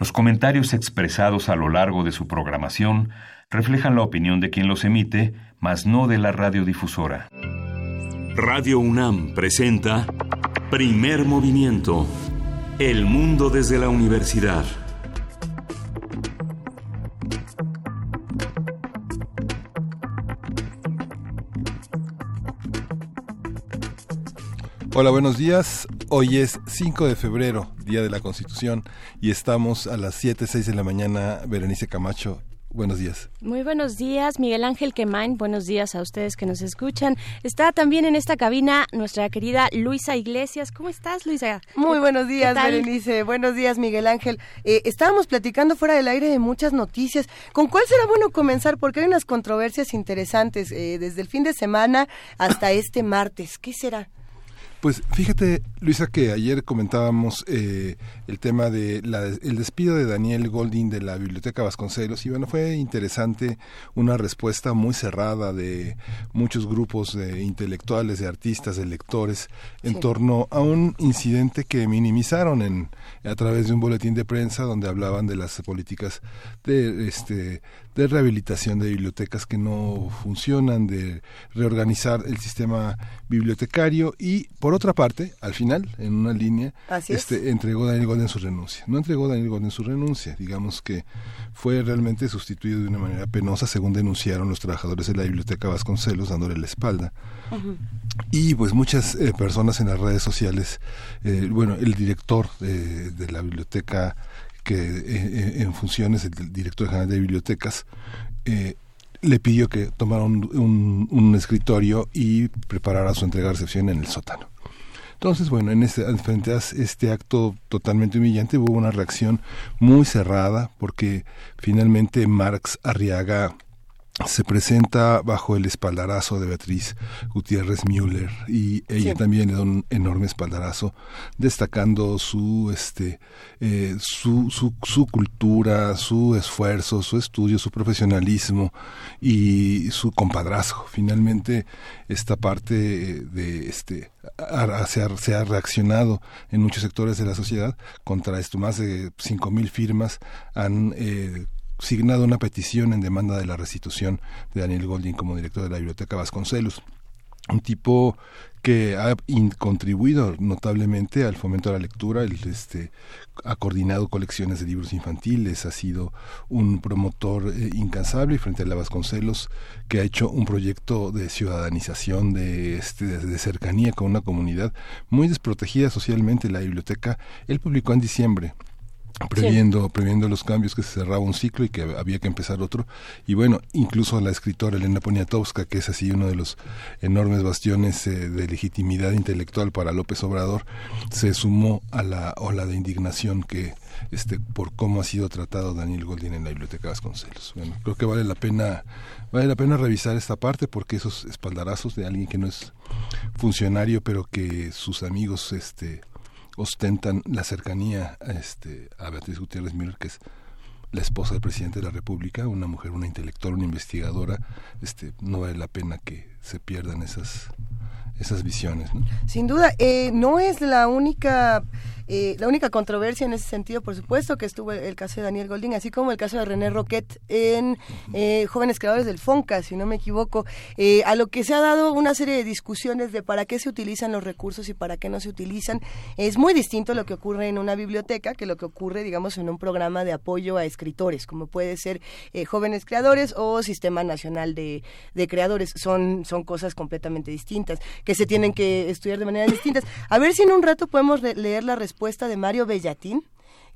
Los comentarios expresados a lo largo de su programación reflejan la opinión de quien los emite, mas no de la radiodifusora. Radio UNAM presenta Primer Movimiento. El mundo desde la universidad. Hola, buenos días. Hoy es 5 de febrero, Día de la Constitución, y estamos a las 7, 6 de la mañana. Berenice Camacho, buenos días. Muy buenos días, Miguel Ángel Quemain. Buenos días a ustedes que nos escuchan. Está también en esta cabina nuestra querida Luisa Iglesias. ¿Cómo estás, Luisa? Muy buenos días, Berenice. Buenos días, Miguel Ángel. Eh, estábamos platicando fuera del aire de muchas noticias. ¿Con cuál será bueno comenzar? Porque hay unas controversias interesantes eh, desde el fin de semana hasta este martes. ¿Qué será? Pues fíjate, Luisa, que ayer comentábamos eh, el tema de el despido de Daniel Golding de la Biblioteca Vasconcelos y bueno, fue interesante una respuesta muy cerrada de muchos grupos de intelectuales, de artistas, de lectores en torno a un incidente que minimizaron en a través de un boletín de prensa donde hablaban de las políticas de este de rehabilitación de bibliotecas que no funcionan, de reorganizar el sistema bibliotecario y por otra parte, al final, en una línea, este, entregó Daniel Golden su renuncia. No entregó Daniel Golden su renuncia, digamos que fue realmente sustituido de una manera penosa, según denunciaron los trabajadores de la biblioteca Vasconcelos, dándole la espalda. Y pues muchas eh, personas en las redes sociales, eh, bueno, el director de la biblioteca que eh, en funciones el director general de bibliotecas le pidió que tomara un, un, escritorio y preparara su entrega de recepción en el sótano. Entonces, bueno, en este, frente a este acto totalmente humillante hubo una reacción muy cerrada porque finalmente Marx Arriaga se presenta bajo el espaldarazo de Beatriz Gutiérrez Müller y ella también le da un enorme espaldarazo destacando su este eh, su, su, su, cultura su esfuerzo su estudio su profesionalismo y su compadrazgo. Finalmente esta parte de este se ha, se ha reaccionado en muchos sectores de la sociedad. Contra esto más de cinco mil firmas han eh, signado una petición en demanda de la restitución de Daniel Golding como director de la Biblioteca Vasconcelos un tipo que ha contribuido notablemente al fomento de la lectura, el, este, ha coordinado colecciones de libros infantiles, ha sido un promotor eh, incansable frente a la Vasconcelos, que ha hecho un proyecto de ciudadanización, de, este, de, cercanía con una comunidad muy desprotegida socialmente. La biblioteca, él publicó en diciembre previendo, previendo los cambios que se cerraba un ciclo y que había que empezar otro. Y bueno, incluso la escritora Elena Poniatowska, que es así uno de los enormes bastiones eh, de legitimidad intelectual para López Obrador, se sumó a la ola de indignación que este por cómo ha sido tratado Daniel Goldin en la Biblioteca Vasconcelos. Bueno, creo que vale la pena vale la pena revisar esta parte porque esos espaldarazos de alguien que no es funcionario pero que sus amigos este ostentan la cercanía a, este, a Beatriz Gutiérrez Müller, que es la esposa del presidente de la República, una mujer, una intelectual, una investigadora, este, no vale la pena que se pierdan esas esas visiones. Sin duda, eh, no es la única eh, la única controversia en ese sentido, por supuesto, que estuvo el, caso de Daniel Golding, así como el caso de René Roquet en eh, Jóvenes Creadores del FONCA, si no me equivoco, eh, a lo que se ha dado una serie de discusiones de para qué se utilizan los recursos y para qué no se utilizan. Es muy distinto lo que ocurre en una biblioteca que lo que ocurre, digamos, en un programa de apoyo a escritores, como puede ser Jóvenes Creadores o Sistema Nacional de, de Creadores. Son, son cosas completamente distintas, que se tienen que estudiar de manera distintas. A ver si en un rato podemos leer la respuesta de Mario Bellatín,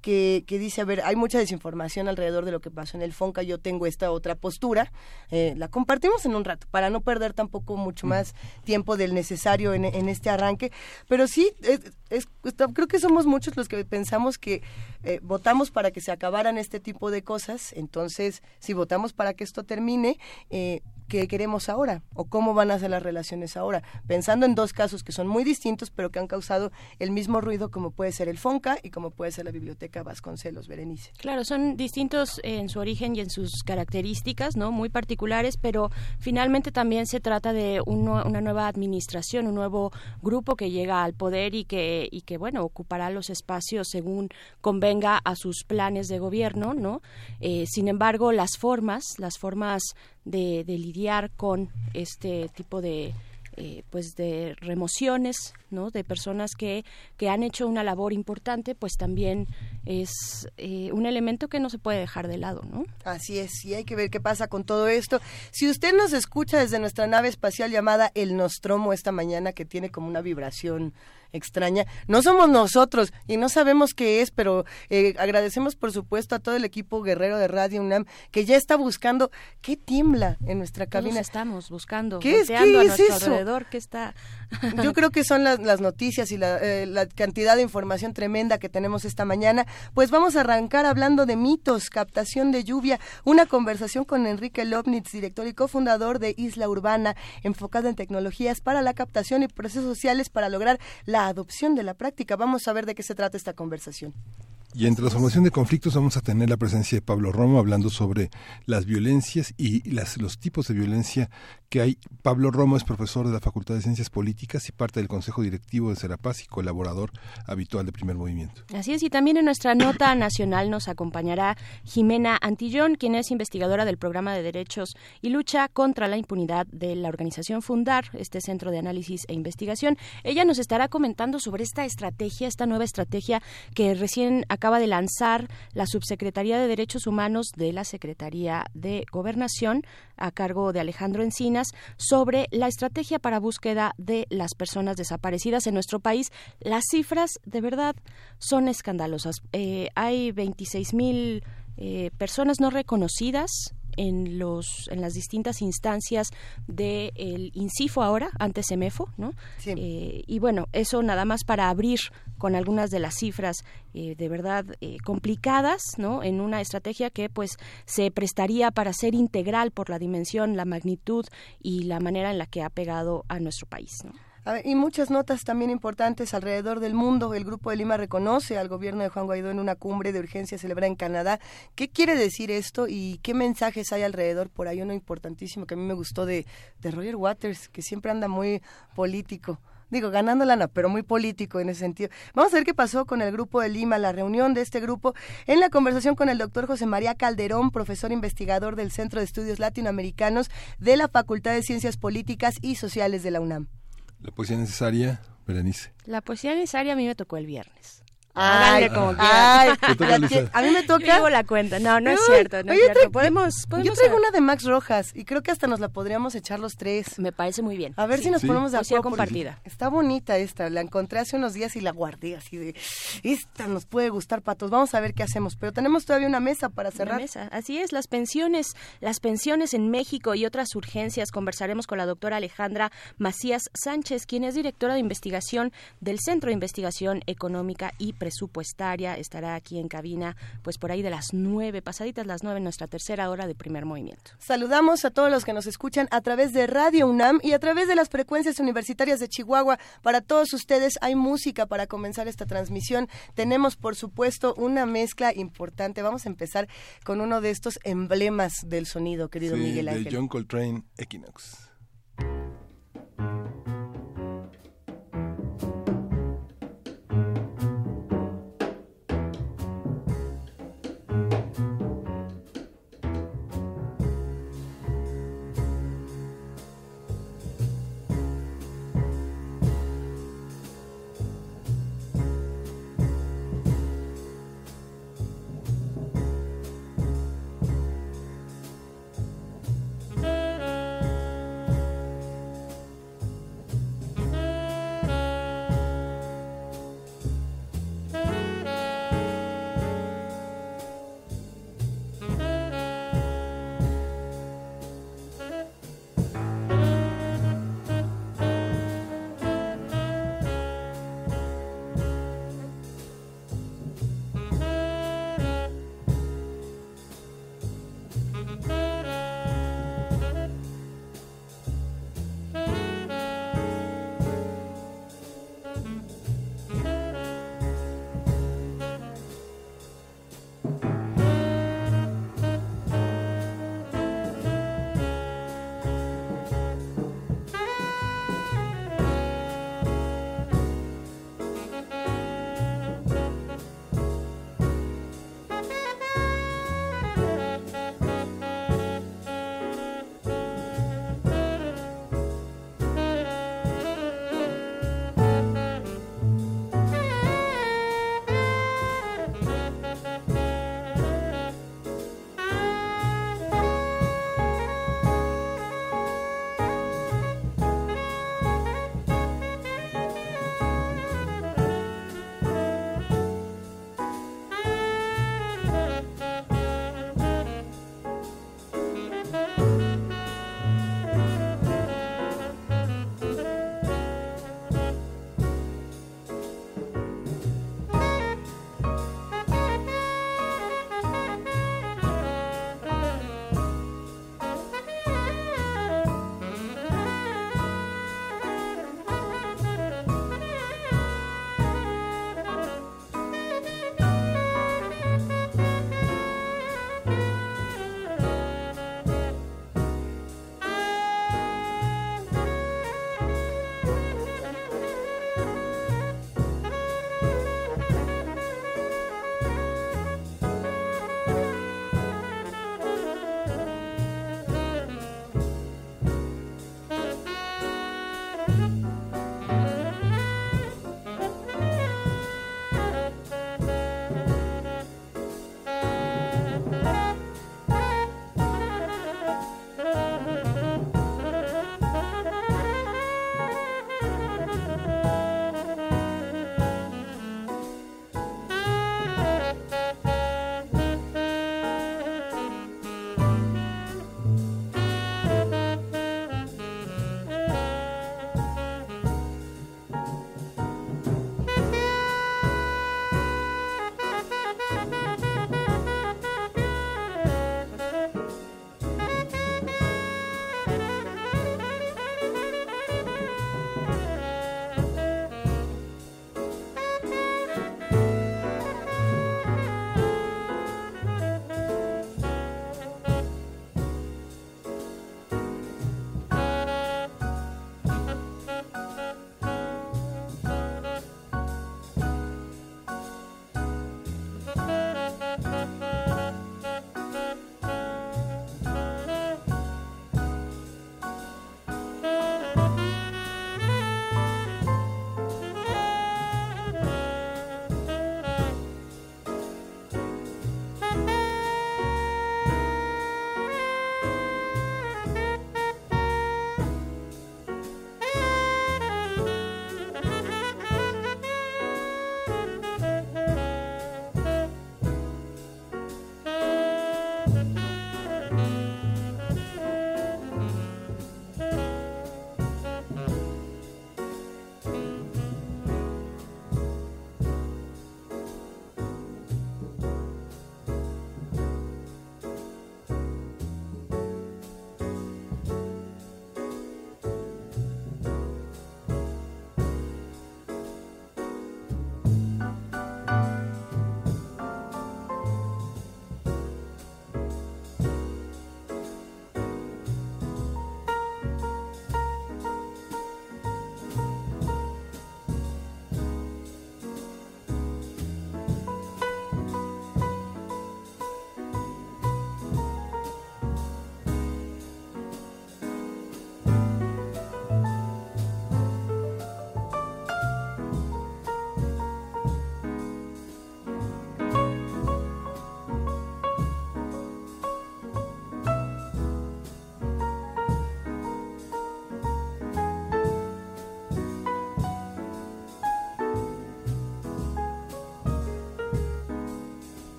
que, que, dice, a ver, hay mucha desinformación alrededor de lo que pasó en el FONCA, yo tengo esta otra postura, eh, la compartimos en un rato, para no perder tampoco mucho más tiempo del necesario en, este arranque, pero sí, es, creo que somos muchos los que pensamos que eh, votamos para que se acabaran este tipo de cosas, entonces, si votamos para que esto termine, eh, qué queremos ahora o cómo van a ser las relaciones ahora, pensando en dos casos que son muy distintos pero que han causado el mismo ruido como puede ser el FONCA y como puede ser la Biblioteca Vasconcelos, Berenice. Claro, son distintos en su origen y en sus características, ¿no? Muy particulares, pero finalmente también se trata de una nueva administración, un nuevo grupo que llega al poder y que, y que bueno, ocupará los espacios según convenga a sus planes de gobierno, ¿no? Eh, sin embargo, las formas, las formas de, lidiar con este tipo de eh, pues de remociones no de personas que, que han hecho una labor importante pues también es eh, un elemento que no se puede dejar de lado no así es y hay que ver qué pasa con todo esto si usted nos escucha desde nuestra nave espacial llamada el Nostromo esta mañana que tiene como una vibración extraña. No somos nosotros y no sabemos qué es, pero eh, agradecemos por supuesto a todo el equipo guerrero de Radio UNAM que ya está buscando qué tiembla en nuestra cabina. estamos buscando, ¿Qué es, ¿qué es eso? alrededor, ¿qué está? Yo creo que son las, las noticias y la, eh, la, cantidad de información tremenda que tenemos esta mañana. Pues vamos a arrancar hablando de mitos, captación de lluvia, una conversación con Enrique Lobnitz, director y cofundador de Isla Urbana, enfocada en tecnologías para la captación y procesos sociales para lograr la adopción de la práctica. Vamos a ver de qué se trata esta conversación. Y en transformación de conflictos vamos a tener la presencia de Pablo Romo hablando sobre las violencias y las, los tipos de violencia que hay. Pablo Romo es profesor de la Facultad de Ciencias Políticas y parte del Consejo Directivo de Serapaz y colaborador habitual de Primer Movimiento. Así es, y también en nuestra nota nacional nos acompañará Jimena Antillón, quien es investigadora del Programa de Derechos y Lucha contra la Impunidad de la organización Fundar, este centro de análisis e investigación. Ella nos estará comentando sobre esta estrategia, esta nueva estrategia que recién acaba de lanzar la Subsecretaría de Derechos Humanos de la Secretaría de Gobernación a cargo de Alejandro Encinas sobre la estrategia para búsqueda de las personas desaparecidas en nuestro país. Las cifras de verdad son escandalosas. Eh, hay 26 mil eh, personas no reconocidas en los en las distintas instancias del el INCIFO ahora antes EMEFO no eh, y bueno eso nada más para abrir con algunas de las cifras eh, de verdad eh, complicadas no en una estrategia que pues se prestaría para ser integral por la dimensión la magnitud y la manera en la que ha pegado a nuestro país ¿no? Y muchas notas también importantes alrededor del mundo. El Grupo de Lima reconoce al gobierno de Juan Guaidó en una cumbre de urgencia celebrada en Canadá. ¿Qué quiere decir esto y qué mensajes hay alrededor? Por ahí uno importantísimo que a mí me gustó de, de Roger Waters, que siempre anda muy político digo, ganando lana, pero muy político en ese sentido. Vamos a ver qué pasó con el Grupo de Lima, la reunión de este grupo, en la conversación con el doctor José María Calderón, profesor investigador del Centro de Estudios Latinoamericanos de la Facultad de Ciencias Políticas y Sociales de la UNAM. La poesía necesaria, Berenice. La poesía necesaria a mí me tocó el viernes. Ay, como ay, a mí me toca. Yo la cuenta. No, no es cierto. No es cierto. Podemos, Yo traigo una de Max Rojas y creo que hasta nos la podríamos echar los tres. Me parece muy bien. A ver si nos ponemos de acuerdo. compartida. Está bonita esta. La encontré hace unos días y la guardé así de. Esta nos puede gustar, patos. Vamos a ver qué hacemos. Pero tenemos todavía una mesa para cerrar. Una mesa. Así es. Las pensiones, las pensiones en México y otras urgencias. Conversaremos con la doctora Alejandra Macías Sánchez, quien es directora de investigación del Centro de Investigación Económica y presupuestaria. Estará aquí en cabina, pues por ahí de las nueve, pasaditas las nueve, nuestra tercera hora de primer movimiento. Saludamos a todos los que nos escuchan a través de Radio UNAM y a través de las frecuencias universitarias de Chihuahua. Para todos ustedes hay música para comenzar esta transmisión. Tenemos, por supuesto, una mezcla importante. Vamos a empezar con uno de estos emblemas del sonido, querido sí, Miguel Ángel. De John Coltrane, Equinox.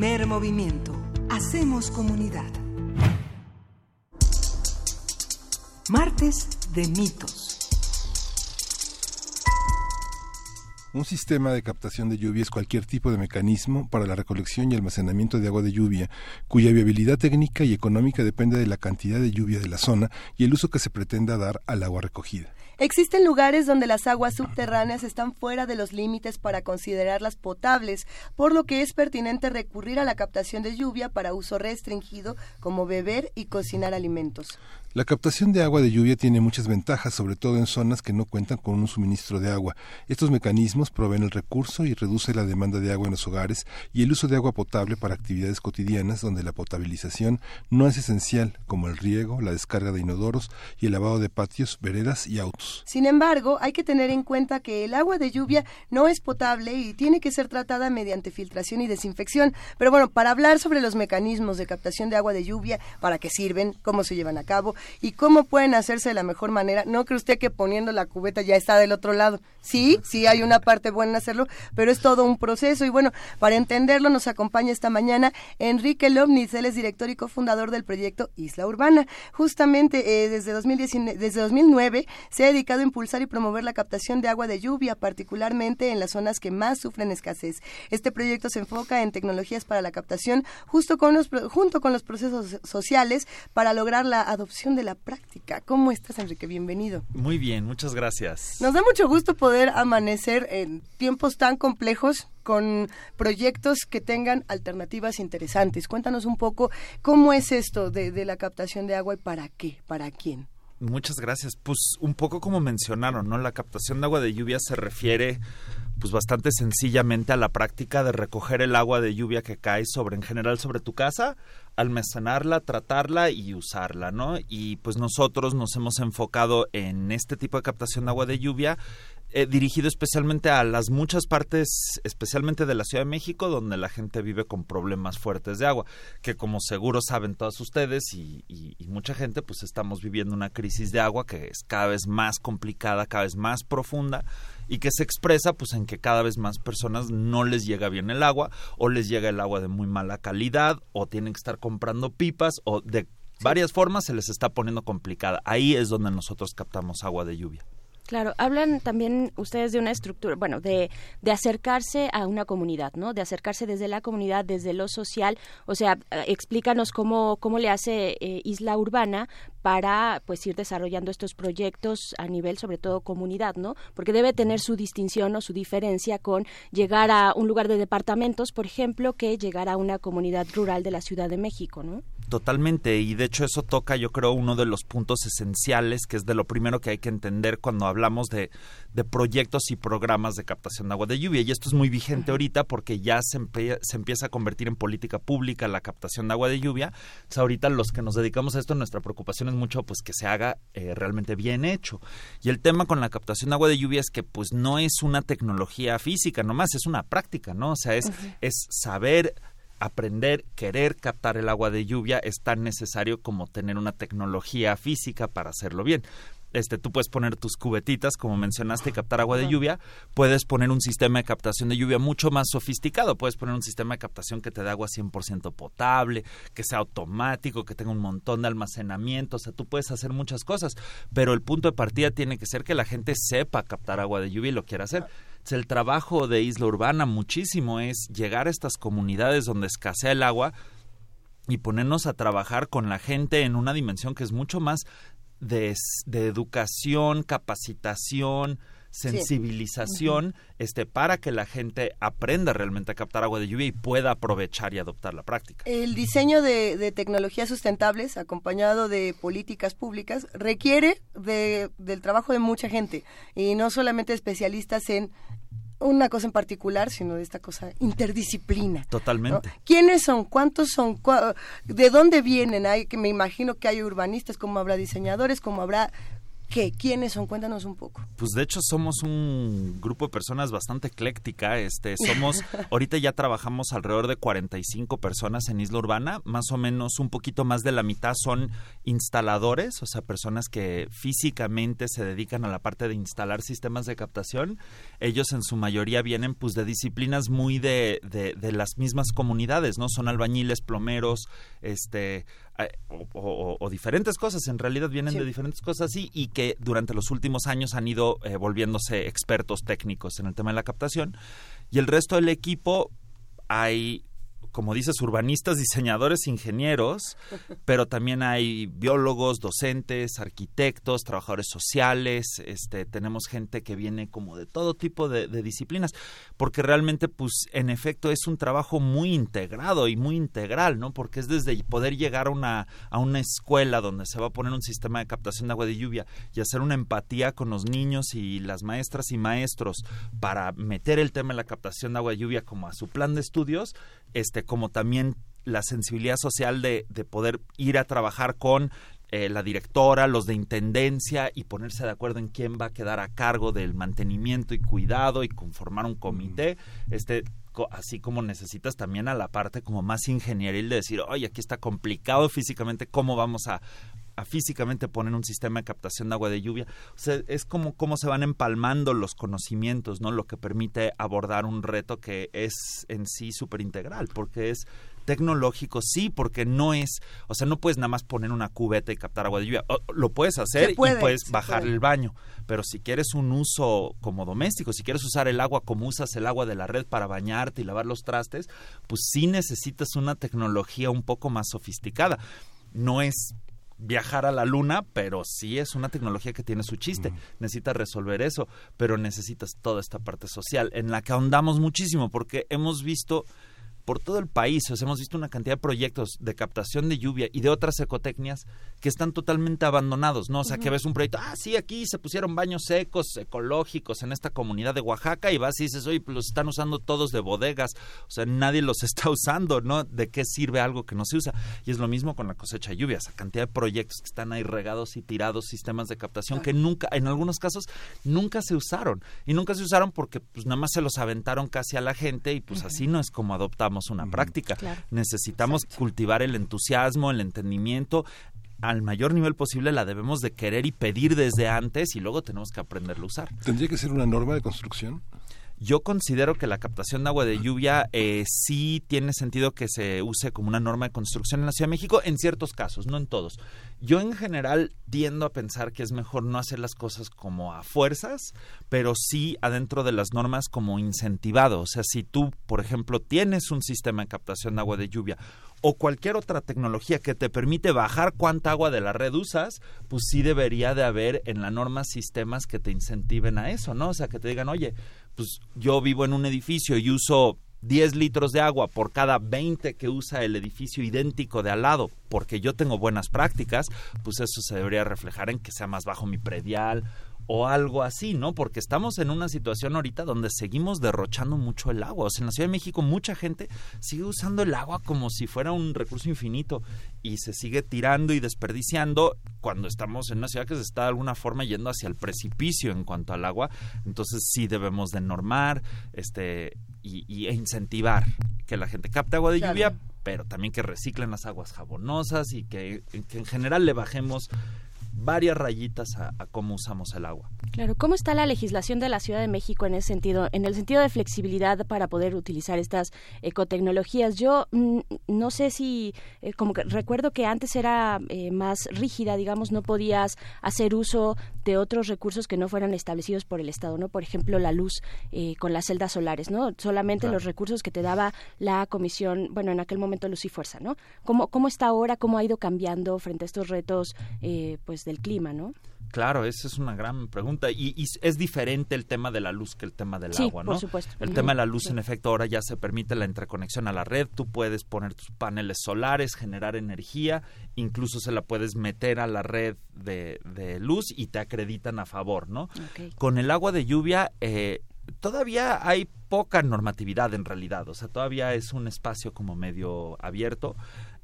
Primer movimiento. Hacemos comunidad. Martes de mitos. Un sistema de captación de lluvia es cualquier tipo de mecanismo para la recolección y almacenamiento de agua de lluvia, cuya viabilidad técnica y económica depende de la cantidad de lluvia de la zona y el uso que se pretenda dar al agua recogida. Existen lugares donde las aguas subterráneas están fuera de los límites para considerarlas potables, por lo que es pertinente recurrir a la captación de lluvia para uso restringido como beber y cocinar alimentos. La captación de agua de lluvia tiene muchas ventajas, sobre todo en zonas que no cuentan con un suministro de agua. Estos mecanismos proveen el recurso y reducen la demanda de agua en los hogares y el uso de agua potable para actividades cotidianas donde la potabilización no es esencial, como el riego, la descarga de inodoros y el lavado de patios, veredas y autos. Sin embargo, hay que tener en cuenta que el agua de lluvia no es potable y tiene que ser tratada mediante filtración y desinfección. Pero bueno, para hablar sobre los mecanismos de captación de agua de lluvia, para qué sirven, cómo se llevan a cabo, y cómo pueden hacerse de la mejor manera. No cree usted que poniendo la cubeta ya está del otro lado. Sí, sí hay una parte buena en hacerlo, pero es todo un proceso. Y bueno, para entenderlo nos acompaña esta mañana Enrique Lomnitz, él es director y cofundador del proyecto Isla Urbana. Justamente eh, desde, 2019, desde 2009 se ha dedicado a impulsar y promover la captación de agua de lluvia, particularmente en las zonas que más sufren escasez. Este proyecto se enfoca en tecnologías para la captación justo con los, junto con los procesos sociales para lograr la adopción de la práctica. ¿Cómo estás, Enrique? Bienvenido. Muy bien, muchas gracias. Nos da mucho gusto poder amanecer en tiempos tan complejos con proyectos que tengan alternativas interesantes. Cuéntanos un poco cómo es esto de, de la captación de agua y para qué, para quién. Muchas gracias. Pues un poco como mencionaron, ¿no? La captación de agua de lluvia se refiere pues bastante sencillamente a la práctica de recoger el agua de lluvia que cae sobre en general sobre tu casa, almacenarla, tratarla y usarla, ¿no? Y pues nosotros nos hemos enfocado en este tipo de captación de agua de lluvia eh, dirigido especialmente a las muchas partes, especialmente de la Ciudad de México, donde la gente vive con problemas fuertes de agua, que como seguro saben todos ustedes y, y, mucha gente, pues estamos viviendo una crisis de agua que es cada vez más complicada, cada vez más profunda y que se expresa pues en que cada vez más personas no les llega bien el agua o les llega el agua de muy mala calidad o tienen que estar comprando pipas o de varias formas se les está poniendo complicada. Ahí es donde nosotros captamos agua de lluvia. Claro, hablan también ustedes de una estructura, bueno, de, de acercarse a una comunidad, ¿no? De acercarse desde la comunidad, desde lo social. O sea, eh, explícanos cómo, cómo le hace eh, Isla Urbana para pues ir desarrollando estos proyectos a nivel sobre todo comunidad, ¿no? Porque debe tener su distinción o su diferencia con llegar a un lugar de departamentos, por ejemplo, que llegar a una comunidad rural de la Ciudad de México, ¿no? Totalmente, y de hecho eso toca yo creo uno de los puntos esenciales, que es de lo primero que hay que entender cuando hablamos de, de proyectos y programas de captación de agua de lluvia. Y esto es muy vigente ahorita porque ya se, se empieza a convertir en política pública la captación de agua de lluvia. ahorita los que nos dedicamos a esto, nuestra preocupación mucho pues que se haga eh, realmente bien hecho. Y el tema con la captación de agua de lluvia es que pues no es una tecnología física nomás, es una práctica, ¿no? O sea, es, es saber aprender, querer captar el agua de lluvia es tan necesario como tener una tecnología física para hacerlo bien. Este, tú puedes poner tus cubetitas, como mencionaste, y captar agua de lluvia. Puedes poner un sistema de captación de lluvia mucho más sofisticado. Puedes poner un sistema de captación que te dé agua 100% potable, que sea automático, que tenga un montón de almacenamiento. O sea, tú puedes hacer muchas cosas. Pero el punto de partida tiene que ser que la gente sepa captar agua de lluvia y lo quiera hacer el trabajo de Isla Urbana muchísimo es llegar a estas comunidades donde escasea el agua y ponernos a trabajar con la gente en una dimensión que es mucho más de, de educación, capacitación, sensibilización este para que la gente aprenda realmente a captar agua de lluvia y pueda aprovechar y adoptar la práctica. El diseño de, de tecnologías sustentables acompañado de políticas públicas requiere de, del trabajo de mucha gente y no solamente especialistas en una cosa en particular, sino de esta cosa interdisciplina. Totalmente. ¿Quiénes son? ¿Cuántos son? ¿De dónde vienen? Hay que me imagino que hay urbanistas, como habrá diseñadores, como habrá qué? ¿Quiénes son? Cuéntanos un poco. Pues de hecho somos un grupo de personas bastante ecléctica. Este, somos, ahorita ya trabajamos alrededor de 45 personas en Isla Urbana. Más o menos un poquito más de la mitad son instaladores, o sea, personas que físicamente se dedican a la parte de instalar sistemas de captación. Ellos en su mayoría vienen pues de disciplinas muy de, de, de las mismas comunidades, ¿no? Son albañiles, plomeros, este eh, o, diferentes cosas, en realidad vienen de diferentes cosas y, y que durante los últimos años han ido eh, volviéndose expertos técnicos en el tema de la captación. Y el resto del equipo hay como dices, urbanistas, diseñadores, ingenieros, pero también hay biólogos, docentes, arquitectos, trabajadores sociales, este, tenemos gente que viene como de todo tipo de, disciplinas, porque realmente, pues, en efecto, es un trabajo muy integrado y muy integral, ¿no? Porque es desde poder llegar a una, a una escuela donde se va a poner un sistema de captación de agua de lluvia y hacer una empatía con los niños y las maestras y maestros para meter el tema de la captación de agua de lluvia como a su plan de estudios, este, como también la sensibilidad social de, de poder ir a trabajar con eh, la directora, los de intendencia y ponerse de acuerdo en quién va a quedar a cargo del mantenimiento y cuidado y conformar un comité, este así como necesitas también a la parte como más ingenieril de decir, oye, aquí está complicado físicamente, ¿cómo vamos a, a físicamente poner un sistema de captación de agua de lluvia? O sea, es como cómo se van empalmando los conocimientos, ¿no? Lo que permite abordar un reto que es en sí súper integral, porque es tecnológico, sí, porque no es, o sea, no puedes nada más poner una cubeta y captar agua de lluvia. Lo puedes hacer y puedes bajar el baño, pero si quieres un uso como doméstico, si quieres usar el agua como usas el agua de la red para bañarte y lavar los trastes, pues sí necesitas una tecnología un poco más sofisticada. No es viajar a la luna, pero sí es una tecnología que tiene su chiste. Necesitas resolver eso, pero necesitas toda esta parte social en la que ahondamos muchísimo porque hemos visto por todo el país. O sea, hemos visto una cantidad de proyectos de captación de lluvia y de otras ecotecnias que están totalmente abandonados, ¿no? O sea, que ves un proyecto, ah, sí, aquí se pusieron baños secos, ecológicos en esta comunidad de Oaxaca y vas y dices, oye, pues los están usando todos de bodegas. O sea, nadie los está usando, ¿no? ¿De qué sirve algo que no se usa? Y es lo mismo con la cosecha de lluvia, esa cantidad de proyectos que están ahí regados y tirados, sistemas de captación que nunca, en algunos casos, nunca se usaron. Y nunca se usaron porque pues nada más se los aventaron casi a la gente y pues así no es como adoptamos una práctica. Necesitamos cultivar el entusiasmo, el entendimiento al mayor nivel posible la debemos de querer y pedir desde antes y luego tenemos que aprenderlo a usar. ¿Tendría que ser una norma de construcción? Yo considero que la captación de agua de lluvia eh, sí tiene sentido que se use como una norma de construcción en la Ciudad de México en ciertos casos, no en todos. Yo en general tiendo a pensar que es mejor no hacer las cosas como a fuerzas, pero sí adentro de las normas como incentivado. O sea, si tú, por ejemplo, tienes un sistema de captación de agua de lluvia o cualquier otra tecnología que te permite bajar cuánta agua de la red usas, pues sí debería de haber en la norma sistemas que te incentiven a eso, ¿no? O sea, que te digan, oye, pues yo vivo en un edificio y uso 10 litros de agua por cada 20 que usa el edificio idéntico de al lado, porque yo tengo buenas prácticas, pues eso se debería reflejar en que sea más bajo mi predial o algo así, ¿no? Porque estamos en una situación ahorita donde seguimos derrochando mucho el agua. O sea, en la Ciudad de México mucha gente sigue usando el agua como si fuera un recurso infinito y se sigue tirando y desperdiciando cuando estamos en una ciudad que se está de alguna forma yendo hacia el precipicio en cuanto al agua. Entonces sí debemos de normar este, y, e incentivar que la gente capte agua de lluvia, pero también que reciclen las aguas jabonosas y que, que en general le bajemos varias rayitas a, cómo usamos el agua. Claro, ¿cómo está la legislación de la Ciudad de México en ese sentido, en el sentido de flexibilidad para poder utilizar estas ecotecnologías? Yo mm, no sé si, eh, como que recuerdo que antes era eh, más rígida, digamos, no podías hacer uso de otros recursos que no fueran establecidos por el Estado, ¿no? Por ejemplo, la luz eh, con las celdas solares, ¿no? Solamente los recursos que te daba la comisión, bueno, en aquel momento Luz y Fuerza, ¿no? ¿Cómo, cómo está ahora? ¿Cómo ha ido cambiando frente a estos retos, pues, del clima, ¿no? Claro, esa es una gran pregunta y, es diferente el tema de la luz que el tema del agua, ¿no? Por supuesto. El tema de la luz, en efecto, ahora ya se permite la interconexión a la red. Tú puedes poner tus paneles solares, generar energía, incluso se la puedes meter a la red de, luz y te acreditan a favor, ¿no? Con el agua de lluvia eh, todavía hay poca normatividad en realidad, o sea, todavía es un espacio como medio abierto.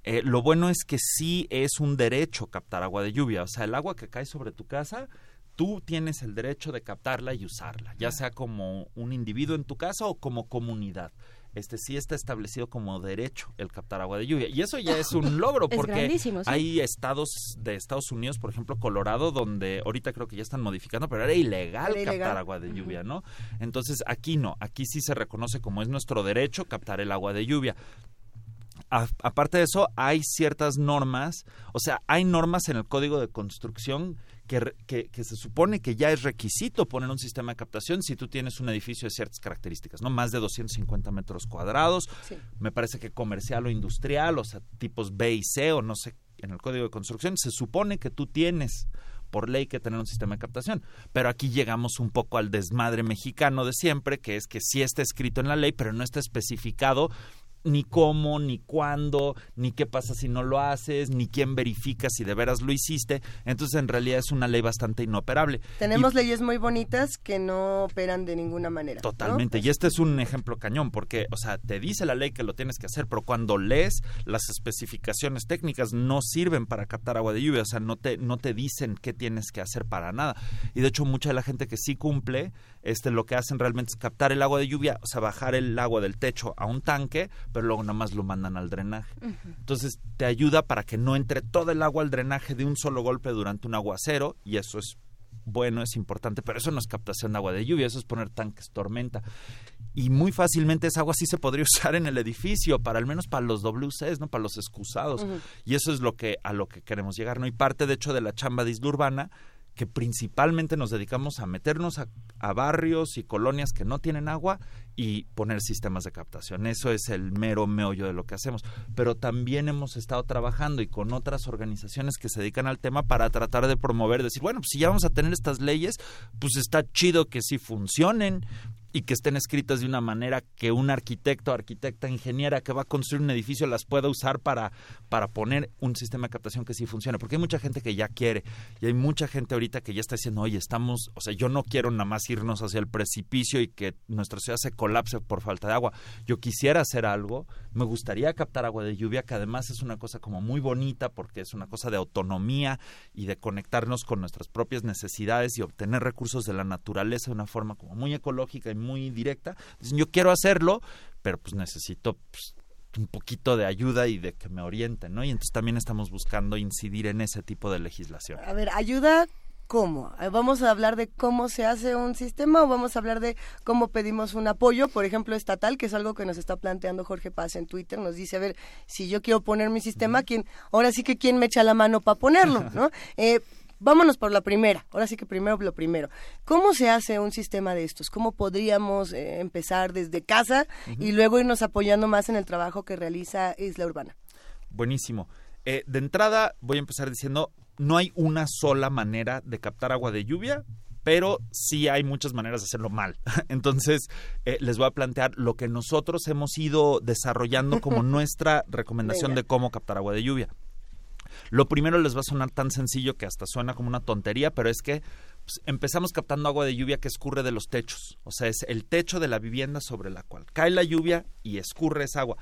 Eh, lo bueno es que sí es un derecho captar agua de lluvia. O sea, el agua que cae sobre tu casa tú tienes el derecho de captarla y usarla, ya sea como un individuo en tu casa o como comunidad. Este sí está establecido como derecho el captar agua de lluvia. Y eso ya es un logro porque hay estados de Estados Unidos, por ejemplo, Colorado, donde ahorita creo que ya están modificando, pero era ilegal, captar agua de lluvia, ¿no? Entonces aquí no, aquí sí se reconoce como es nuestro derecho captar el agua de lluvia aparte de eso, hay ciertas normas, o sea, hay normas en el código de construcción que, que, se supone que ya es requisito poner un sistema de captación si tú tienes un edificio de ciertas características, ¿no? Más de 250 metros cuadrados, me parece que comercial o industrial, o sea, tipos B y C, o no sé, en el código de construcción, se supone que tú tienes por ley que tener un sistema de captación. Pero aquí llegamos un poco al desmadre mexicano de siempre, que es que sí está escrito en la ley, pero no está especificado ni cómo, ni cuándo, ni qué pasa si no lo haces, ni quién verifica si de veras lo hiciste. Entonces, en realidad es una ley bastante inoperable. Tenemos leyes muy bonitas que no operan de ninguna manera. Totalmente. Y este es un ejemplo cañón, porque, o sea, te dice la ley que lo tienes que hacer, pero cuando lees las especificaciones técnicas no sirven para captar agua de lluvia, o sea, no te, no te dicen qué tienes que hacer para nada. Y de hecho, mucha de la gente que sí cumple, este, lo que hacen realmente es captar el agua de lluvia, o sea, bajar el agua del techo a un tanque, pero luego nada más lo mandan al drenaje. Entonces te ayuda para que no entre todo el agua al drenaje de un solo golpe durante un aguacero y eso es bueno, es importante, pero eso no es captación de agua de lluvia, eso es poner tanques tormenta. Y muy fácilmente esa agua sí se podría usar en el edificio, para al menos para los WCs, ¿no? Para los excusados. Y eso es lo que a lo que queremos llegar, ¿no? Y parte de hecho de la chamba de Isla Urbana que principalmente nos dedicamos a meternos a, barrios y colonias que no tienen agua y poner sistemas de captación. Eso es el mero meollo de lo que hacemos. Pero también hemos estado trabajando y con otras organizaciones que se dedican al tema para tratar de promover, decir, bueno, pues si ya vamos a tener estas leyes, pues está chido que sí funcionen, y que estén escritas de una manera que un arquitecto, arquitecta, ingeniera que va a construir un edificio las pueda usar para, para poner un sistema de captación que sí funcione. Porque hay mucha gente que ya quiere y hay mucha gente ahorita que ya está diciendo, oye, estamos, o sea, yo no quiero nada más irnos hacia el precipicio y que nuestra ciudad se colapse por falta de agua. Yo quisiera hacer algo, me gustaría captar agua de lluvia, que además es una cosa como muy bonita porque es una cosa de autonomía y de conectarnos con nuestras propias necesidades y obtener recursos de la naturaleza de una forma como muy ecológica y muy directa. Dicen, yo quiero hacerlo, pero pues necesito pues, un poquito de ayuda y de que me orienten, ¿no? Y entonces también estamos buscando incidir en ese tipo de legislación. A ver, ayuda cómo. Eh, ¿Vamos a hablar de cómo se hace un sistema o vamos a hablar de cómo pedimos un apoyo, por ejemplo, estatal, que es algo que nos está planteando Jorge Paz en Twitter? Nos dice, a ver, si yo quiero poner mi sistema, ¿quién, ahora sí que quién me echa la mano para ponerlo, ¿no? Eh, vámonos por la primera, ahora sí que primero lo primero. ¿Cómo se hace un sistema de estos? ¿Cómo podríamos eh, empezar desde casa y luego irnos apoyando más en el trabajo que realiza Isla Urbana? Buenísimo. Eh, de entrada voy a empezar diciendo, no hay una sola manera de captar agua de lluvia, pero sí hay muchas maneras de hacerlo mal. Entonces, eh, les voy a plantear lo que nosotros hemos ido desarrollando como nuestra recomendación de cómo captar agua de lluvia. Lo primero les va a sonar tan sencillo que hasta suena como una tontería, pero es que pues, empezamos captando agua de lluvia que escurre de los techos. O sea, es el techo de la vivienda sobre la cual cae la lluvia y escurre esa agua.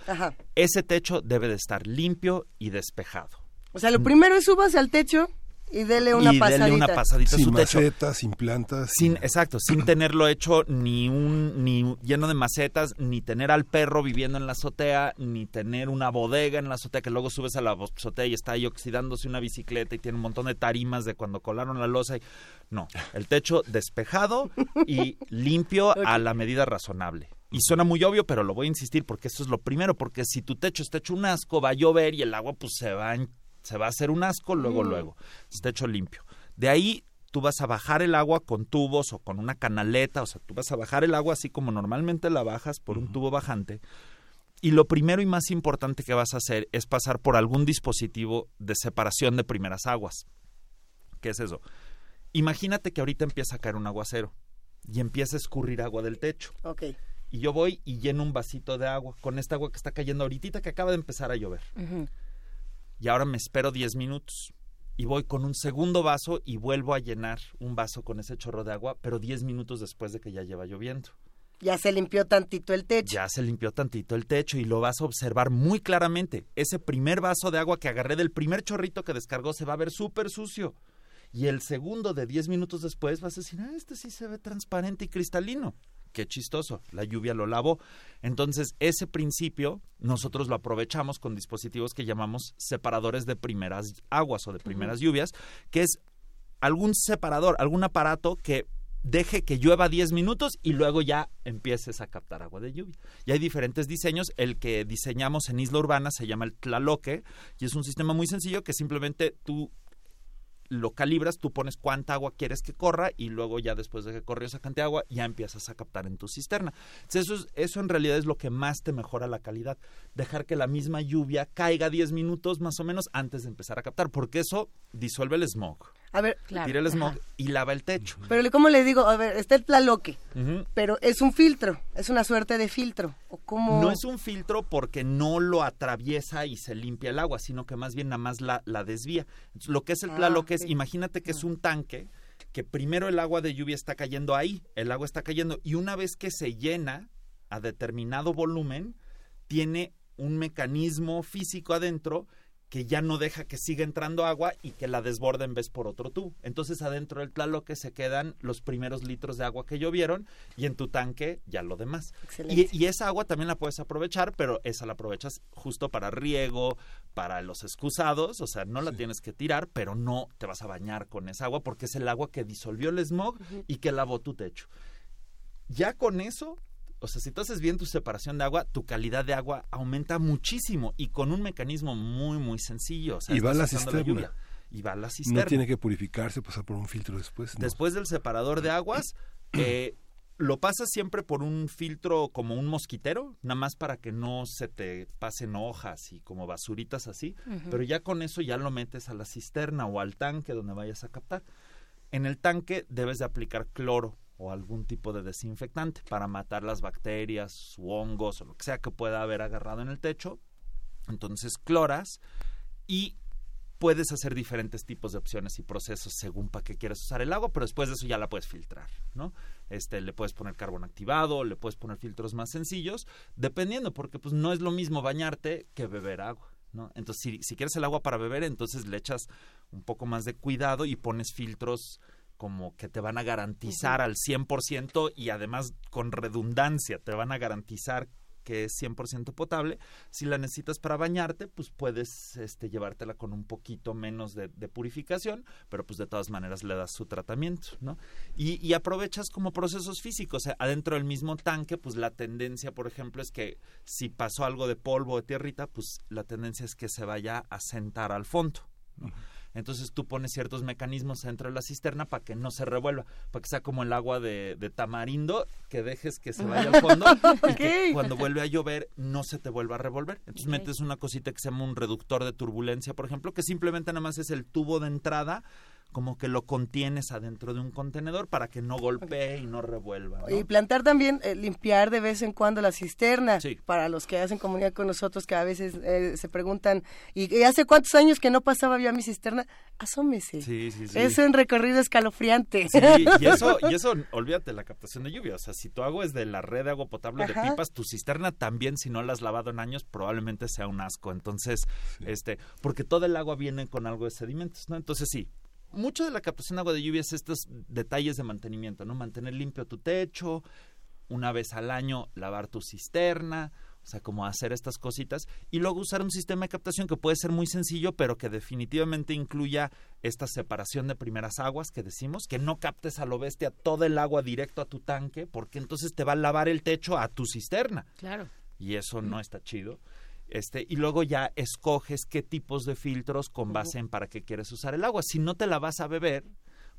Ese techo debe de estar limpio y despejado. O sea, lo primero es subas al techo y dele una pasadita. sin macetas, sin plantas. Sin, exacto, sin tenerlo hecho ni un ni lleno de macetas, ni tener al perro viviendo en la azotea, ni tener una bodega en la azotea que luego subes a la azotea y está ahí oxidándose una bicicleta y tiene un montón de tarimas de cuando colaron la losa. Y... No, el techo despejado y limpio a la medida razonable. Y suena muy obvio, pero lo voy a insistir porque eso es lo primero, porque si tu techo está hecho un asco, va a llover y el agua pues se va a se va a hacer un asco, luego, mm. luego. Está hecho limpio. De ahí tú vas a bajar el agua con tubos o con una canaleta, o sea, tú vas a bajar el agua así como normalmente la bajas por un tubo bajante. Y lo primero y más importante que vas a hacer es pasar por algún dispositivo de separación de primeras aguas. ¿Qué es eso? Imagínate que ahorita empieza a caer un aguacero y empieza a escurrir agua del techo. Ok. Y yo voy y lleno un vasito de agua con esta agua que está cayendo ahorita que acaba de empezar a llover y ahora me espero 10 minutos y voy con un segundo vaso y vuelvo a llenar un vaso con ese chorro de agua, pero 10 minutos después de que ya lleva lloviendo. Ya se limpió tantito el techo. Ya se limpió tantito el techo y lo vas a observar muy claramente. Ese primer vaso de agua que agarré del primer chorrito que descargó se va a ver súper sucio. y el segundo de 10 minutos después vas a decir, ah, este sí se ve transparente y cristalino. Qué chistoso, la lluvia lo lavó. Entonces, ese principio nosotros lo aprovechamos con dispositivos que llamamos separadores de primeras aguas o de primeras lluvias, que es algún separador, algún aparato que deje que llueva 10 minutos y luego ya empieces a captar agua de lluvia. Y hay diferentes diseños. El que diseñamos en Isla Urbana se llama el Tlaloque y es un sistema muy sencillo que simplemente tú lo calibras, tú pones cuánta agua quieres que corra y luego ya después de que corrió esa cantidad de agua ya empiezas a captar en tu cisterna. eso, eso en realidad es lo que más te mejora la calidad. Dejar que la misma lluvia caiga 10 minutos más o menos antes de empezar a captar, porque eso disuelve el smog. A ver, tira el smog y lava el techo. Pero ¿cómo le digo? A ver, está el plaloque, pero es un filtro, es una suerte de filtro. ¿O cómo? No es un filtro porque no lo atraviesa y se limpia el agua, sino que más bien nada más la, la desvía. lo que es el plaloque ah, es, imagínate que es ah. un tanque que primero el agua de lluvia está cayendo ahí, el agua está cayendo, y una vez que se llena a determinado volumen, tiene un mecanismo físico adentro que ya no deja que siga entrando agua y que la desborde en vez por otro tubo. Entonces adentro del tlaloque se quedan los primeros litros de agua que llovieron y en tu tanque ya lo demás. Y, y, esa agua también la puedes aprovechar, pero esa la aprovechas justo para riego, para los excusados, o sea, no la tienes que tirar, pero no te vas a bañar con esa agua porque es el agua que disolvió el smog y que lavó tu techo. Ya con eso o sea, si tú haces bien tu separación de agua, tu calidad de agua aumenta muchísimo y con un mecanismo muy, muy sencillo. y va a la cisterna. y va a la cisterna. No tiene que purificarse, pasar por un filtro después. Después del separador de aguas, eh, lo pasas siempre por un filtro como un mosquitero, nada más para que no se te pasen hojas y como basuritas así, pero ya con eso ya lo metes a la cisterna o al tanque donde vayas a captar. En el tanque debes de aplicar cloro o algún tipo de desinfectante para matar las bacterias u hongos o lo que sea que pueda haber agarrado en el techo. Entonces cloras y puedes hacer diferentes tipos de opciones y procesos según para qué quieres usar el agua, pero después de eso ya la puedes filtrar, ¿no? Este, le puedes poner carbón activado, le puedes poner filtros más sencillos, dependiendo, porque pues no es lo mismo bañarte que beber agua. ¿No? Entonces, si, si quieres el agua para beber, entonces le echas un poco más de cuidado y pones filtros como que te van a garantizar al 100% y además con redundancia te van a garantizar que es 100% potable. Si la necesitas para bañarte, pues puedes este, llevártela con un poquito menos de, purificación, pero pues de todas maneras le das su tratamiento, ¿no? Y, y, aprovechas como procesos físicos. Adentro del mismo tanque, pues la tendencia, por ejemplo, es que si pasó algo de polvo o de tierrita, pues la tendencia es que se vaya a sentar al fondo. ¿no? Entonces tú pones ciertos mecanismos dentro de la cisterna para que no se revuelva, para que sea como el agua de, tamarindo, que dejes que se vaya al fondo y que cuando vuelve a llover no se te vuelva a revolver. Entonces metes una cosita que se llama un reductor de turbulencia, por ejemplo, que simplemente nada más es el tubo de entrada como que lo contienes adentro de un contenedor para que no golpee y no revuelva. Y plantar también, eh, limpiar de vez en cuando la cisterna. Para los que hacen comunidad con nosotros, que a veces eh, se preguntan, ¿y, hace cuántos años que no pasaba yo a mi cisterna? Asómese. Sí, sí, sí. Es un recorrido escalofriante. Sí, y eso, y eso, olvídate la captación de lluvia. O sea, si tu agua es de la red de agua potable de pipas, tu cisterna también, si no la has lavado en años, probablemente sea un asco. Entonces, este, porque todo el agua viene con algo de sedimentos, ¿no? Entonces sí, mucho de la captación de agua de lluvia es estos detalles de mantenimiento, ¿no? Mantener limpio tu techo, una vez al año lavar tu cisterna, o sea, como hacer estas cositas y luego usar un sistema de captación que puede ser muy sencillo, pero que definitivamente incluya esta separación de primeras aguas que decimos, que no captes a lo bestia todo el agua directo a tu tanque, porque entonces te va a lavar el techo a tu cisterna. Claro. Y eso no está chido. Este, y luego ya escoges qué tipos de filtros con base en para qué quieres usar el agua. Si no te la vas a beber,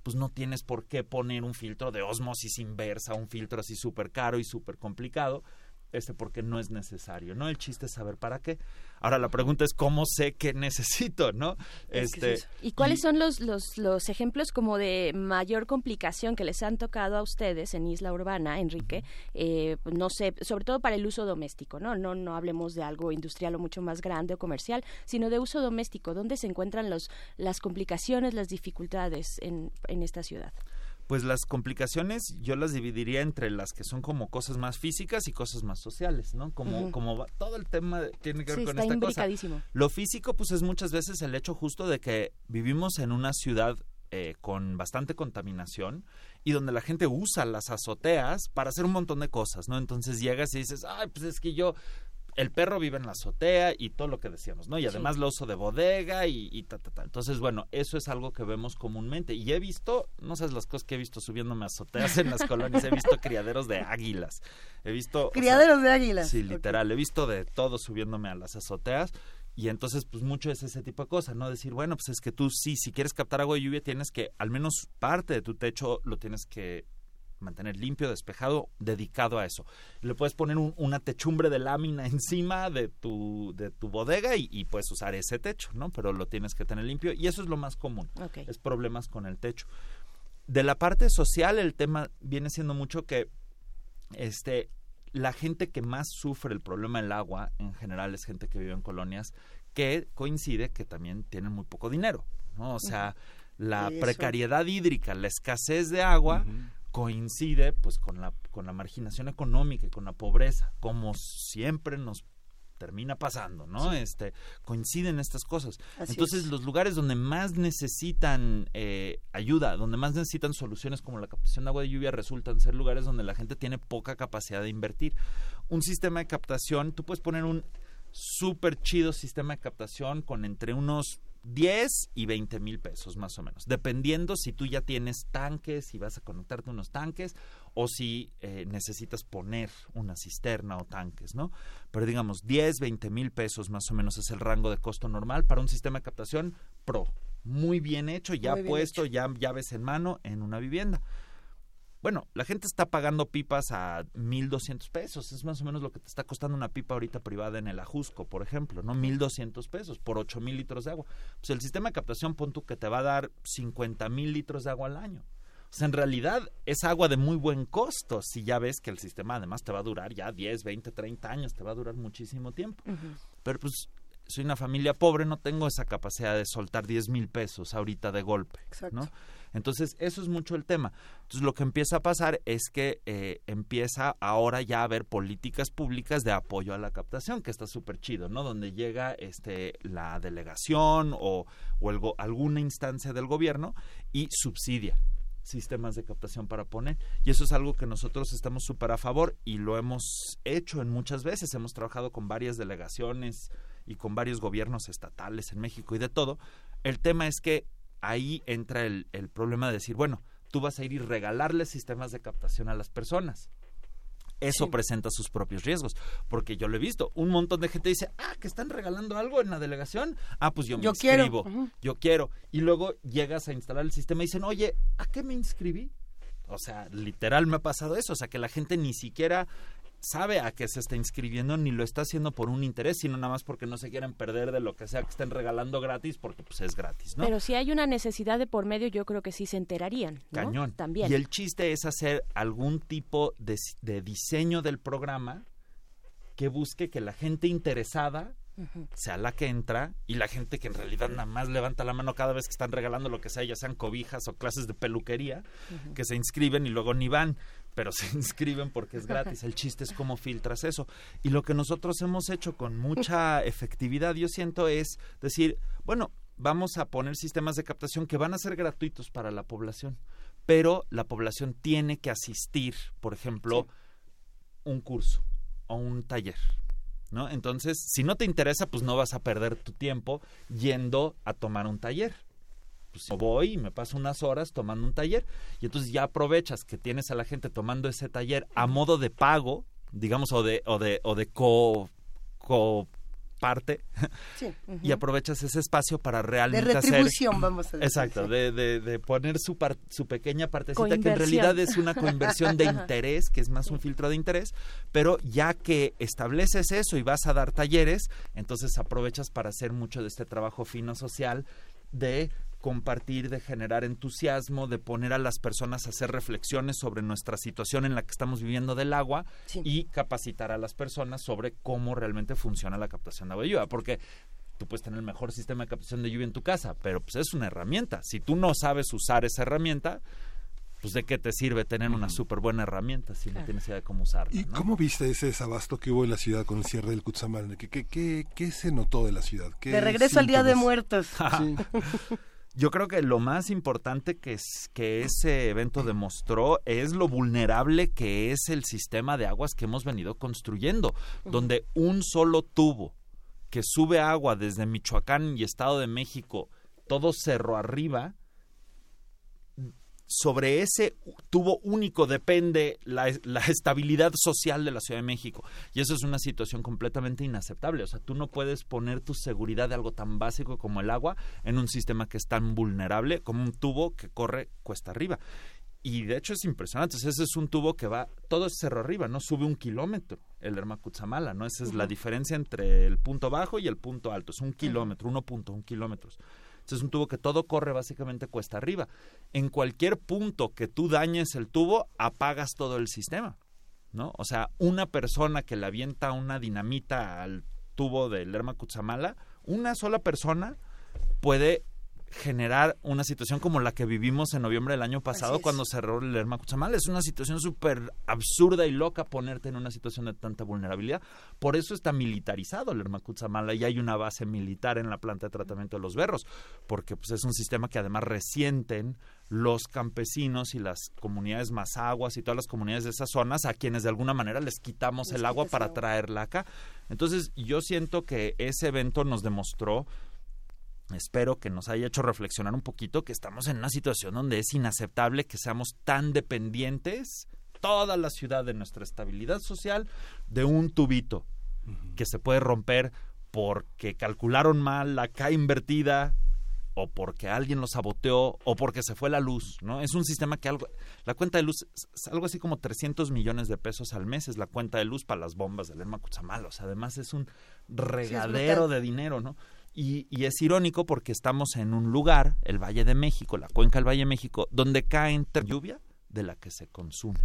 pues no tienes por qué poner un filtro de osmosis inversa, un filtro así súper caro y súper complicado este porque no es necesario, ¿no? El chiste es saber para qué. Ahora la pregunta es cómo sé qué necesito, ¿no? Este ¿Y cuáles son los, los, los ejemplos como de mayor complicación que les han tocado a ustedes en Isla Urbana, Enrique? Eh, no sé, sobre todo para el uso doméstico, ¿no? No no hablemos de algo industrial o mucho más grande o comercial, sino de uso doméstico. ¿Dónde se encuentran los las complicaciones, las dificultades en, en esta ciudad? Pues las complicaciones yo las dividiría entre las que son como cosas más físicas y cosas más sociales, ¿no? Como, como todo el tema tiene que ver con esta cosa. Lo físico, pues es muchas veces el hecho justo de que vivimos en una ciudad eh, con bastante contaminación y donde la gente usa las azoteas para hacer un montón de cosas, ¿no? Entonces llegas y dices, ay, pues es que yo el perro vive en la azotea y todo lo que decíamos, ¿no? Y además lo uso de bodega y, y ta, ta, ta. Entonces, bueno, eso es algo que vemos comúnmente. Y he visto, no sabes las cosas que he visto subiéndome a azoteas en las colonias, he visto criaderos de águilas, he visto... Criaderos de águilas. Sí, literal, he visto de todo subiéndome a las azoteas. Y entonces, pues mucho es ese tipo de cosas, ¿no? Decir, bueno, pues es que tú sí, si quieres captar agua de lluvia, tienes que, al menos parte de tu techo lo tienes que mantener limpio, despejado, dedicado a eso. Le puedes poner una techumbre de lámina encima de tu, de tu bodega y, puedes usar ese techo, ¿no? Pero lo tienes que tener limpio y eso es lo más común, es problemas con el techo. De la parte social, el tema viene siendo mucho que este, la gente que más sufre el problema del agua, en general, es gente que vive en colonias que coincide que también tienen muy poco dinero, ¿no? O sea, la precariedad hídrica, la escasez de agua, coincide pues con la con la marginación económica y con la pobreza como siempre nos termina pasando, ¿no? Este coinciden estas cosas. Entonces los lugares donde más necesitan eh, ayuda, donde más necesitan soluciones como la captación de agua de lluvia resultan ser lugares donde la gente tiene poca capacidad de invertir. Un sistema de captación, tú puedes poner un súper chido sistema de captación con entre unos 10 y 20 mil pesos más o menos, dependiendo si tú ya tienes tanques, si vas a conectarte unos tanques o si eh, necesitas poner una cisterna o tanques, ¿no? Pero digamos, 10, 20 mil pesos más o menos es el rango de costo normal para un sistema de captación pro, muy bien hecho, ya puesto, ya llaves en mano en una vivienda. Bueno, la gente está pagando pipas a 1.200 pesos. Es más o menos lo que te está costando una pipa ahorita privada en el Ajusco, por ejemplo, ¿no? 1.200 pesos por 8.000 litros de agua. Pues el sistema de captación, pon tú que te va a dar 50.000 litros de agua al año. O sea, en realidad es agua de muy buen costo si ya ves que el sistema además te va a durar ya 10, 20, 30 años, te va a durar muchísimo tiempo. Pero pues soy una familia pobre, no tengo esa capacidad de soltar 10 mil pesos ahorita de golpe, Exacto. ¿no? Entonces, eso es mucho el tema. Entonces, lo que empieza a pasar es que eh, empieza ahora ya a haber políticas públicas de apoyo a la captación, que está súper chido, ¿no? Donde llega este, la delegación o, o alguna instancia del gobierno y subsidia sistemas de captación para poner. Y eso es algo que nosotros estamos súper a favor y lo hemos hecho en muchas veces. Hemos trabajado con varias delegaciones y con varios gobiernos estatales en México y de todo. El tema es que ahí entra el, el problema de decir, bueno, tú vas a ir y regalarle sistemas de captación a las personas. Eso presenta sus propios riesgos, porque yo lo he visto. Un montón de gente dice, ah, que están regalando algo en la delegación. Ah, pues yo me inscribo, yo quiero. Y luego llegas a instalar el sistema y dicen, oye, ¿a qué me inscribí? O sea, literal me ha pasado eso. O sea, que la gente ni siquiera sabe a qué se está inscribiendo ni lo está haciendo por un interés, sino nada más porque no se quieren perder de lo que sea que estén regalando gratis, porque pues es gratis, ¿no? Pero si hay una necesidad de por medio, yo creo que sí se enterarían, ¿no? Cañón. También. Y el chiste es hacer algún tipo de, de diseño del programa que busque que la gente interesada sea la que entra y la gente que en realidad nada más levanta la mano cada vez que están regalando lo que sea, ya sean cobijas o clases de peluquería, que se inscriben y luego ni van, pero se inscriben porque es gratis. El chiste es cómo filtras eso. Y lo que nosotros hemos hecho con mucha efectividad, yo siento, es decir, bueno, vamos a poner sistemas de captación que van a ser gratuitos para la población, pero la población tiene que asistir, por ejemplo, un curso o un taller ¿no? Entonces, si no te interesa, pues no vas a perder tu tiempo yendo a tomar un taller. Pues voy y me paso unas horas tomando un taller. Y entonces ya aprovechas que tienes a la gente tomando ese taller a modo de pago, digamos, o de, o de, o de co, co parte y aprovechas ese espacio para realmente de retribución vamos a decir exacto de, de, poner su su pequeña partecita que en realidad es una coinversión de interés que es más un filtro de interés pero ya que estableces eso y vas a dar talleres entonces aprovechas para hacer mucho de este trabajo fino social de compartir, de generar entusiasmo, de poner a las personas a hacer reflexiones sobre nuestra situación en la que estamos viviendo del agua y capacitar a las personas sobre cómo realmente funciona la captación de agua de lluvia, porque tú puedes tener el mejor sistema de captación de lluvia en tu casa, pero pues es una herramienta. Si tú no sabes usar esa herramienta, pues de qué te sirve tener una súper buena herramienta si no tienes idea de cómo usarla. ¿Y cómo viste ese desabasto que hubo en la ciudad con el cierre del Cutzamar? ¿Qué, qué, qué, se notó de la ciudad? de regreso al Día de Muertos. Yo creo que lo más importante que, es, que ese evento demostró es lo vulnerable que es el sistema de aguas que hemos venido construyendo, donde un solo tubo que sube agua desde Michoacán y Estado de México, todo cerro arriba, sobre ese tubo único depende la, la, estabilidad social de la Ciudad de México. Y eso es una situación completamente inaceptable. O sea, tú no puedes poner tu seguridad de algo tan básico como el agua en un sistema que es tan vulnerable como un tubo que corre cuesta arriba. Y de hecho es impresionante. Ese es un tubo que va, todo es cerro arriba, ¿no? Sube un kilómetro el Hermacutzamala, ¿no? Esa es la diferencia entre el punto bajo y el punto alto. Es un kilómetro, uno punto, es un tubo que todo corre básicamente cuesta arriba. En cualquier punto que tú dañes el tubo, apagas todo el sistema. ¿no? O sea, una persona que le avienta una dinamita al tubo del Lerma Kutsamala, una sola persona puede generar una situación como la que vivimos en noviembre del año pasado cuando cerró el Lerma Cuchamal. Es una situación súper absurda y loca ponerte en una situación de tanta vulnerabilidad. Por eso está militarizado el Lerma Cuchamala y hay una base militar en la planta de tratamiento de los berros, porque pues, es un sistema que además resienten los campesinos y las comunidades más aguas y todas las comunidades de esas zonas a quienes de alguna manera les quitamos el agua para traerla acá. Entonces yo siento que ese evento nos demostró espero que nos haya hecho reflexionar un poquito que estamos en una situación donde es inaceptable que seamos tan dependientes toda la ciudad de nuestra estabilidad social de un tubito que se puede romper porque calcularon mal la K invertida o porque alguien lo saboteó o porque se fue la luz, ¿no? Es un sistema que algo la cuenta de luz es algo así como 300 millones de pesos al mes es la cuenta de luz para las bombas del Lerma Cuchamal, o sea, además es un regadero de dinero, ¿no? Y, y, es irónico porque estamos en un lugar, el Valle de México, la cuenca del Valle de México, donde cae lluvia de la que se consume.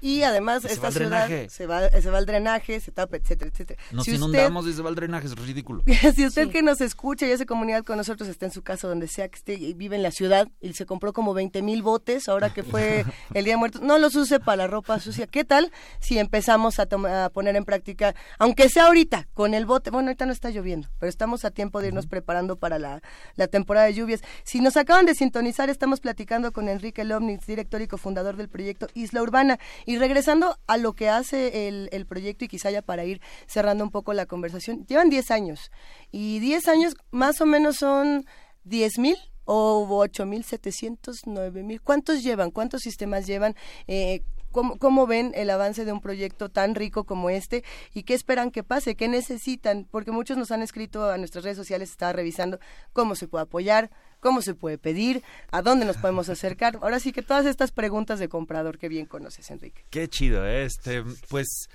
Y además esta ciudad se va, se va el drenaje, se tapa, etcétera, etcétera. Nos inundamos y se va el drenaje, es ridículo. si usted que nos escucha y hace comunidad con nosotros está en su casa, donde sea que esté, y vive en la ciudad, y se compró como 20 mil botes, ahora que fue el Día de Muertos, no los use para la ropa sucia. ¿Qué tal si empezamos a, a poner en práctica, aunque sea ahorita, con el bote, bueno, ahorita no está lloviendo, pero estamos a tiempo de irnos preparando para la, la temporada de lluvias. Si nos acaban de sintonizar, estamos platicando con Enrique Lomnitz, director y cofundador del proyecto Isla Urbana, y regresando a lo que hace el, el, proyecto y quizá ya para ir cerrando un poco la conversación, llevan 10 años y 10 años más o menos son 10 mil o 8 mil 700, 9 mil. ¿Cuántos llevan? ¿Cuántos sistemas llevan? Eh, ¿Cómo, ¿Cómo, ven el avance de un proyecto tan rico como este y qué esperan que pase? ¿Qué necesitan? Porque muchos nos han escrito a nuestras redes sociales, estaba revisando cómo se puede apoyar, cómo se puede pedir, a dónde nos podemos acercar. Ahora sí que todas estas preguntas de comprador que bien conoces, Enrique. Qué chido, ¿eh? este, pues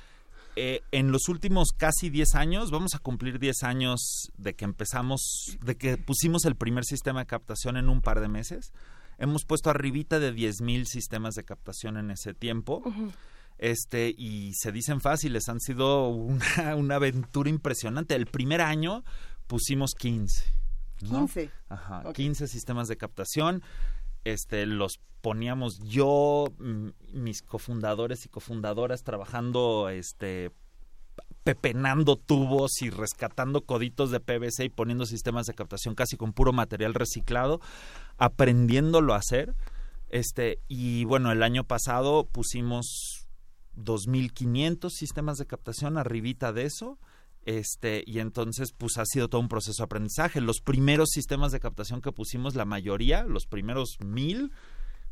eh, en los últimos casi 10 años, vamos a cumplir 10 años de que empezamos, de que pusimos el primer sistema de captación en un par de meses. Hemos puesto arribita de 10.000 sistemas de captación en ese tiempo. Este, y se dicen fáciles, han sido una, una, aventura impresionante. El primer año pusimos 15. ¿no? 15. Ajá, okay. 15 sistemas de captación. Este, los poníamos yo, mis cofundadores y cofundadoras trabajando este, pepenando tubos y rescatando coditos de PVC y poniendo sistemas de captación casi con puro material reciclado, aprendiéndolo a hacer. Este, y bueno, el año pasado pusimos 2.500 sistemas de captación arribita de eso. Este, y entonces, pues ha sido todo un proceso de aprendizaje. Los primeros sistemas de captación que pusimos, la mayoría, los primeros mil,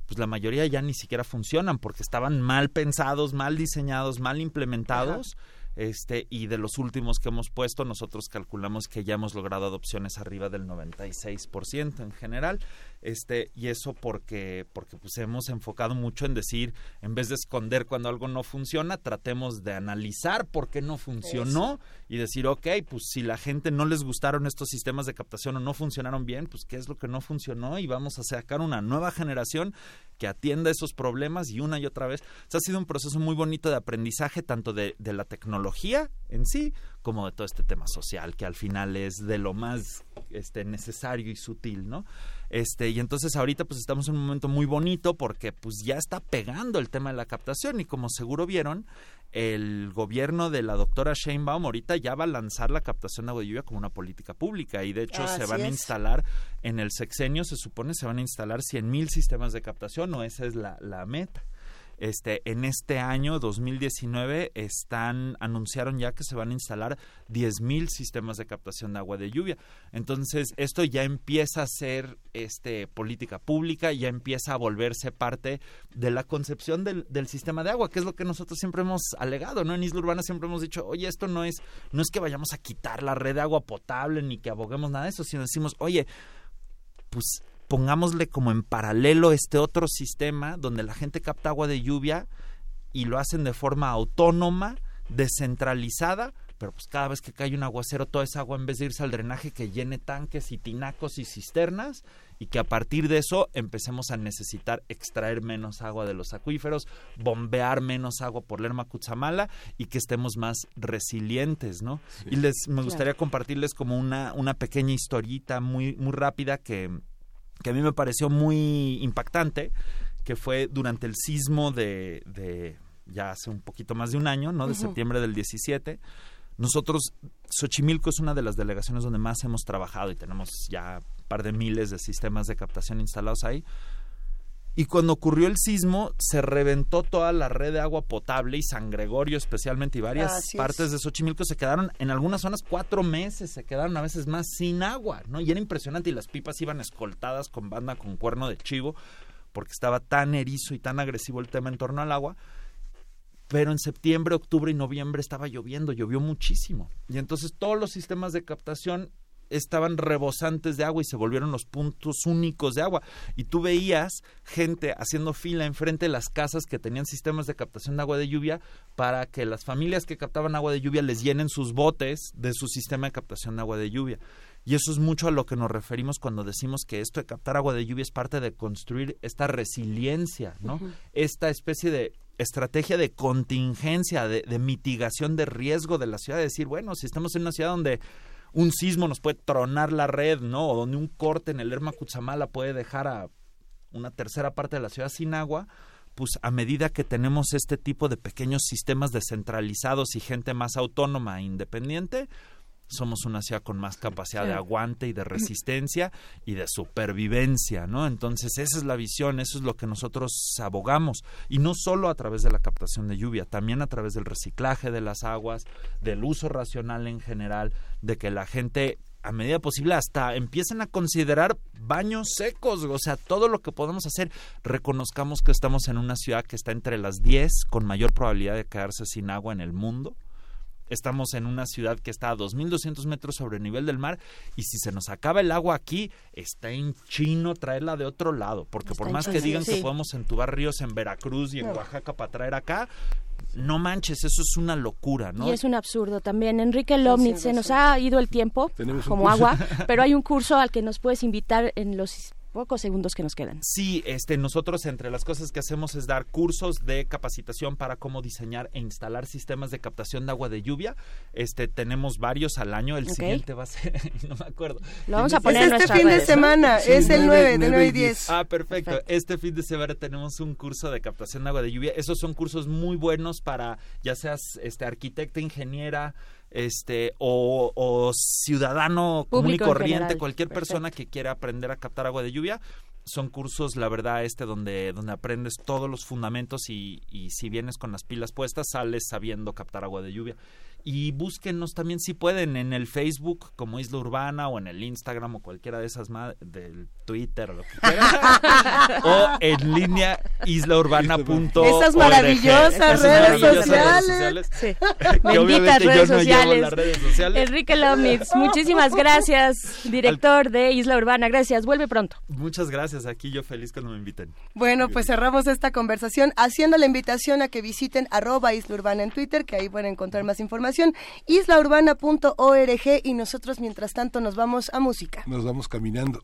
pues la mayoría ya ni siquiera funcionan porque estaban mal pensados, mal diseñados, mal implementados. Ajá este y de los últimos que hemos puesto nosotros calculamos que ya hemos logrado adopciones arriba del 96% en general este y eso porque porque pues hemos enfocado mucho en decir en vez de esconder cuando algo no funciona tratemos de analizar por qué no funcionó eso. y decir ok pues si la gente no les gustaron estos sistemas de captación o no funcionaron bien pues qué es lo que no funcionó y vamos a sacar una nueva generación que atienda esos problemas y una y otra vez. O sea, ha sido un proceso muy bonito de aprendizaje tanto de, de la tecnología en sí, como de todo este tema social, que al final es de lo más este, necesario y sutil, ¿no? Este, y entonces ahorita pues estamos en un momento muy bonito porque pues ya está pegando el tema de la captación y como seguro vieron, el gobierno de la doctora Sheinbaum ahorita ya va a lanzar la captación de agua de lluvia como una política pública y de hecho se van a instalar en el sexenio, se supone se van a instalar 100 mil sistemas de captación o esa es la, la meta. Este, en este año 2019 están anunciaron ya que se van a instalar 10.000 sistemas de captación de agua de lluvia. Entonces, esto ya empieza a ser este política pública, ya empieza a volverse parte de la concepción del, sistema de agua, que es lo que nosotros siempre hemos alegado, ¿no? En Isla Urbana siempre hemos dicho, "Oye, esto no es no es que vayamos a quitar la red de agua potable ni que aboguemos nada de eso, sino decimos, "Oye, pues pongámosle como en paralelo este otro sistema donde la gente capta agua de lluvia y lo hacen de forma autónoma, descentralizada, pero pues cada vez que cae un aguacero toda esa agua en vez de irse al drenaje que llene tanques y tinacos y cisternas y que a partir de eso empecemos a necesitar extraer menos agua de los acuíferos, bombear menos agua por Lerma Cutzamala y que estemos más resilientes, ¿no? Y les me gustaría compartirles como una una pequeña historita muy muy rápida que que a mí me pareció muy impactante, que fue durante el sismo de, de ya hace un poquito más de un año, ¿no? De septiembre del 17. Nosotros, Xochimilco es una de las delegaciones donde más hemos trabajado y tenemos ya un par de miles de sistemas de captación instalados ahí. Y cuando ocurrió el sismo, se reventó toda la red de agua potable y San Gregorio especialmente y varias Así es. partes de Xochimilco se quedaron, en algunas zonas, cuatro meses, se quedaron a veces más sin agua, ¿no? Y era impresionante y las pipas iban escoltadas con banda con cuerno de chivo porque estaba tan erizo y tan agresivo el tema en torno al agua. Pero en septiembre, octubre y noviembre estaba lloviendo, llovió muchísimo. Y entonces todos los sistemas de captación estaban rebosantes de agua y se volvieron los puntos únicos de agua. Y tú veías gente haciendo fila enfrente de las casas que tenían sistemas de captación de agua de lluvia para que las familias que captaban agua de lluvia les llenen sus botes de su sistema de captación de agua de lluvia. Y eso es mucho a lo que nos referimos cuando decimos que esto de captar agua de lluvia es parte de construir esta resiliencia, ¿no? Esta especie de estrategia de contingencia, de, de mitigación de riesgo de la ciudad, de decir, bueno, si estamos en una ciudad donde un sismo nos puede tronar la red, ¿no? O donde un corte en el Lerma Cutzamala puede dejar a una tercera parte de la ciudad sin agua, pues a medida que tenemos este tipo de pequeños sistemas descentralizados y gente más autónoma e independiente, somos una ciudad con más capacidad de aguante y de resistencia y de supervivencia, ¿no? Entonces esa es la visión, eso es lo que nosotros abogamos y no solo a través de la captación de lluvia, también a través del reciclaje de las aguas, del uso racional en general, de que la gente a medida posible hasta empiecen a considerar baños secos, o sea, todo lo que podemos hacer, reconozcamos que estamos en una ciudad que está entre las 10 con mayor probabilidad de quedarse sin agua en el mundo. Estamos en una ciudad que está a 2.200 metros sobre el nivel del mar y si se nos acaba el agua aquí, está en chino traerla de otro lado, porque Está por más que chino, digan que podemos entubar ríos en Veracruz y en Oaxaca para traer acá, no manches, eso es una locura, ¿no? Y es un absurdo también. Enrique Lomnitz, se nos ha ido el tiempo como curso. agua, pero hay un curso al que nos puedes invitar en los pocos segundos que nos quedan. Sí, este, nosotros entre las cosas que hacemos es dar cursos de capacitación para cómo diseñar e instalar sistemas de captación de agua de lluvia. Este, tenemos varios al año. El Ok. siguiente va a ser, no me acuerdo. Lo vamos a poner Es en este nuestras fin de semana, Sí, es el 9, nueve, de nueve 9 y y 10. diez. Ah, perfecto. Perfecto. Este fin de semana tenemos un curso de captación de agua de lluvia. Esos son cursos muy buenos para ya seas este arquitecta, ingeniera, este o, o ciudadano común y corriente, general. cualquier Perfecto. persona que quiera aprender a captar agua de lluvia. Son cursos, la verdad, este donde, donde aprendes todos los fundamentos y, y si vienes con las pilas puestas, sales sabiendo captar agua de lluvia. Y búsquenos también si pueden en el Facebook como Isla Urbana o en el Instagram o cualquiera de esas ma- del Twitter o lo que quieran. o en línea islaurbana.org. Esas maravillosas Esas redes maravillosas sociales. Sí. Benditas redes no sociales. las redes sociales. Enrique Lomnitz, muchísimas gracias, director de Isla Urbana. Gracias, vuelve pronto. Muchas gracias. Aquí yo feliz cuando me inviten. Bueno, pues cerramos esta conversación haciendo la invitación a que visiten arroba Isla Urbana en Twitter, que ahí pueden encontrar más información, islaurbana.org y nosotros mientras tanto nos vamos a música. Nos vamos caminando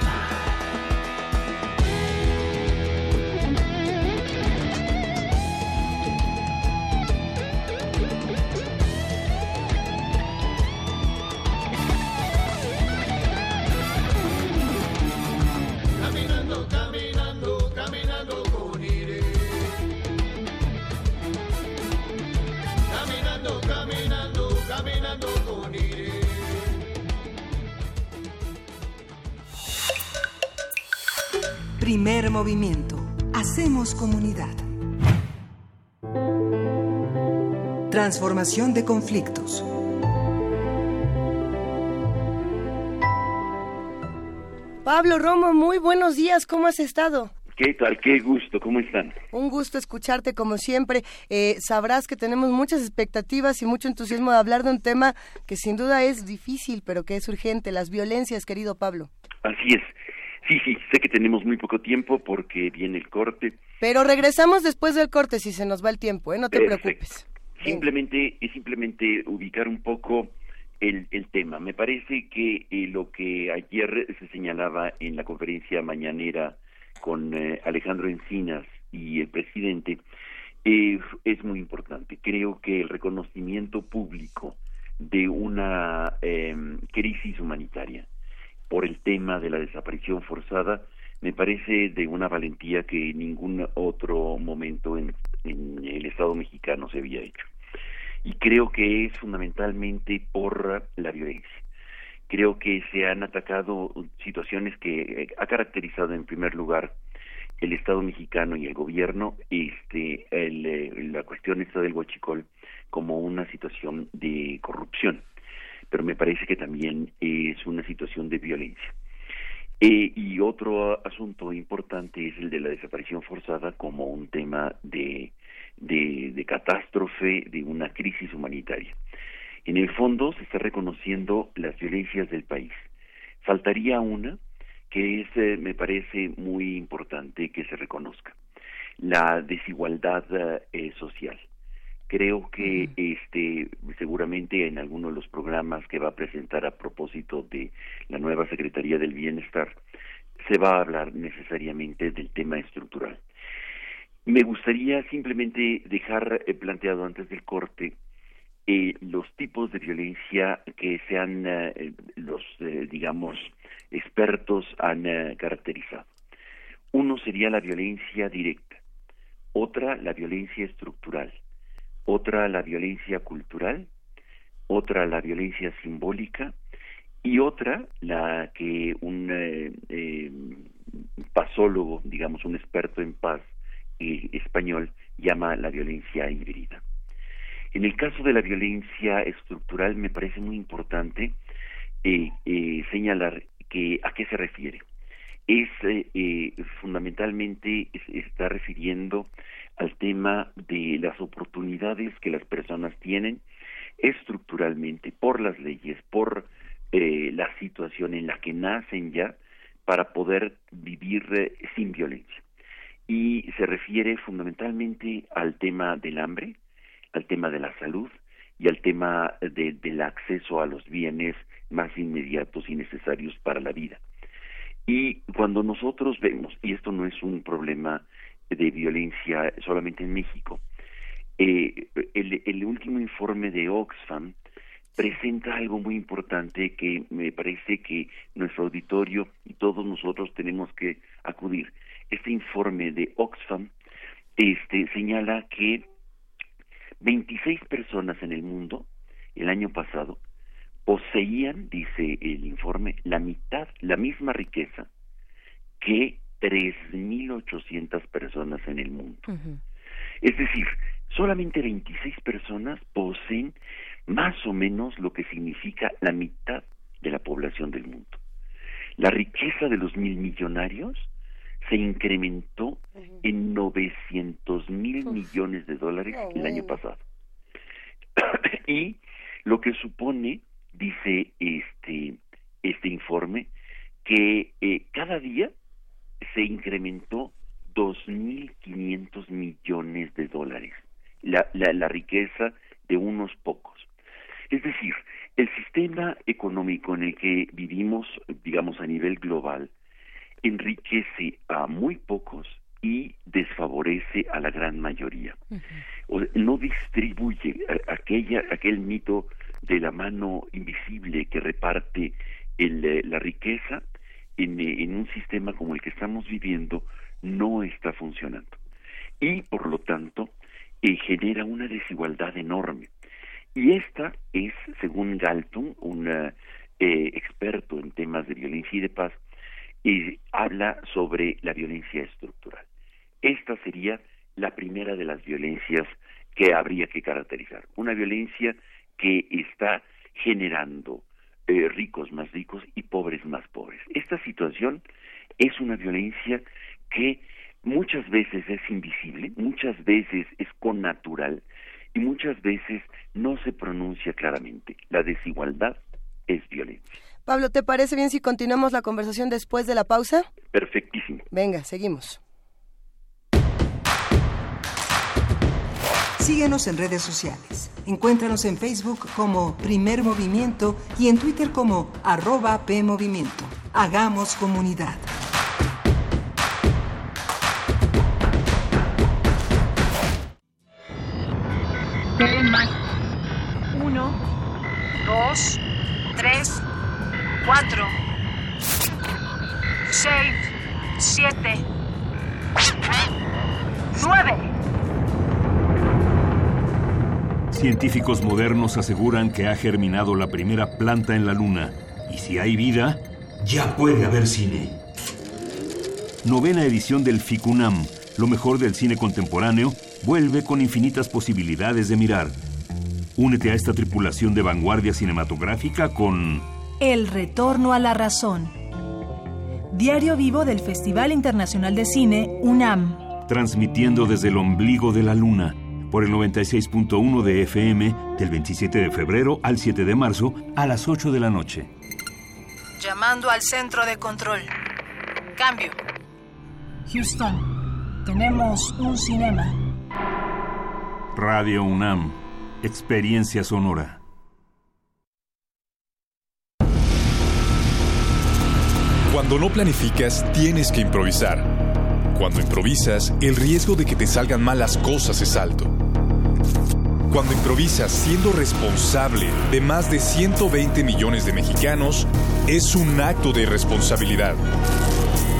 comunidad. Transformación de conflictos. Pablo Romo, muy buenos días, ¿cómo has estado? ¿Qué tal? Qué gusto, ¿cómo están? Un gusto escucharte como siempre. Eh, sabrás que tenemos muchas expectativas y mucho entusiasmo de hablar de un tema que sin duda es difícil, pero que es urgente, las violencias, querido Pablo. Así es. Sí, sí, sé que tenemos muy poco tiempo porque viene el corte. Pero regresamos después del corte si se nos va el tiempo, ¿eh? No te Perfecto. preocupes. Simplemente es simplemente ubicar un poco el, el tema. Me parece que eh, lo que ayer se señalaba en la conferencia mañanera con eh, Alejandro Encinas y el presidente eh, es muy importante. Creo que el reconocimiento público de una em, crisis humanitaria por el tema de la desaparición forzada me parece de una valentía que en ningún otro momento en, el Estado mexicano se había hecho. Y creo que es fundamentalmente por la violencia. Creo que se han atacado situaciones que eh, ha caracterizado en primer lugar el Estado mexicano y el gobierno, este, el, eh, la cuestión esta del huachicol como una situación de corrupción, pero me parece que también es una situación de violencia. Eh, y otro asunto importante es el de la desaparición forzada como un tema de, de, catástrofe, de una crisis humanitaria. En el fondo se está reconociendo las violencias del país. Faltaría una que es, eh, me parece muy importante que se reconozca, la desigualdad eh, social. Creo que este seguramente en alguno de los programas que va a presentar a propósito de la nueva Secretaría del Bienestar se va a hablar necesariamente del tema estructural. Me gustaría simplemente dejar eh, planteado antes del corte eh, los tipos de violencia que se han, eh, los, eh, digamos, expertos han caracterizado. Uno sería la violencia directa, otra la violencia estructural, otra la violencia cultural, otra la violencia simbólica y otra la que un eh, eh, pasólogo, digamos un experto en paz eh, español, llama la violencia híbrida. En el caso de la violencia estructural me parece muy importante eh, señalar que a qué se refiere. Es fundamentalmente es- está refiriendo al tema de las oportunidades que las personas tienen estructuralmente por las leyes, por eh, la situación en la que nacen ya para poder vivir eh, sin violencia. Y se refiere fundamentalmente al tema del hambre, al tema de la salud y al tema de- del acceso a los bienes más inmediatos y necesarios para la vida. Y cuando nosotros vemos, y esto no es un problema de violencia solamente en México, eh, el, el último informe de Oxfam presenta algo muy importante que me parece que nuestro auditorio y todos nosotros tenemos que acudir. Este informe de Oxfam este, señala que 26 personas en el mundo el año pasado poseían, dice el informe, la mitad, la misma riqueza que 3.800 personas en el mundo. Es decir, solamente 26 personas poseen más o menos lo que significa la mitad de la población del mundo. La riqueza de los mil millonarios se incrementó en 900 mil millones de dólares el año pasado. y lo que supone, dice este, este informe, que eh, cada día se incrementó 2.500 millones de dólares la, la, la riqueza de unos pocos. Es decir, el sistema económico en el que vivimos, digamos a nivel global, enriquece a muy pocos y desfavorece a la gran mayoría. O- no distribuye a- aquella, aquel mito de la mano invisible que reparte el, eh, la riqueza en, un sistema como el que estamos viviendo no está funcionando. Y por lo tanto, eh, genera una desigualdad enorme. Y esta es, según Galton, un eh, experto en temas de violencia y de paz, eh, habla sobre la violencia estructural. Esta sería la primera de las violencias que habría que caracterizar. Una violencia que está generando eh, ricos más ricos y pobres más pobres. Esta situación es una violencia que muchas veces es invisible, muchas veces es connatural y muchas veces no se pronuncia claramente. La desigualdad es violencia. Pablo, ¿te parece bien si continuamos la conversación después de la pausa? Perfectísimo. Venga, seguimos. Síguenos en redes sociales. Encuéntranos en Facebook como Primer Movimiento y en Twitter como arroba PMovimiento. Hagamos comunidad. Uno, dos, tres, cuatro, seis, siete, nueve. Científicos modernos aseguran que ha germinado la primera planta en la Luna. Y si hay vida, ya puede haber cine. Novena edición del FICUNAM, lo mejor del cine contemporáneo, vuelve con infinitas posibilidades de mirar. Únete a esta tripulación de vanguardia cinematográfica con El retorno a la razón. Diario vivo del Festival Internacional de Cine UNAM. Transmitiendo desde el ombligo de la luna por el 96.1 de FM del 27 de febrero al 7 de marzo a las 8 de la noche. Llamando al centro de control. Cambio. Houston, tenemos un cinema. Radio UNAM, experiencia sonora. Cuando no planificas, tienes que improvisar. Cuando improvisas, el riesgo de que te salgan mal las cosas es alto. Cuando improvisas siendo responsable de más de 120 millones de mexicanos, es un acto de irresponsabilidad.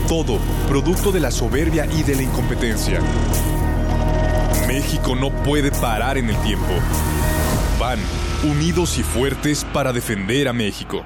Todo producto de la soberbia y de la incompetencia. México no puede parar en el tiempo. Van, unidos y fuertes para defender a México.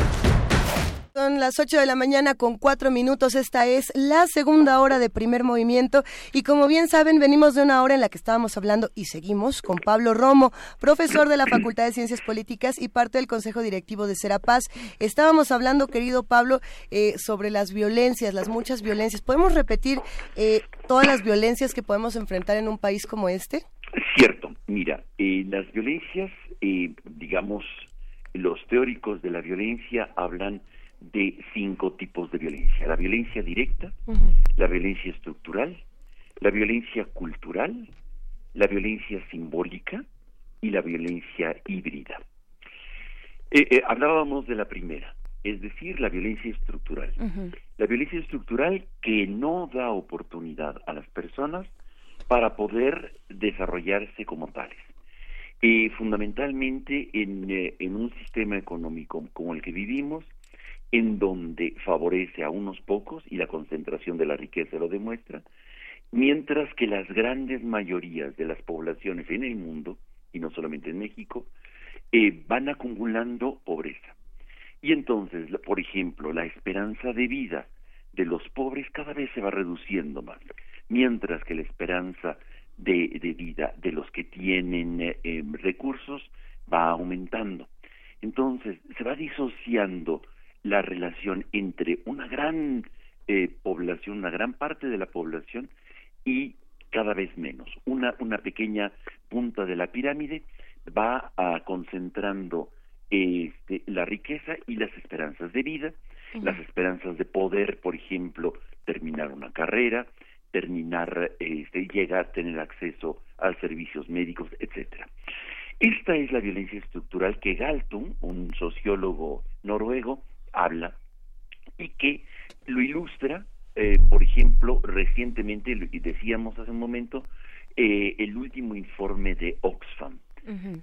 Son las 8 de la mañana con 4 minutos. Esta es la segunda hora de primer movimiento. Y como bien saben, venimos de una hora en la que estábamos hablando y seguimos con Pablo Romo, profesor de la Facultad de Ciencias Políticas y parte del Consejo Directivo de Serapaz. Estábamos hablando, querido Pablo, eh, sobre las violencias, las muchas violencias. ¿Podemos repetir eh, todas las violencias que podemos enfrentar en un país como este? Cierto. Mira, eh, las violencias, eh, digamos, los teóricos de la violencia hablan de cinco tipos de violencia. La violencia directa, la violencia estructural, la violencia cultural, la violencia simbólica y la violencia híbrida. Eh, eh, hablábamos de la primera, es decir, la violencia estructural. La violencia estructural que no da oportunidad a las personas para poder desarrollarse como tales. Eh, fundamentalmente en, eh, en un sistema económico como el que vivimos, en donde favorece a unos pocos y la concentración de la riqueza lo demuestra, mientras que las grandes mayorías de las poblaciones en el mundo, y no solamente en México, eh, van acumulando pobreza. Y entonces, por ejemplo, la esperanza de vida de los pobres cada vez se va reduciendo más, mientras que la esperanza de, de vida de los que tienen eh, eh, recursos va aumentando. Entonces, se va disociando la relación entre una gran eh, población, una gran parte de la población y cada vez menos. Una, una pequeña punta de la pirámide va ah, concentrando este, la riqueza y las esperanzas de vida, las esperanzas de poder, por ejemplo, terminar una carrera, terminar, este, llegar a tener acceso a servicios médicos, etcétera. Esta es la violencia estructural que Galtung, un sociólogo noruego, habla y que lo ilustra, eh, por ejemplo, recientemente, y decíamos hace un momento, eh, el último informe de Oxfam,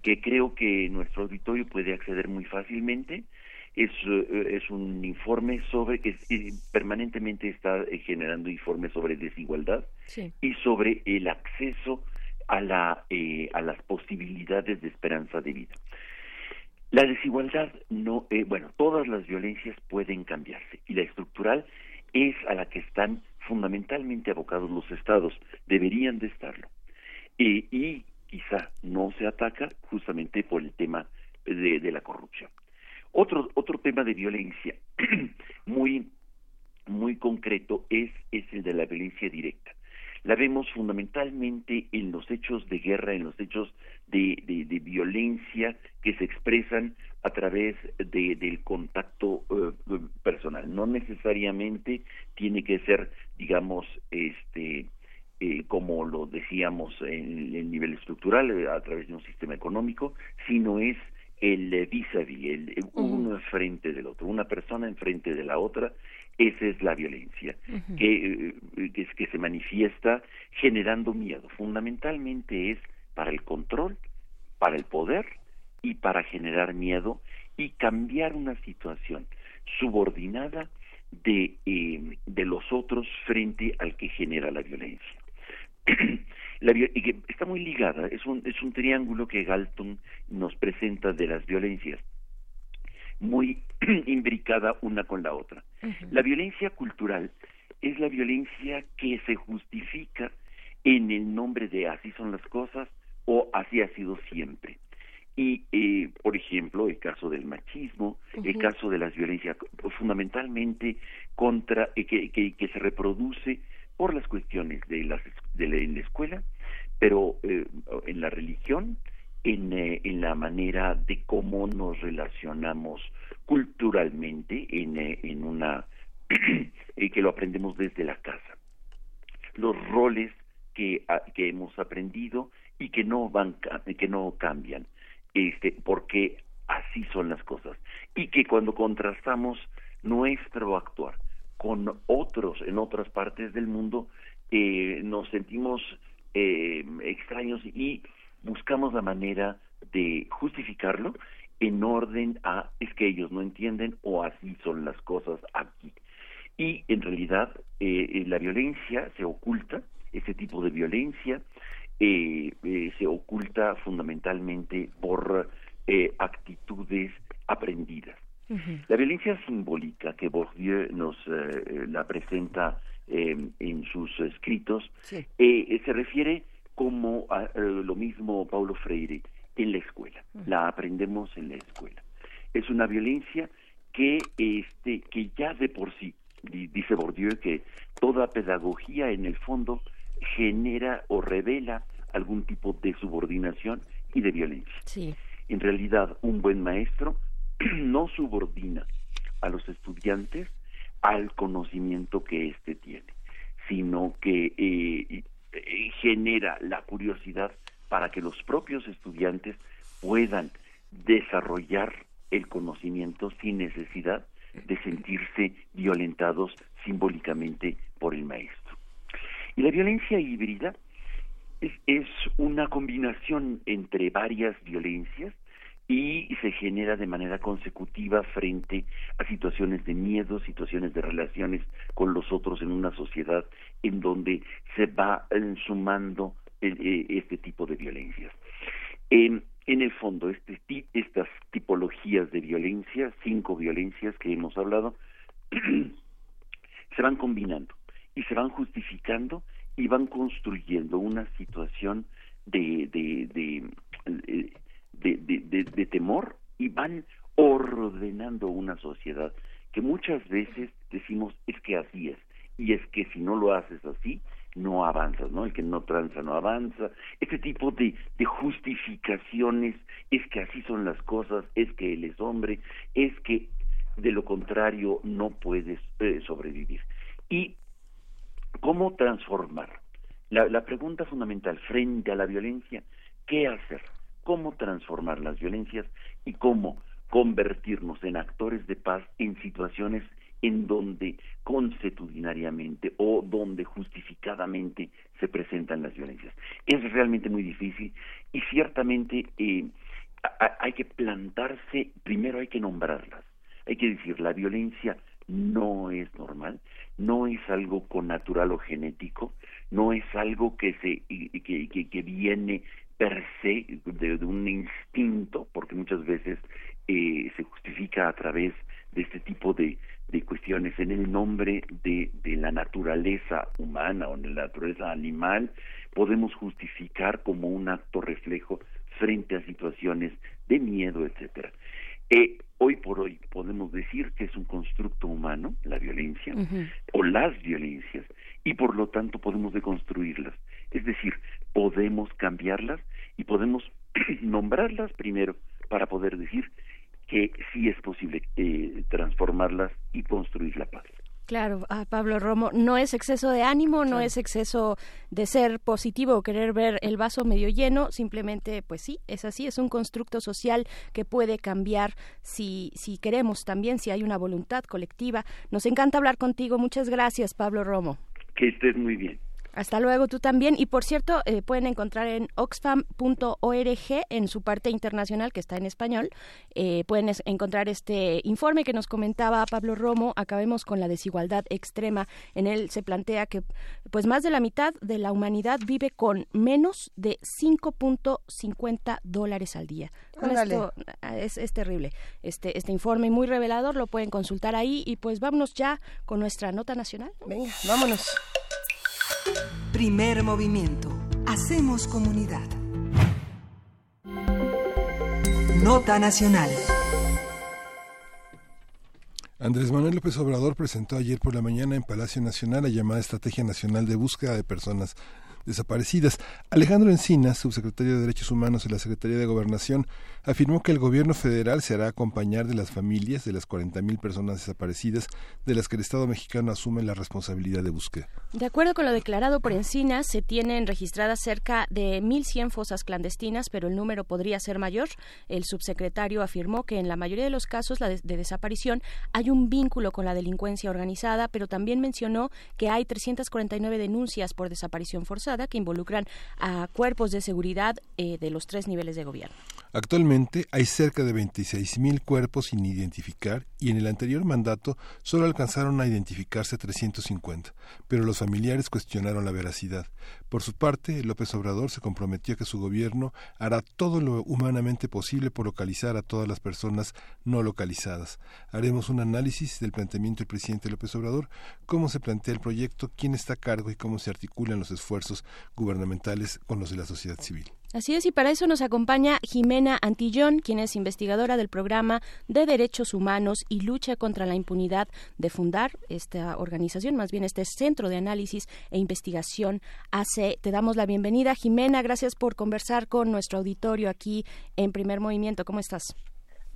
que creo que nuestro auditorio puede acceder muy fácilmente. Es, eh, es un informe sobre que eh, permanentemente está generando informes sobre desigualdad Sí. y sobre el acceso a, la, eh, a las posibilidades de esperanza de vida. La desigualdad no, eh, bueno, todas las violencias pueden cambiarse y la estructural es a la que están fundamentalmente abocados los estados, deberían de estarlo. Eh, y quizá no se ataca justamente por el tema de, de la corrupción. Otro, otro tema de violencia muy, muy concreto es, es el de la violencia directa. La vemos fundamentalmente en los hechos de guerra, en los hechos de, de, de violencia que se expresan a través de, del contacto eh, personal. No necesariamente tiene que ser, digamos, este, eh, como lo decíamos en el nivel estructural, eh, a través de un sistema económico, sino es el vis-a-vis, el, el uno frente del otro, una persona enfrente de la otra, esa es la violencia, que, eh, que, se manifiesta generando miedo. Fundamentalmente es para el control, para el poder y para generar miedo y cambiar una situación subordinada de, eh, de los otros frente al que genera la violencia. La y que está muy ligada, es un, es un triángulo que Galton nos presenta de las violencias, muy imbricada una con la otra. La violencia cultural es la violencia que se justifica en el nombre de así son las cosas o así ha sido siempre. Y, eh, por ejemplo, el caso del machismo, el caso de las violencias, fundamentalmente contra, eh, que, que, que se reproduce por las cuestiones de, las, de la, en la escuela, pero eh, en la religión, en, eh, en la manera de cómo nos relacionamos culturalmente, en, eh, en una que lo aprendemos desde la casa. Los roles que, a- que hemos aprendido y que no van que no cambian, este, porque así son las cosas. Y que cuando contrastamos nuestro actuar con otros en otras partes del mundo, eh, nos sentimos eh, extraños y buscamos la manera de justificarlo en orden a es que ellos no entienden o así son las cosas aquí. Y en realidad eh, la violencia se oculta, ese tipo de violencia eh, eh, se oculta fundamentalmente por eh, actitudes aprendidas. La violencia simbólica que Bourdieu nos eh, la presenta eh, en sus escritos eh, se refiere como a, eh, lo mismo Paulo Freire en la escuela. La aprendemos en la escuela. Es una violencia que este que ya de por sí di- dice Bourdieu que toda pedagogía en el fondo genera o revela algún tipo de subordinación y de violencia. Sí. En realidad, un buen maestro no subordina a los estudiantes al conocimiento que éste tiene, sino que eh, eh, genera la curiosidad para que los propios estudiantes puedan desarrollar el conocimiento sin necesidad de sentirse violentados simbólicamente por el maestro. Y la violencia híbrida es, es una combinación entre varias violencias y se genera de manera consecutiva frente a situaciones de miedo, situaciones de relaciones con los otros en una sociedad en donde se va eh, sumando eh, eh, este tipo de violencias. En, el fondo, este, estas tipologías de violencia, cinco violencias que hemos hablado, se van combinando y se van justificando y van construyendo una situación de, de, de, de, de- de- temor y van ordenando una sociedad que muchas veces decimos es que así es y es que si no lo haces así no avanzas, ¿no? El que no tranza no avanza. Este tipo de, de justificaciones es que así son las cosas, es que él es hombre, es que de lo contrario no puedes eh, sobrevivir. Y ¿Cómo transformar? La, la pregunta fundamental frente a la violencia, ¿qué hacer? ¿Cómo transformar las violencias y cómo convertirnos en actores de paz en situaciones en donde consuetudinariamente o donde justificadamente se presentan las violencias? Es realmente muy difícil y ciertamente eh, hay que plantarse, primero hay que nombrarlas, hay que decir, la violencia no es normal, no es algo connatural o genético, no es algo que se que, que viene per se de, de un instinto, porque muchas veces eh, se justifica a través de este tipo de, de cuestiones en el nombre de, de la naturaleza humana o de la naturaleza animal, podemos justificar como un acto reflejo frente a situaciones de miedo, etcétera. Eh, hoy por hoy podemos decir que es un constructo humano, la violencia, o las violencias, y por lo tanto podemos deconstruirlas. Es decir, podemos cambiarlas y podemos nombrarlas primero para poder decir que sí es posible eh, transformarlas y construir la paz. Claro, ah, Pablo Romo, no es exceso de ánimo, no es exceso de ser positivo o querer ver el vaso medio lleno, simplemente, pues sí, es así, es un constructo social que puede cambiar si, si queremos también, si hay una voluntad colectiva. Nos encanta hablar contigo, muchas gracias, Pablo Romo. Que estés muy bien. Hasta luego, tú también. Y por cierto, eh, pueden encontrar en oxfam.org, en su parte internacional, que está en español, eh, pueden es- encontrar este informe que nos comentaba Pablo Romo, Acabemos con la desigualdad extrema. En él se plantea que pues más de la mitad de la humanidad vive con menos de 5.50 dólares al día. Con esto ah, es, es terrible. Este, este informe muy revelador lo pueden consultar ahí y pues vámonos ya con nuestra nota nacional. Venga, vámonos. Primer movimiento. Hacemos comunidad. Nota nacional. Andrés Manuel López Obrador presentó ayer por la mañana en Palacio Nacional la llamada Estrategia Nacional de Búsqueda de Personas desaparecidas. Alejandro Encinas, subsecretario de Derechos Humanos de la Secretaría de Gobernación, afirmó que el gobierno federal se hará acompañar de las familias de las 40.000 personas desaparecidas de las que el Estado mexicano asume la responsabilidad de búsqueda. De acuerdo con lo declarado por Encinas, se tienen registradas cerca de 1.100 fosas clandestinas, pero el número podría ser mayor. El subsecretario afirmó que en la mayoría de los casos de desaparición hay un vínculo con la delincuencia organizada, pero también mencionó que hay 349 denuncias por desaparición forzada que involucran a cuerpos de seguridad eh, de los tres niveles de gobierno. Actualmente hay cerca de 26.000 cuerpos sin identificar y en el anterior mandato solo alcanzaron a identificarse 350, pero los familiares cuestionaron la veracidad. Por su parte, López Obrador se comprometió a que su gobierno hará todo lo humanamente posible por localizar a todas las personas no localizadas. Haremos un análisis del planteamiento del presidente López Obrador, cómo se plantea el proyecto, quién está a cargo y cómo se articulan los esfuerzos gubernamentales con los de la sociedad civil. Así es, y para eso nos acompaña Jimena Antillón, quien es investigadora del programa de Derechos Humanos y Lucha contra la Impunidad de Fundar, esta organización, más bien este Centro de Análisis e Investigación AC. Te damos la bienvenida, Jimena, gracias por conversar con nuestro auditorio aquí en Primer Movimiento. ¿Cómo estás?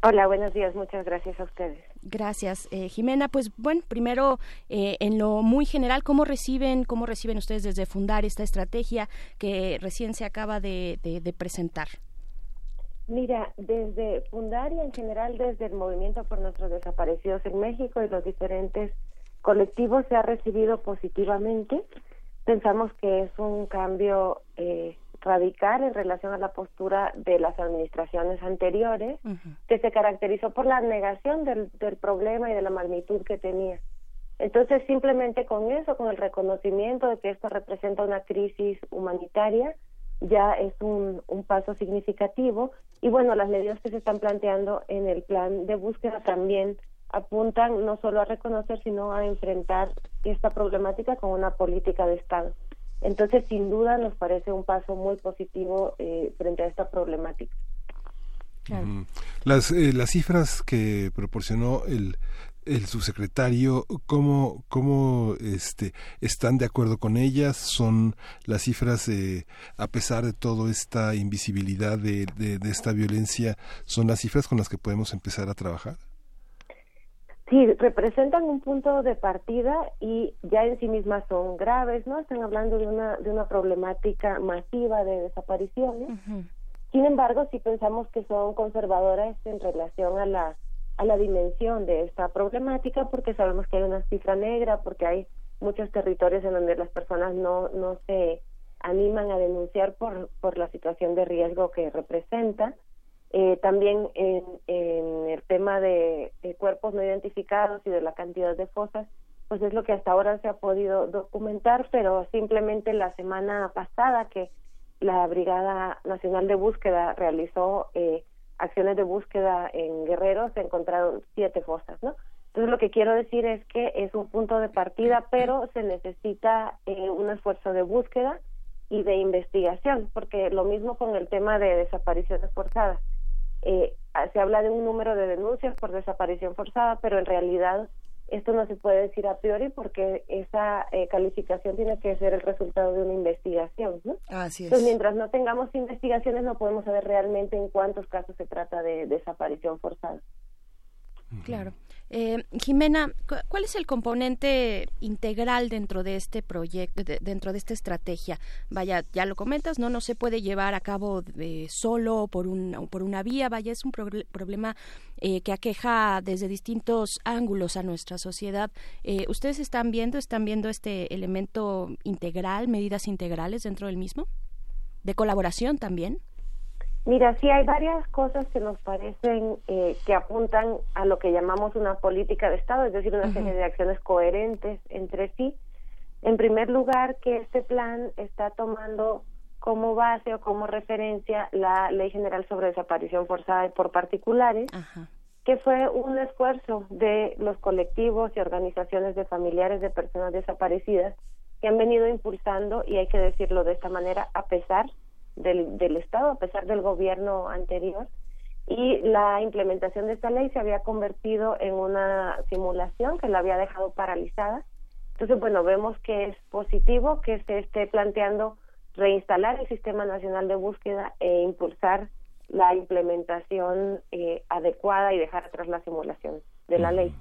Hola, buenos días, muchas gracias a ustedes. Gracias, eh, Jimena. Pues bueno, primero eh, en lo muy general, ¿cómo reciben, cómo reciben ustedes desde fundar esta estrategia que recién se acaba de, de, de presentar? Mira, desde fundar y en general desde el movimiento por nuestros desaparecidos en México y los diferentes colectivos se ha recibido positivamente. Pensamos que es un cambio eh, radical en relación a la postura de las administraciones anteriores, uh -huh. que se caracterizó por la negación del, del problema y de la magnitud que tenía. Entonces, simplemente con eso, con el reconocimiento de que esto representa una crisis humanitaria, ya es un, un paso significativo. Y bueno, las medidas que se están planteando en el plan de búsqueda también apuntan no solo a reconocer, sino a enfrentar esta problemática con una política de Estado. Entonces, sin duda, nos parece un paso muy positivo eh, frente a esta problemática. Claro. Las, eh, las cifras que proporcionó el, el subsecretario, ¿cómo, cómo este, están de acuerdo con ellas? ¿Son las cifras, eh, a pesar de toda esta invisibilidad de, de, de esta violencia, son las cifras con las que podemos empezar a trabajar? Sí, representan un punto de partida y ya en sí mismas son graves, ¿no? Están hablando de una de una problemática masiva de desapariciones. Uh -huh. Sin embargo, sí pensamos que son conservadoras en relación a la a la dimensión de esta problemática porque sabemos que hay una cifra negra, porque hay muchos territorios en donde las personas no no se animan a denunciar por por la situación de riesgo que representa. Eh, también en, en, el tema de, cuerpos no identificados y de la cantidad de fosas, pues es lo que hasta ahora se ha podido documentar, pero simplemente la semana pasada que la Brigada Nacional de Búsqueda realizó eh, acciones de búsqueda en Guerrero, se encontraron siete fosas, ¿no? Entonces lo que quiero decir es que es un punto de partida, pero se necesita eh, un esfuerzo de búsqueda y de investigación, porque lo mismo con el tema de desapariciones forzadas eh, se habla de un número de denuncias por desaparición forzada, pero en realidad esto no se puede decir a priori porque esa eh, calificación tiene que ser el resultado de una investigación, ¿no? Así es. Entonces, mientras no tengamos investigaciones, no podemos saber realmente en cuántos casos se trata de desaparición forzada. Claro. Eh, Jimena, ¿cuál es el componente integral dentro de este proyecto, de, dentro de esta estrategia? Vaya, ya lo comentas, no, no se puede llevar a cabo de, solo por un por una vía. Vaya, es un pro problema eh, que aqueja desde distintos ángulos a nuestra sociedad. Eh, ¿Ustedes están viendo, están viendo este elemento integral, medidas integrales dentro del mismo, de colaboración también? Mira, sí hay varias cosas que nos parecen eh, que apuntan a lo que llamamos una política de Estado, es decir, una uh -huh. serie de acciones coherentes entre sí. En primer lugar, que este plan está tomando como base o como referencia la Ley General sobre Desaparición Forzada por Particulares, uh -huh. que fue un esfuerzo de los colectivos y organizaciones de familiares de personas desaparecidas que han venido impulsando, y hay que decirlo de esta manera, a pesar del, del Estado, a pesar del gobierno anterior, y la implementación de esta ley se había convertido en una simulación que la había dejado paralizada. Entonces, bueno, vemos que es positivo que se esté planteando reinstalar el Sistema Nacional de Búsqueda e impulsar la implementación eh, adecuada y dejar atrás la simulación de la ley.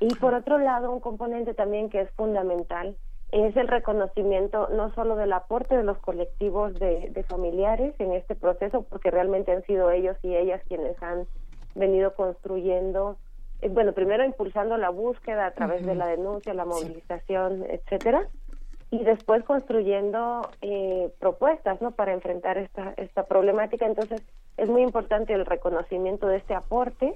Y por otro lado, un componente también que es fundamental es el reconocimiento no solo del aporte de los colectivos de, de familiares en este proceso, porque realmente han sido ellos y ellas quienes han venido construyendo, eh, bueno, primero impulsando la búsqueda a través de la denuncia, la movilización, etcétera, y después construyendo eh, propuestas, ¿no? Para enfrentar esta esta problemática. Entonces es muy importante el reconocimiento de este aporte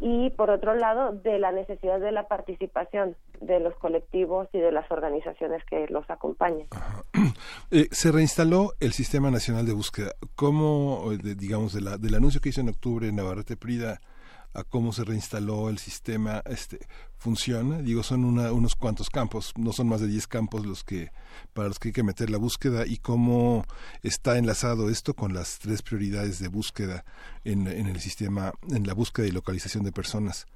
y por otro lado de la necesidad de la participación de los colectivos y de las organizaciones que los acompañan. Eh, se reinstaló el Sistema Nacional de Búsqueda. ¿Cómo, eh, de- digamos, de la, del anuncio que hizo en octubre Navarrete Prida a cómo se reinstaló el sistema, este, funciona? Digo, son una- unos cuantos campos, no son más de 10 campos los que, para los que hay que meter la búsqueda y cómo está enlazado esto con las tres prioridades de búsqueda en, en el sistema, en la búsqueda y localización de personas.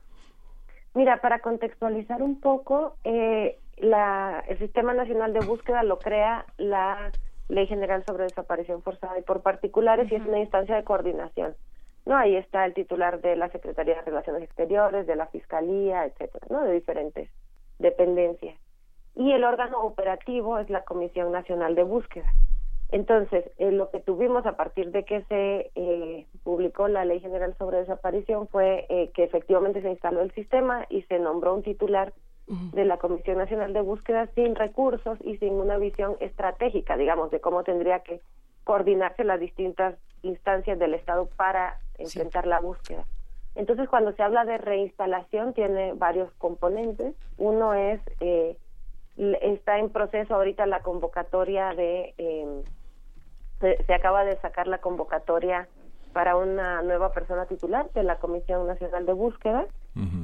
Mira, para contextualizar un poco, eh, la, el Sistema Nacional de Búsqueda lo crea la Ley General sobre Desaparición Forzada y por particulares y es una instancia de coordinación. No, ahí está el titular de la Secretaría de Relaciones Exteriores, de la Fiscalía, etcétera, ¿no? De diferentes dependencias. Y el órgano operativo es la Comisión Nacional de Búsqueda. Entonces, eh, lo que tuvimos a partir de que se eh, publicó la Ley General sobre Desaparición fue eh, que efectivamente se instaló el sistema y se nombró un titular de la Comisión Nacional de Búsqueda sin recursos y sin una visión estratégica, digamos, de cómo tendría que coordinarse las distintas instancias del Estado para enfrentar la búsqueda. Entonces, cuando se habla de reinstalación, tiene varios componentes. Uno es, eh, está en proceso ahorita la convocatoria de, eh, se, se acaba de sacar la convocatoria para una nueva persona titular de la Comisión Nacional de Búsqueda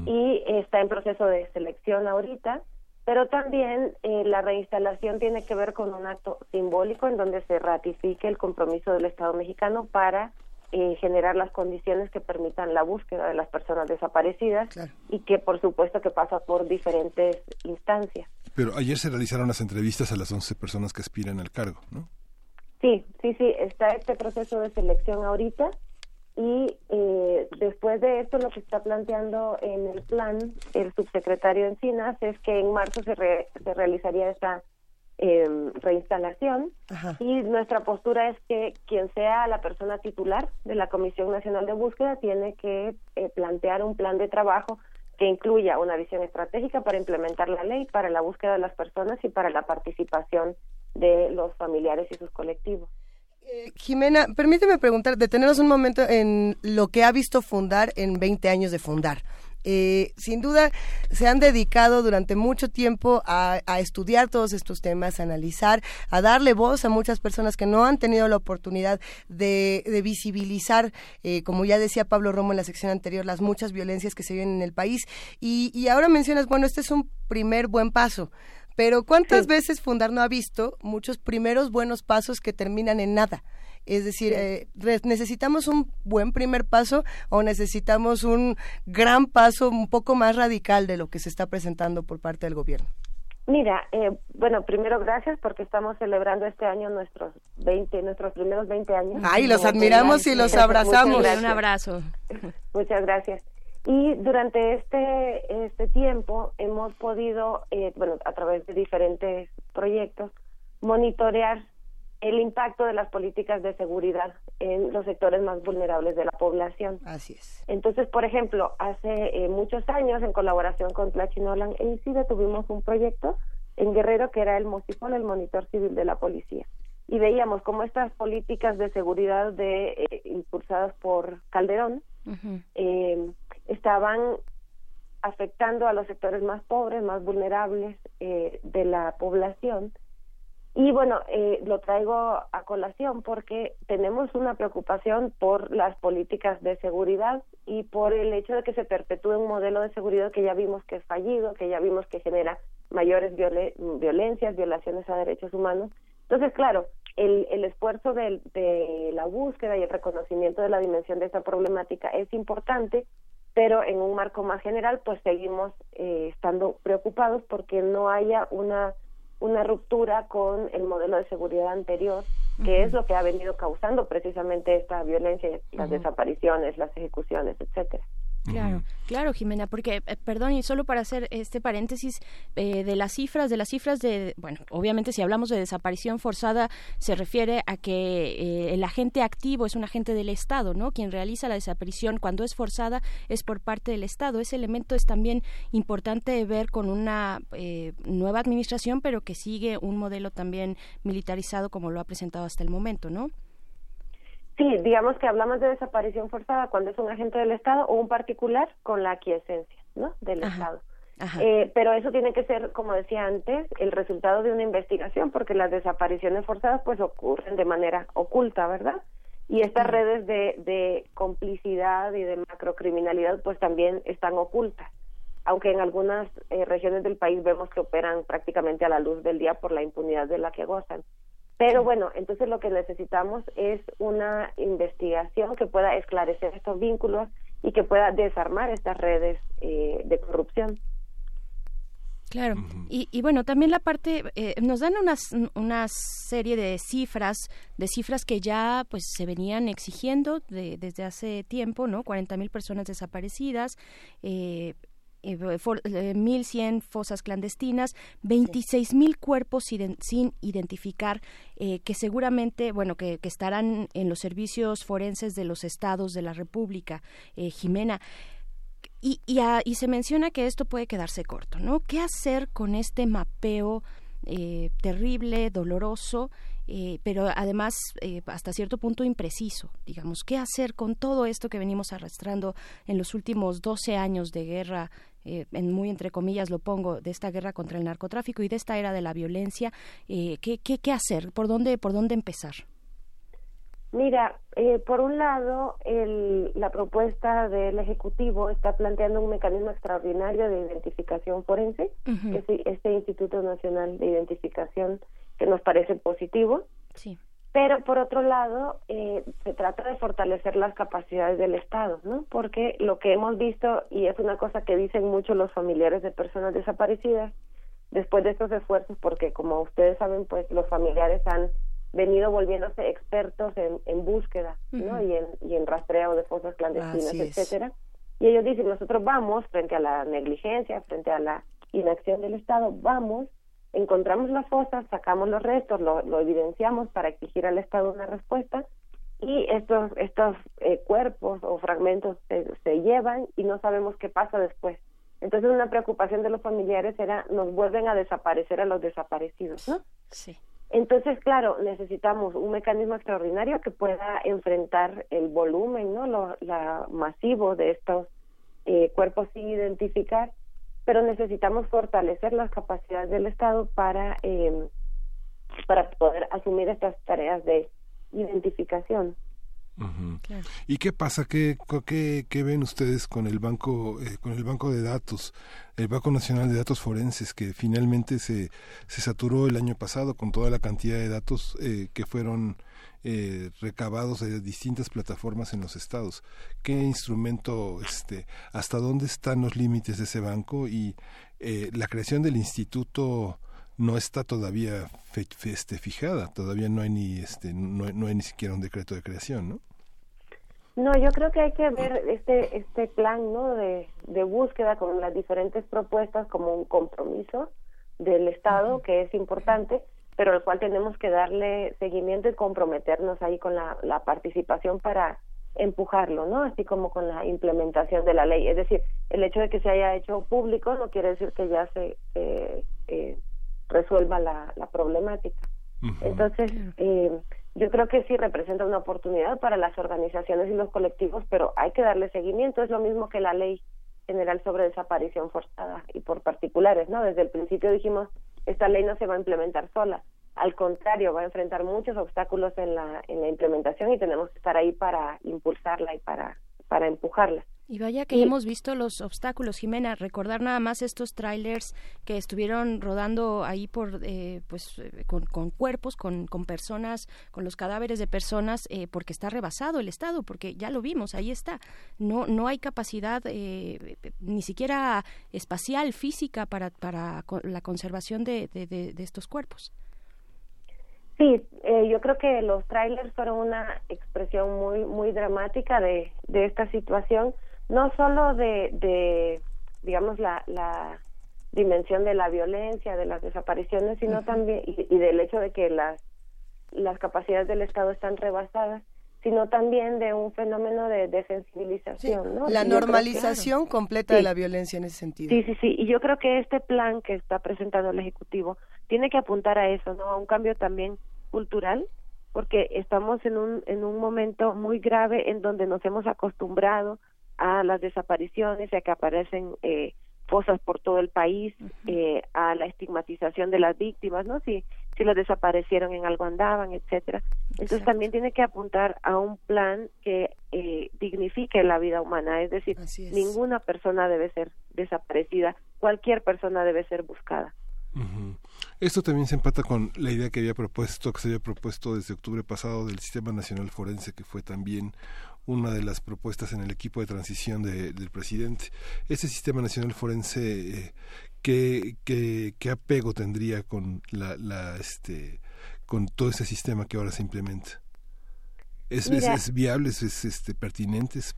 y está en proceso de selección ahorita, pero también eh, la reinstalación tiene que ver con un acto simbólico en donde se ratifique el compromiso del Estado mexicano para eh, generar las condiciones que permitan la búsqueda de las personas desaparecidas y que por supuesto que pasa por diferentes instancias. Pero ayer se realizaron las entrevistas a las 11 personas que aspiran al cargo, ¿no? Sí, sí, sí, está este proceso de selección ahorita y eh, después de esto lo que está planteando en el plan el subsecretario Encinas es que en marzo se, re- se realizaría esa eh, reinstalación y nuestra postura es que quien sea la persona titular de la Comisión Nacional de Búsqueda tiene que eh, plantear un plan de trabajo que incluya una visión estratégica para implementar la ley, para la búsqueda de las personas y para la participación de los familiares y sus colectivos. Jimena, permíteme preguntar, detenernos un momento en lo que ha visto fundar en 20 años de fundar. Eh, sin duda se han dedicado durante mucho tiempo a, a estudiar todos estos temas, a analizar, a darle voz a muchas personas que no han tenido la oportunidad de, de visibilizar, eh, como ya decía Pablo Romo en la sección anterior, las muchas violencias que se viven en el país. Y, y ahora mencionas, bueno, este es un primer buen paso. Pero ¿cuántas veces Fundar no ha visto muchos primeros buenos pasos que terminan en nada? Es decir, eh, necesitamos un buen primer paso o necesitamos un gran paso un poco más radical de lo que se está presentando por parte del gobierno. Mira, eh, bueno, primero gracias porque estamos celebrando este año nuestros 20, nuestros primeros 20 años. Ay, los admiramos y los abrazamos. Un abrazo. Muchas gracias. Y durante este este tiempo hemos podido, eh, bueno, a través de diferentes proyectos, monitorear el impacto de las políticas de seguridad en los sectores más vulnerables de la población. Así es. Entonces, por ejemplo, hace eh, muchos años, en colaboración con Tlachinolan e ICIDA, tuvimos un proyecto en Guerrero que era el MOCIFON, el Monitor Civil de la Policía. Y veíamos cómo estas políticas de seguridad de, eh, impulsadas por Calderón eh, estaban afectando a los sectores más pobres, más vulnerables eh, de la población. Y bueno, eh, lo traigo a colación porque tenemos una preocupación por las políticas de seguridad y por el hecho de que se perpetúe un modelo de seguridad que ya vimos que es fallido, que ya vimos que genera mayores viole- violencias, violaciones a derechos humanos. Entonces, claro, el, el esfuerzo de, la búsqueda y el reconocimiento de la dimensión de esta problemática es importante, pero en un marco más general, pues seguimos eh, estando preocupados porque no haya una una ruptura con el modelo de seguridad anterior, que es lo que ha venido causando precisamente esta violencia, las desapariciones, las ejecuciones, etcétera. Claro, claro, Jimena, porque, eh, perdón, y solo para hacer este paréntesis eh, de las cifras, de las cifras de, bueno, obviamente si hablamos de desaparición forzada, se refiere a que eh, el agente activo es un agente del Estado, ¿no? Quien realiza la desaparición cuando es forzada es por parte del Estado. Ese elemento es también importante ver con una eh, nueva administración, pero que sigue un modelo también militarizado como lo ha presentado hasta el momento, ¿no? Sí, digamos que hablamos de desaparición forzada cuando es un agente del Estado o un particular con la aquiescencia, ¿no? Del Estado. Ajá. Eh, pero eso tiene que ser, como decía antes, el resultado de una investigación, porque las desapariciones forzadas pues ocurren de manera oculta, ¿verdad? Y estas redes de, de complicidad y de macrocriminalidad pues también están ocultas, aunque en algunas eh, regiones del país vemos que operan prácticamente a la luz del día por la impunidad de la que gozan. Pero bueno, entonces lo que necesitamos es una investigación que pueda esclarecer estos vínculos y que pueda desarmar estas redes eh, de corrupción. Claro. y, y bueno, también la parte, eh, nos dan unas, una serie de cifras, de cifras que ya pues se venían exigiendo de- desde hace tiempo, ¿no? 40 mil personas desaparecidas, eh, eh, for- eh, 1.100 fosas clandestinas, 26.000 cuerpos sin identificar, eh, que seguramente, bueno, que, que estarán en los servicios forenses de los estados de la República. Eh, Jimena, y, y, a- y se menciona que esto puede quedarse corto, ¿no? ¿Qué hacer con este mapeo eh, terrible, doloroso, eh, pero además eh, hasta cierto punto impreciso? Digamos, ¿qué hacer con todo esto que venimos arrastrando en los últimos 12 años de guerra? Eh, en muy entre comillas lo pongo, de esta guerra contra el narcotráfico y de esta era de la violencia, eh, ¿qué, qué, ¿qué hacer? ¿Por dónde, por dónde empezar? Mira, eh, por un lado, el- la propuesta del Ejecutivo está planteando un mecanismo extraordinario de identificación forense, que es este Instituto Nacional de Identificación, que nos parece positivo. Sí. Pero por otro lado, eh, se trata de fortalecer las capacidades del Estado, ¿no? Porque lo que hemos visto, y es una cosa que dicen mucho los familiares de personas desaparecidas, después de estos esfuerzos, porque como ustedes saben, pues los familiares han venido volviéndose expertos en, en búsqueda, ¿no? Y en, y en rastreo de fosas clandestinas, Así es. etcétera. Y ellos dicen, nosotros vamos frente a la negligencia, frente a la inacción del Estado, vamos, encontramos las fosas, sacamos los restos, lo, lo evidenciamos para exigir al Estado una respuesta y estos estos eh, cuerpos o fragmentos se, se llevan y no sabemos qué pasa después. Entonces una preocupación de los familiares era nos vuelven a desaparecer a los desaparecidos, ¿no? Sí. Entonces, claro, necesitamos un mecanismo extraordinario que pueda enfrentar el volumen, ¿no? Lo la masivo de estos eh, cuerpos sin identificar, pero necesitamos fortalecer las capacidades del Estado para eh, para poder asumir estas tareas de identificación. ¿Y qué pasa? ¿Qué, qué, qué ven ustedes con el banco, eh, con el banco de datos, el Banco Nacional de Datos Forenses, que finalmente se, se saturó el año pasado con toda la cantidad de datos eh, que fueron eh, recabados de distintas plataformas en los estados? ¿Qué instrumento, este, hasta dónde están los límites de ese banco y eh, la creación del instituto? no está todavía fe- fe- este, fijada, todavía no hay ni este no, no hay ni siquiera un decreto de creación, ¿no? No, yo creo que hay que ver este este plan, ¿no? De, de búsqueda con las diferentes propuestas como un compromiso del Estado que es importante, pero al cual tenemos que darle seguimiento y comprometernos ahí con la, la participación para empujarlo, ¿no? Así como con la implementación de la ley. Es decir, el hecho de que se haya hecho público no quiere decir que ya se eh, eh, resuelva la, la problemática. Entonces, eh, yo creo que sí representa una oportunidad para las organizaciones y los colectivos, pero hay que darle seguimiento. Es lo mismo que la ley general sobre desaparición forzada y por particulares, ¿no? Desde el principio dijimos, esta ley no se va a implementar sola. Al contrario, va a enfrentar muchos obstáculos en la, en la implementación y tenemos que estar ahí para impulsarla y para, para empujarla. Y vaya que hemos visto los obstáculos, Jimena. Recordar nada más estos trailers que estuvieron rodando ahí por, eh, pues, eh, con, con cuerpos, con, con personas, con los cadáveres de personas, eh, porque está rebasado el Estado, porque ya lo vimos, ahí está. No, no hay capacidad eh, ni siquiera espacial, física para, para la conservación de, de, de- de estos cuerpos. Sí, eh, yo creo que los trailers fueron una expresión muy muy dramática de, de esta situación, no solo de, de digamos, la, la dimensión de la violencia, de las desapariciones, sino también, y, y del hecho de que las, las capacidades del Estado están rebasadas, sino también de un fenómeno de desensibilización, ¿no? La que- normalización completa de Sí. la violencia en ese sentido. Sí, sí, sí. Y yo creo que este plan que está presentando el Ejecutivo tiene que apuntar a eso, ¿no? A un cambio también cultural, porque estamos en un, en un momento muy grave en donde nos hemos acostumbrado a las desapariciones, a que aparecen eh, fosas por todo el país, eh, a la estigmatización de las víctimas, ¿no? Si, si las desaparecieron en algo andaban, etcétera. Entonces también tiene que apuntar a un plan que eh, dignifique la vida humana, es decir, ninguna persona debe ser desaparecida, cualquier persona debe ser buscada. Esto también se empata con la idea que había propuesto, que se había propuesto desde octubre pasado del Sistema Nacional Forense, que fue también una de las propuestas en el equipo de transición de- del presidente. Ese Sistema Nacional Forense, eh, ¿qué, qué, qué apego tendría con la, la, este, con todo ese sistema que ahora se implementa? ¿Es, es, viable? ¿Es, es, este, pertinente? ¿Es-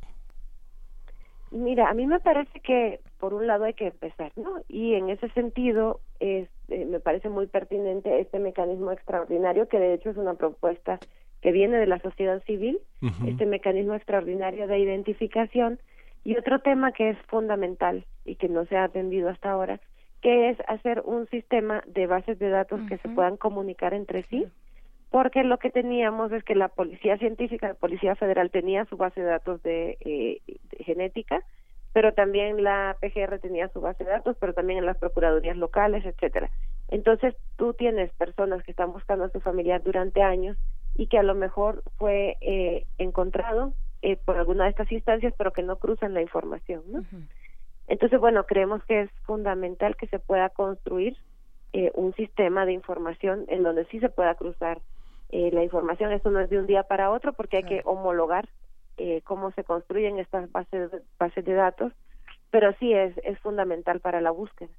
Mira, a mí me parece que por un lado hay que empezar, ¿no? Y en ese sentido es, eh, me parece muy pertinente este mecanismo extraordinario que de hecho es una propuesta que viene de la sociedad civil, este mecanismo extraordinario de identificación y otro tema que es fundamental y que no se ha atendido hasta ahora, que es hacer un sistema de bases de datos que se puedan comunicar entre sí, porque lo que teníamos es que la policía científica, la policía federal tenía su base de datos de, eh, de genética, pero también la PGR tenía su base de datos, pero también en las procuradurías locales, etcétera. Entonces tú tienes personas que están buscando a su familiar durante años y que a lo mejor fue eh, encontrado eh, por alguna de estas instancias, pero que no cruzan la información, ¿no? Entonces, bueno, creemos que es fundamental que se pueda construir eh, un sistema de información en donde sí se pueda cruzar eh, la información. Esto no es de un día para otro porque hay que homologar eh, cómo se construyen estas bases bases de datos, pero sí es, es fundamental para la búsqueda.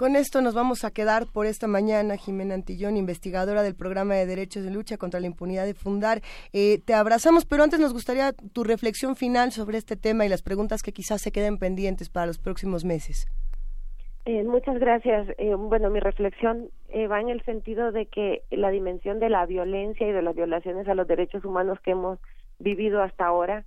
Con esto nos vamos a quedar por esta mañana, Jimena Antillón, investigadora del programa de Derechos de Lucha contra la Impunidad de Fundar. Eh, te abrazamos, pero antes nos gustaría tu reflexión final sobre este tema y las preguntas que quizás se queden pendientes para los próximos meses. Eh, muchas gracias. Eh, bueno, mi reflexión eh, va en el sentido de que la dimensión de la violencia y de las violaciones a los derechos humanos que hemos vivido hasta ahora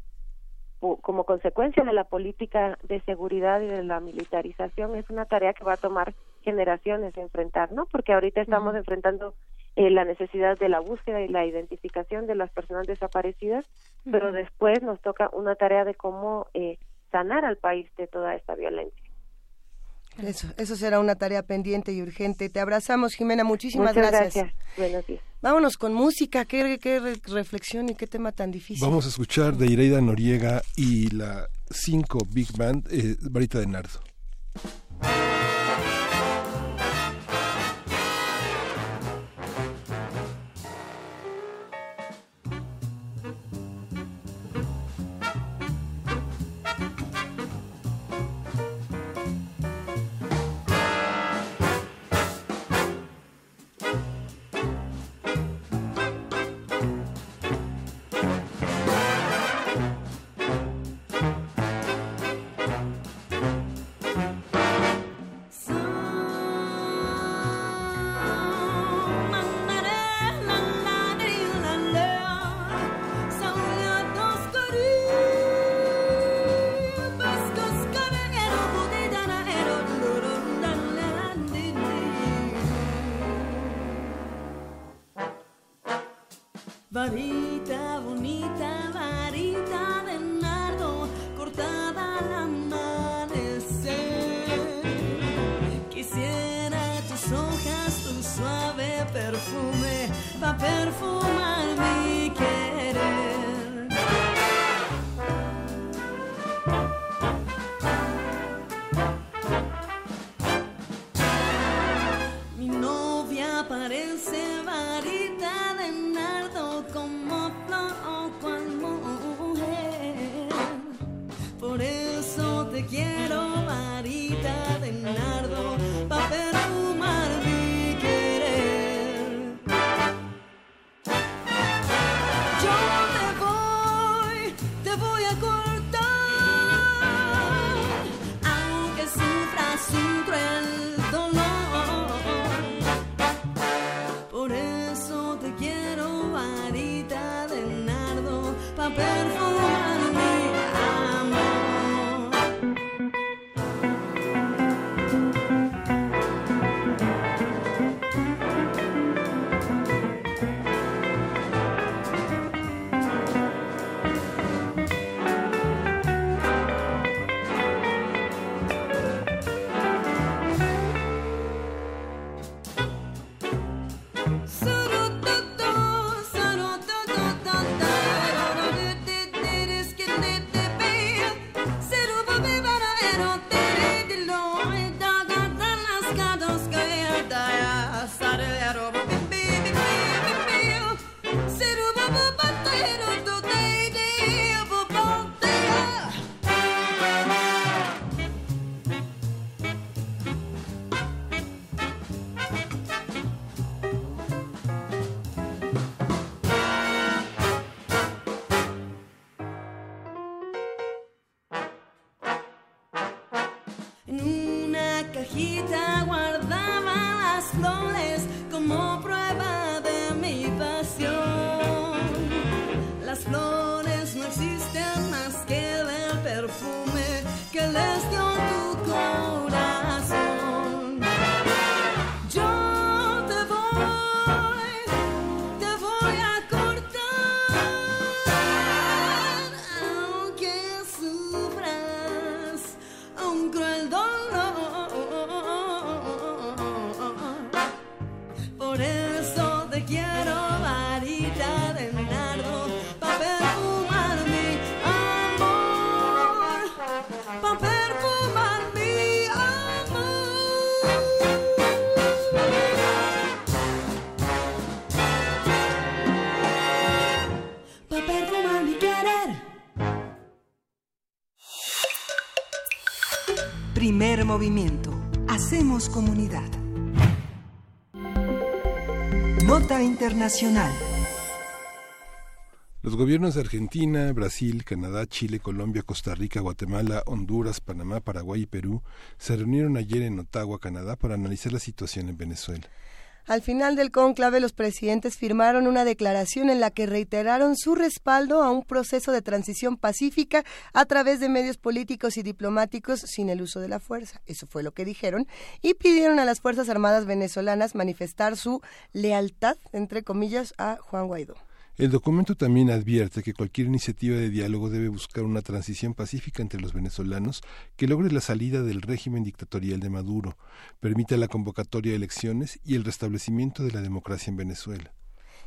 como consecuencia de la política de seguridad y de la militarización es una tarea que va a tomar generaciones enfrentar, ¿no? Porque ahorita estamos enfrentando eh, la necesidad de la búsqueda y la identificación de las personas desaparecidas, pero después nos toca una tarea de cómo eh, sanar al país de toda esta violencia. Eso, eso será una tarea pendiente y urgente. Te abrazamos, Jimena. Muchísimas Muchas gracias. gracias. Buenos días. Vámonos con música. Qué, qué re- reflexión y qué tema tan difícil. Vamos a escuchar de Ireida Noriega y la 5 Big Band, eh, Varita de Nardo. Movimiento. Hacemos comunidad. Nota Internacional. Los gobiernos de Argentina, Brasil, Canadá, Chile, Colombia, Costa Rica, Guatemala, Honduras, Panamá, Paraguay y Perú se reunieron ayer en Ottawa, Canadá, para analizar la situación en Venezuela. Al final del cónclave, los presidentes firmaron una declaración en la que reiteraron su respaldo a un proceso de transición pacífica a través de medios políticos y diplomáticos sin el uso de la fuerza. Eso fue lo que dijeron. Y pidieron a las Fuerzas Armadas venezolanas manifestar su lealtad, entre comillas, a Juan Guaidó. El documento también advierte que cualquier iniciativa de diálogo debe buscar una transición pacífica entre los venezolanos que logre la salida del régimen dictatorial de Maduro, permita la convocatoria de elecciones y el restablecimiento de la democracia en Venezuela.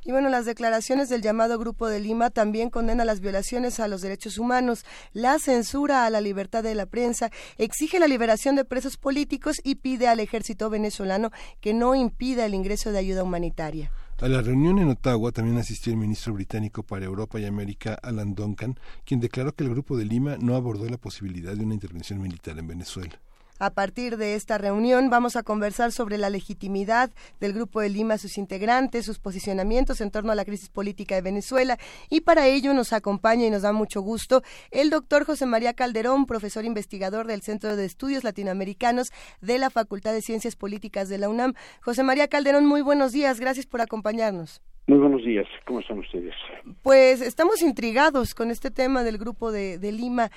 Y bueno, las declaraciones del llamado Grupo de Lima también condenan las violaciones a los derechos humanos, la censura a la libertad de la prensa, exige la liberación de presos políticos y pide al ejército venezolano que no impida el ingreso de ayuda humanitaria. A la reunión en Ottawa también asistió el ministro británico para Europa y América, Alan Duncan, quien declaró que el Grupo de Lima no abordó la posibilidad de una intervención militar en Venezuela. A partir de esta reunión vamos a conversar sobre la legitimidad del Grupo de Lima, sus integrantes, sus posicionamientos en torno a la crisis política de Venezuela y para ello nos acompaña y nos da mucho gusto el doctor José María Calderón, profesor investigador del Centro de Estudios Latinoamericanos de la Facultad de Ciencias Políticas de la UNAM. José María Calderón, muy buenos días, gracias por acompañarnos. Muy buenos días, ¿cómo están ustedes? Pues estamos intrigados con este tema del Grupo de, de Lima.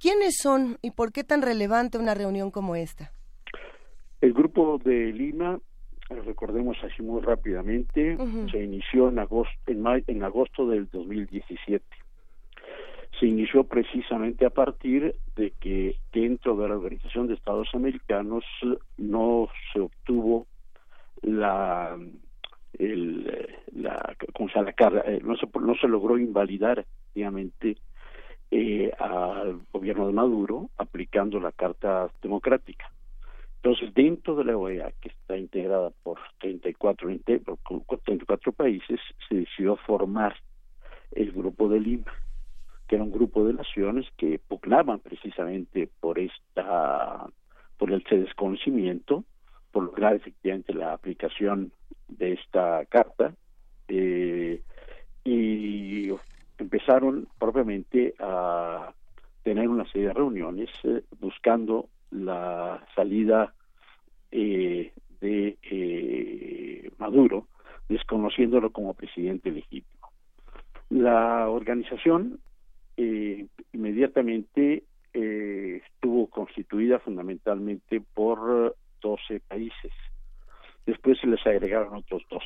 ¿Quiénes son y por qué tan relevante una reunión como esta? El grupo de Lima, recordemos así muy rápidamente, se inició en agosto, en, en agosto del 2017. Se inició precisamente a partir de que dentro de la Organización de Estados Americanos no se obtuvo la el, la. La carga, eh, no se no se logró invalidar efectivamente eh, al gobierno de Maduro aplicando la Carta Democrática. Entonces, dentro de la OEA, que está integrada por 34, inte- por 34 países, se decidió formar el Grupo de Lima, que era un grupo de naciones que pugnaban precisamente por esta, por el desconocimiento, por lograr efectivamente la aplicación de esta carta, eh, y empezaron propiamente a tener una serie de reuniones eh, buscando la salida eh, de eh, Maduro, desconociéndolo como presidente legítimo. La organización inmediatamente estuvo constituida fundamentalmente por 12 países. Después se les agregaron otros dos.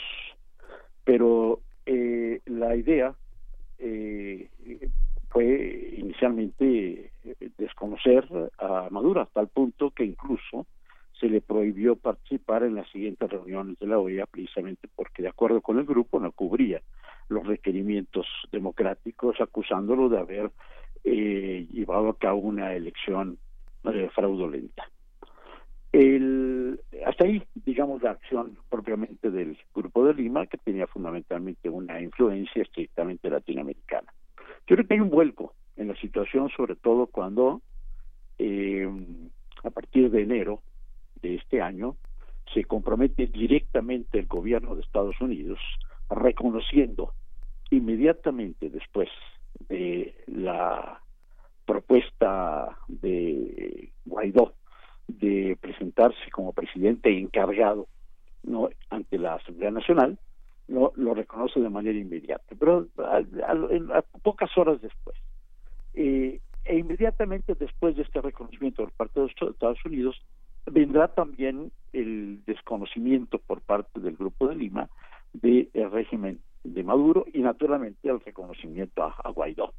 Pero la idea eh, fue inicialmente eh, desconocer a Maduro hasta el punto que incluso se le prohibió participar en las siguientes reuniones de la OEA precisamente porque de acuerdo con el grupo no cubría los requerimientos democráticos acusándolo de haber eh, llevado a cabo una elección eh, fraudulenta. El, hasta ahí, digamos, la acción propiamente del Grupo de Lima, que tenía fundamentalmente una influencia estrictamente latinoamericana. Yo creo que hay un vuelco en la situación, sobre todo cuando eh, a partir de enero de este año se compromete directamente el gobierno de Estados Unidos reconociendo inmediatamente después de la propuesta de Guaidó de presentarse como presidente encargado no ante la Asamblea Nacional, lo, lo reconoce de manera inmediata, pero a, pocas horas después. Eh, e inmediatamente después de este reconocimiento por parte de los Estados Unidos, vendrá también el desconocimiento por parte del Grupo de Lima del régimen de Maduro y naturalmente el reconocimiento a Guaidó.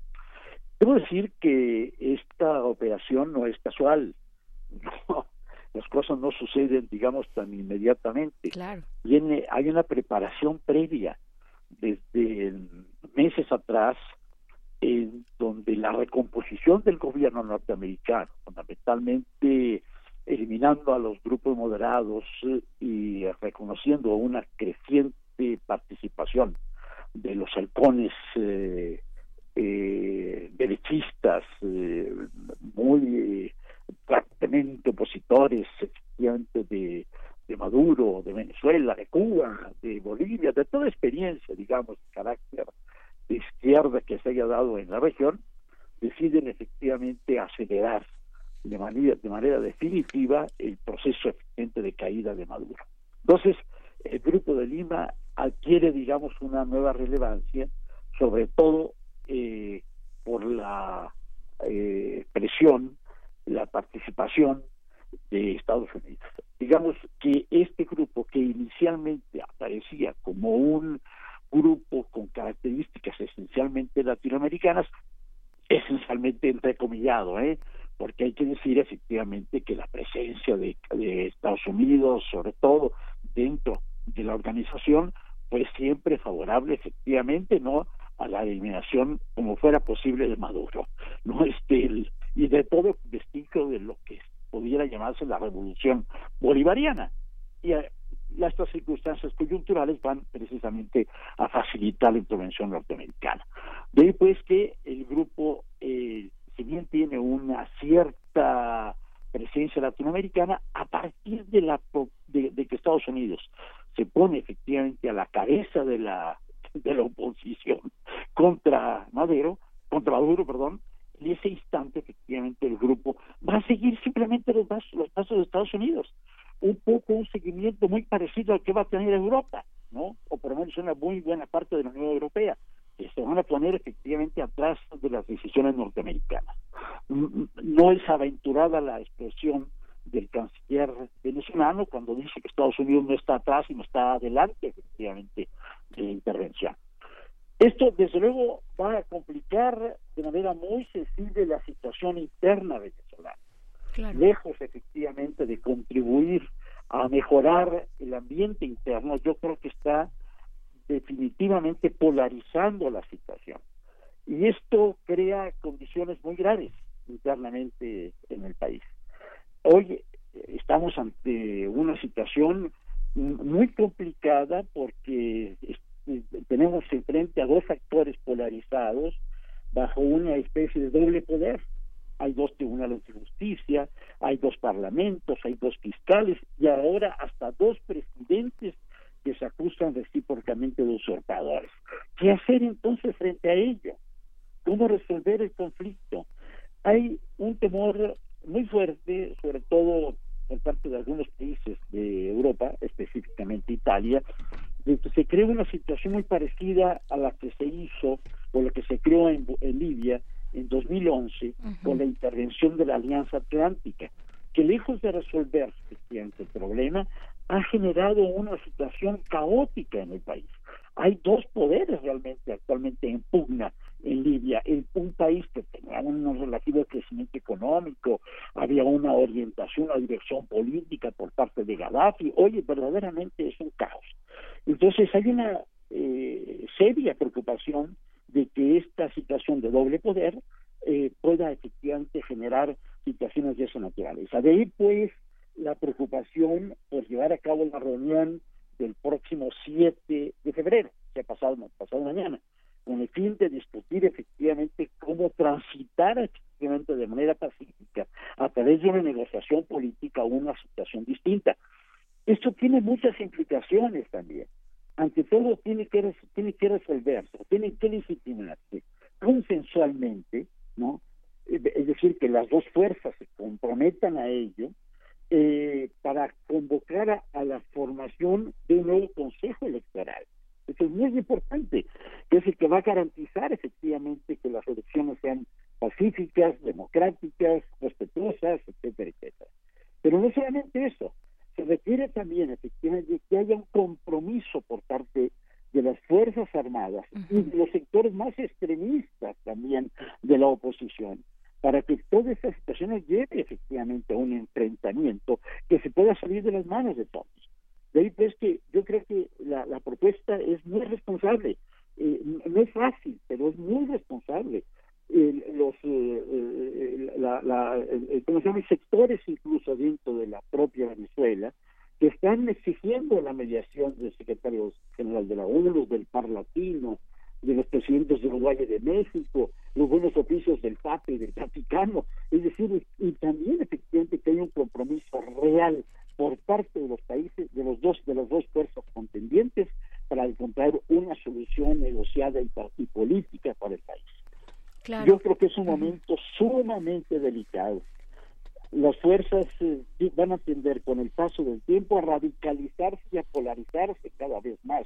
Debo decir que esta operación no es casual. No, las cosas no suceden, digamos, tan inmediatamente. Claro. Viene, hay una preparación previa desde meses atrás en donde la recomposición del gobierno norteamericano, fundamentalmente eliminando a los grupos moderados eh, y reconociendo una creciente participación de los halcones eh, eh, derechistas eh, muy fuertemente opositores efectivamente de, de Maduro, de Venezuela, de Cuba, de Bolivia, de toda experiencia, digamos, de carácter de izquierda que se haya dado en la región, deciden efectivamente acelerar de manera, de manera definitiva el proceso efectivamente de caída de Maduro. Entonces, el Grupo de Lima adquiere, digamos, una nueva relevancia, sobre todo eh, por la eh, presión, la participación de Estados Unidos. Digamos que este grupo que inicialmente aparecía como un grupo con características esencialmente latinoamericanas, esencialmente entrecomillado, ¿eh? porque hay que decir efectivamente que la presencia de, de Estados Unidos, sobre todo dentro de la organización, fue siempre favorable efectivamente no a la eliminación como fuera posible de Maduro, no este el- y de todo vestigio de lo que pudiera llamarse la revolución bolivariana. Y eh, estas circunstancias coyunturales van precisamente a facilitar la intervención norteamericana. De ahí pues que el grupo, eh, si bien tiene una cierta presencia latinoamericana, a partir de, la, de, de que Estados Unidos se pone efectivamente a la cabeza de la, de la oposición contra Maduro, contra Maduro, perdón, en ese instante efectivamente el grupo va a seguir simplemente los pasos, de Estados Unidos un poco un seguimiento muy parecido al que va a tener Europa, ¿no? O por lo menos una muy buena parte de la Unión Europea, que se van a poner efectivamente atrás de las decisiones norteamericanas. Mm, No es aventurada la expresión del canciller venezolano cuando dice que Estados Unidos no está atrás y no está adelante efectivamente de intervención. Esto, desde luego, va a complicar de manera muy sensible la situación interna venezolana lejos efectivamente de contribuir a mejorar el ambiente interno, yo creo que está definitivamente polarizando la situación. Y esto crea condiciones muy graves internamente en el país. Hoy eh, estamos ante una situación muy complicada porque tenemos enfrente a dos actores polarizados bajo una especie de doble poder hay dos tribunales de justicia, hay dos parlamentos, hay dos fiscales y ahora hasta dos presidentes que se acusan recíprocamente de usurpadores. ¿Qué hacer entonces frente a ello? ¿Cómo resolver el conflicto? Hay un temor muy fuerte, sobre todo por parte de algunos países de Europa, específicamente Italia, se cree una situación muy parecida a la que se hizo o la que se creó en, en Libia en 2011 con la intervención de la Alianza Atlántica, que lejos de resolver efectivamente el problema, ha generado una situación caótica en el país. Hay dos poderes realmente actualmente en pugna en Libia. El, un país que tenía un relativo crecimiento económico, había una orientación, una dirección política por parte de Gaddafi. Oye, verdaderamente es un caos. Entonces hay una eh, seria preocupación de que esta situación de doble poder eh, pueda efectivamente generar situaciones de esa naturaleza. De ahí, pues, la preocupación por llevar a cabo la reunión del próximo 7 de febrero, que ha pasado, pasado mañana, con el fin de discutir efectivamente cómo transitar efectivamente de manera pacífica a través de una negociación política una situación distinta. Esto tiene muchas implicaciones también. Ante todo, tiene que, resolverse, tiene que legitimarse consensualmente, ¿no? Es es decir, que las dos fuerzas se comprometan a ello eh, para convocar a, a la formación de un nuevo consejo electoral. Eso es muy importante, que es el que va a garantizar efectivamente que las elecciones sean pacíficas, democráticas, respetuosas, etcétera, etcétera. Pero no solamente eso, se requiere también efectivamente que haya un compromiso por parte de las Fuerzas Armadas y de los sectores más extremistas también de la oposición, para que toda esta situación lleve efectivamente a un enfrentamiento que se pueda salir de las manos de todos. De ahí pues que yo creo que la, la propuesta es muy responsable, Eh, no es fácil, pero es muy responsable. Eh, los eh, eh, la, la, ¿cómo se llama? sectores incluso dentro de la propia Venezuela que están exigiendo la mediación del secretario general de la ONU, del Par Latino, de los presidentes de Uruguay y de México, los buenos oficios del Papa y del Vaticano, es decir, y también efectivamente que hay un compromiso real por parte de los países, de los dos, de las dos fuerzas contendientes para encontrar una solución negociada y, y política para el país. Yo creo que es un momento sumamente delicado. Las fuerzas eh, van a tender con el paso del tiempo a radicalizarse y a polarizarse cada vez más.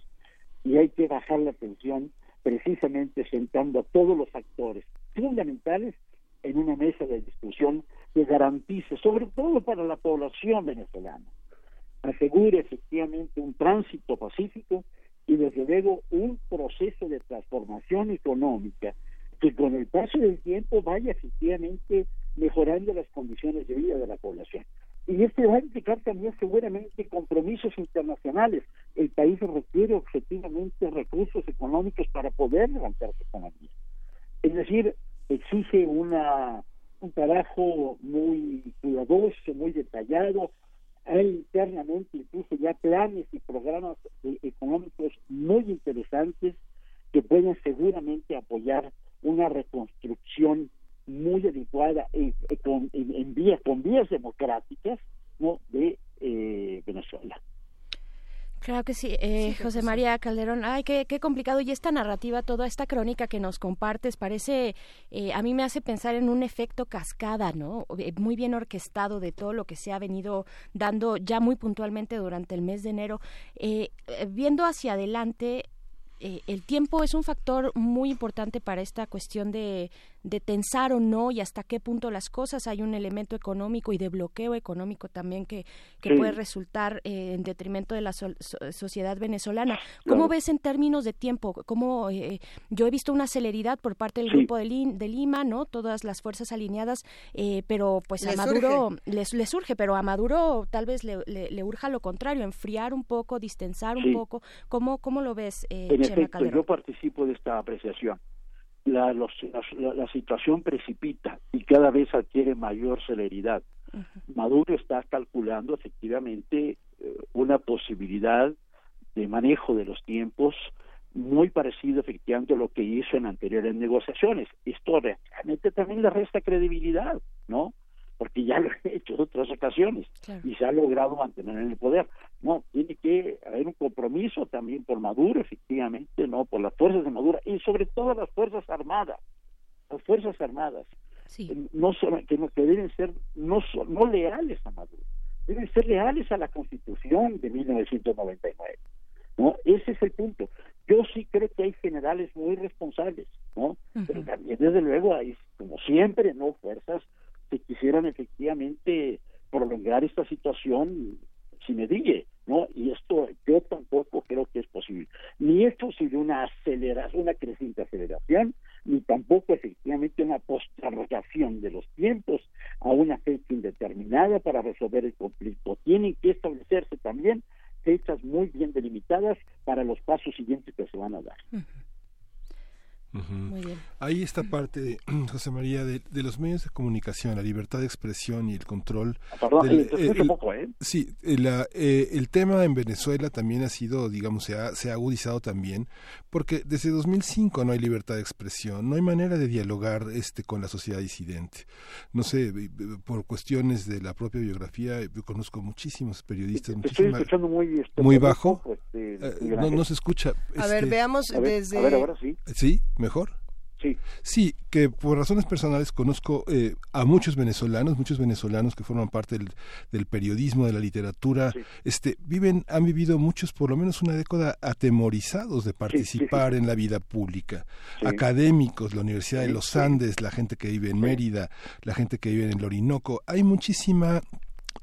Y hay que bajar la tensión precisamente sentando a todos los actores fundamentales en una mesa de discusión que garantice, sobre todo para la población venezolana, asegure efectivamente un tránsito pacífico y desde luego un proceso de transformación económica que con el paso del tiempo vaya efectivamente mejorando las condiciones de vida de la población. Y esto va a implicar también seguramente compromisos internacionales. El país requiere objetivamente recursos económicos para poder levantar su economía. Es decir, exige una un trabajo muy cuidadoso, muy detallado. Hay internamente incluso ya planes y programas económicos muy interesantes que pueden seguramente apoyar una reconstrucción muy adecuada en, en- con, en- en vías con vías democráticas no de eh, Venezuela. Claro que sí, eh, José María Calderón. Ay, qué, qué complicado. Y esta narrativa, toda esta crónica que nos compartes, parece, eh, a mí me hace pensar en un efecto cascada, ¿no? Eh, Muy bien orquestado de todo lo que se ha venido dando ya muy puntualmente durante el mes de enero. Eh, eh, viendo hacia adelante, eh, el tiempo es un factor muy importante para esta cuestión de, de tensar o no y hasta qué punto las cosas. Hay un elemento económico y de bloqueo económico también que, que Sí. puede resultar eh, en detrimento de la so- so- sociedad venezolana. ¿Cómo Claro. ves en términos de tiempo? ¿Cómo, eh, yo he visto una celeridad por parte del Sí. grupo de, de Lima, ¿no? Todas las fuerzas alineadas, eh, pero pues a Maduro les, le surge, pero a Maduro tal vez le, le, le urja lo contrario, enfriar un poco, distensar un Sí. poco. ¿Cómo, cómo lo ves, eh, En Chema efecto, Calderón? yo participo de esta apreciación. La, los- la, la situación precipita y cada vez adquiere mayor celeridad. Maduro está calculando efectivamente eh, una posibilidad de manejo de los tiempos muy parecido efectivamente a lo que hizo en anteriores negociaciones. Esto realmente también le resta credibilidad, ¿no? Porque ya lo he hecho en otras ocasiones y se ha logrado mantener en el poder. No, tiene que haber un compromiso también por Maduro, efectivamente, no, por las fuerzas de Maduro y sobre todo las fuerzas armadas, las fuerzas armadas, eh, no que, que deben ser no no leales a Maduro, deben ser leales a la Constitución de 1999. ¿no? Ese es el punto. Yo sí creo que hay generales muy responsables, ¿no? Pero también, desde luego, hay, como siempre, ¿no? Fuerzas que quisieran efectivamente prolongar esta situación si me digue, ¿no? Y esto yo tampoco creo que es posible. Ni es posible una aceleración, una creciente aceleración, ni tampoco efectivamente una postergación de los tiempos a una fecha indeterminada para resolver el conflicto. Tienen que establecerse también fechas muy bien delimitadas para los pasos siguientes que se van a dar. Muy bien. Ahí esta parte, de, José María, de, de los medios de comunicación, la libertad de expresión y el control. Perdón, del- eh, poco, ¿eh? Sí, el, la- eh, el tema en Venezuela también ha sido, digamos, se ha, se ha agudizado también, porque desde 2005 no hay libertad de expresión, no hay manera de dialogar este con la sociedad disidente. No sé, eh, por cuestiones de la propia biografía, yo conozco muchísimos periodistas, Te estoy escuchando muy, este, muy poco, bajo. este, Eh, no, se escucha. A ver, este- veamos A ver, desde... a ver, ahora sí. ¿Sí? ¿Mejor? Sí. Sí, que por razones personales conozco eh, a muchos venezolanos, muchos venezolanos que forman parte del, del periodismo, de la literatura, este, viven, han vivido muchos, por lo menos una década, atemorizados de participar en la vida pública. Académicos, la Universidad de los. Andes, la gente que vive en Mérida, la gente que vive en el Orinoco. Hay muchísima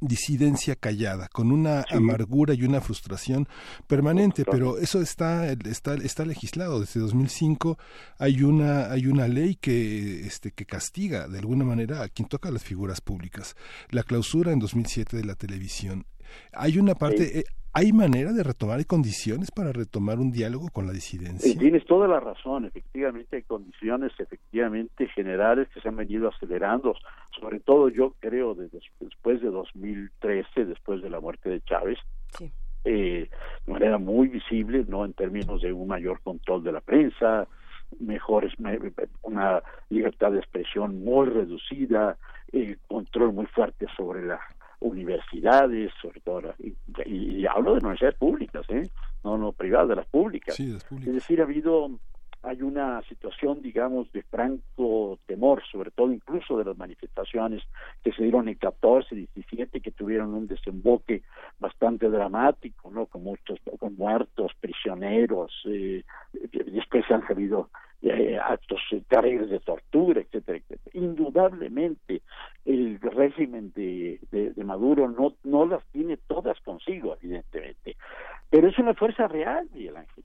disidencia callada, con una amargura y una frustración permanente, pero eso está, está, está legislado. Desde 2005 hay una, hay una ley que, este, que castiga de alguna manera a quien toca las figuras públicas. La clausura en 2007 de la televisión. Hay una parte, eh, ¿hay manera de retomar, hay condiciones para retomar un diálogo con la disidencia? Tienes toda la razón. Efectivamente, hay condiciones efectivamente generales que se han venido acelerando. Sobre todo, yo creo, desde, después de 2013, después de la muerte de Chávez, eh, de manera muy visible, no en términos de un mayor control de la prensa, mejores, me- una libertad de expresión muy reducida, eh, control muy fuerte sobre las universidades, sobre todo, y, hablo de universidades públicas, ¿eh? no, no privadas, de las públicas. Sí, las Es decir, ha habido, hay una situación, digamos, de franco temor, sobre todo incluso de las manifestaciones que se dieron en 14, 17, que tuvieron un desemboque bastante dramático, ¿no? Con muchos, con muertos, prisioneros, eh, después han habido eh, actos terribles de tortura, etcétera, etcétera. Indudablemente, el régimen de, de, de Maduro no, no las tiene todas consigo, evidentemente, pero es una fuerza real, Miguel Ángel.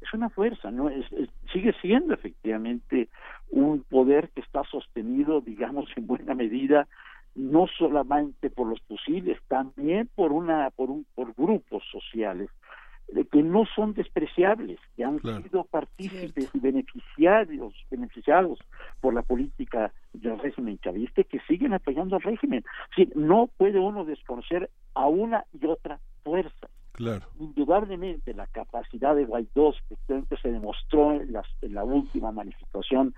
Es una fuerza, no es, es- sigue siendo efectivamente un poder que está sostenido, digamos, en buena medida no solamente por los fusiles, también por una por un por grupos sociales que no son despreciables, que han sido partícipes y beneficiarios, beneficiados por la política del régimen chavista que siguen apoyando al régimen. Decir, no puede uno desconocer a una y otra fuerza. Claro. Indudablemente la capacidad de Guaidó efectivamente se demostró en, las- en la última manifestación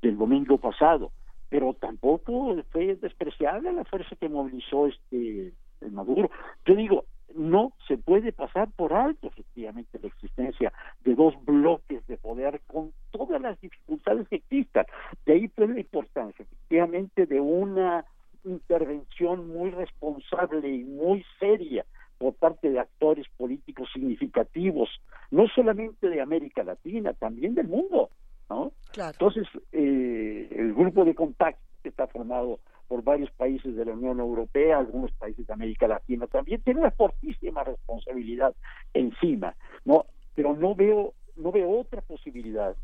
del domingo pasado, pero tampoco fue despreciable la fuerza que movilizó este el Maduro. Yo digo, no se puede pasar por alto efectivamente la existencia de dos bloques de poder con todas las dificultades que existan. De ahí fue la importancia efectivamente de una intervención muy responsable y muy seria por parte de actores políticos significativos, no solamente de América Latina, también del mundo, ¿no? Entonces, eh, el grupo de contacto que está formado por varios países de la Unión Europea, algunos países de América Latina también tiene una fortísima responsabilidad encima, ¿no? Pero no veo no veo otra posibilidad,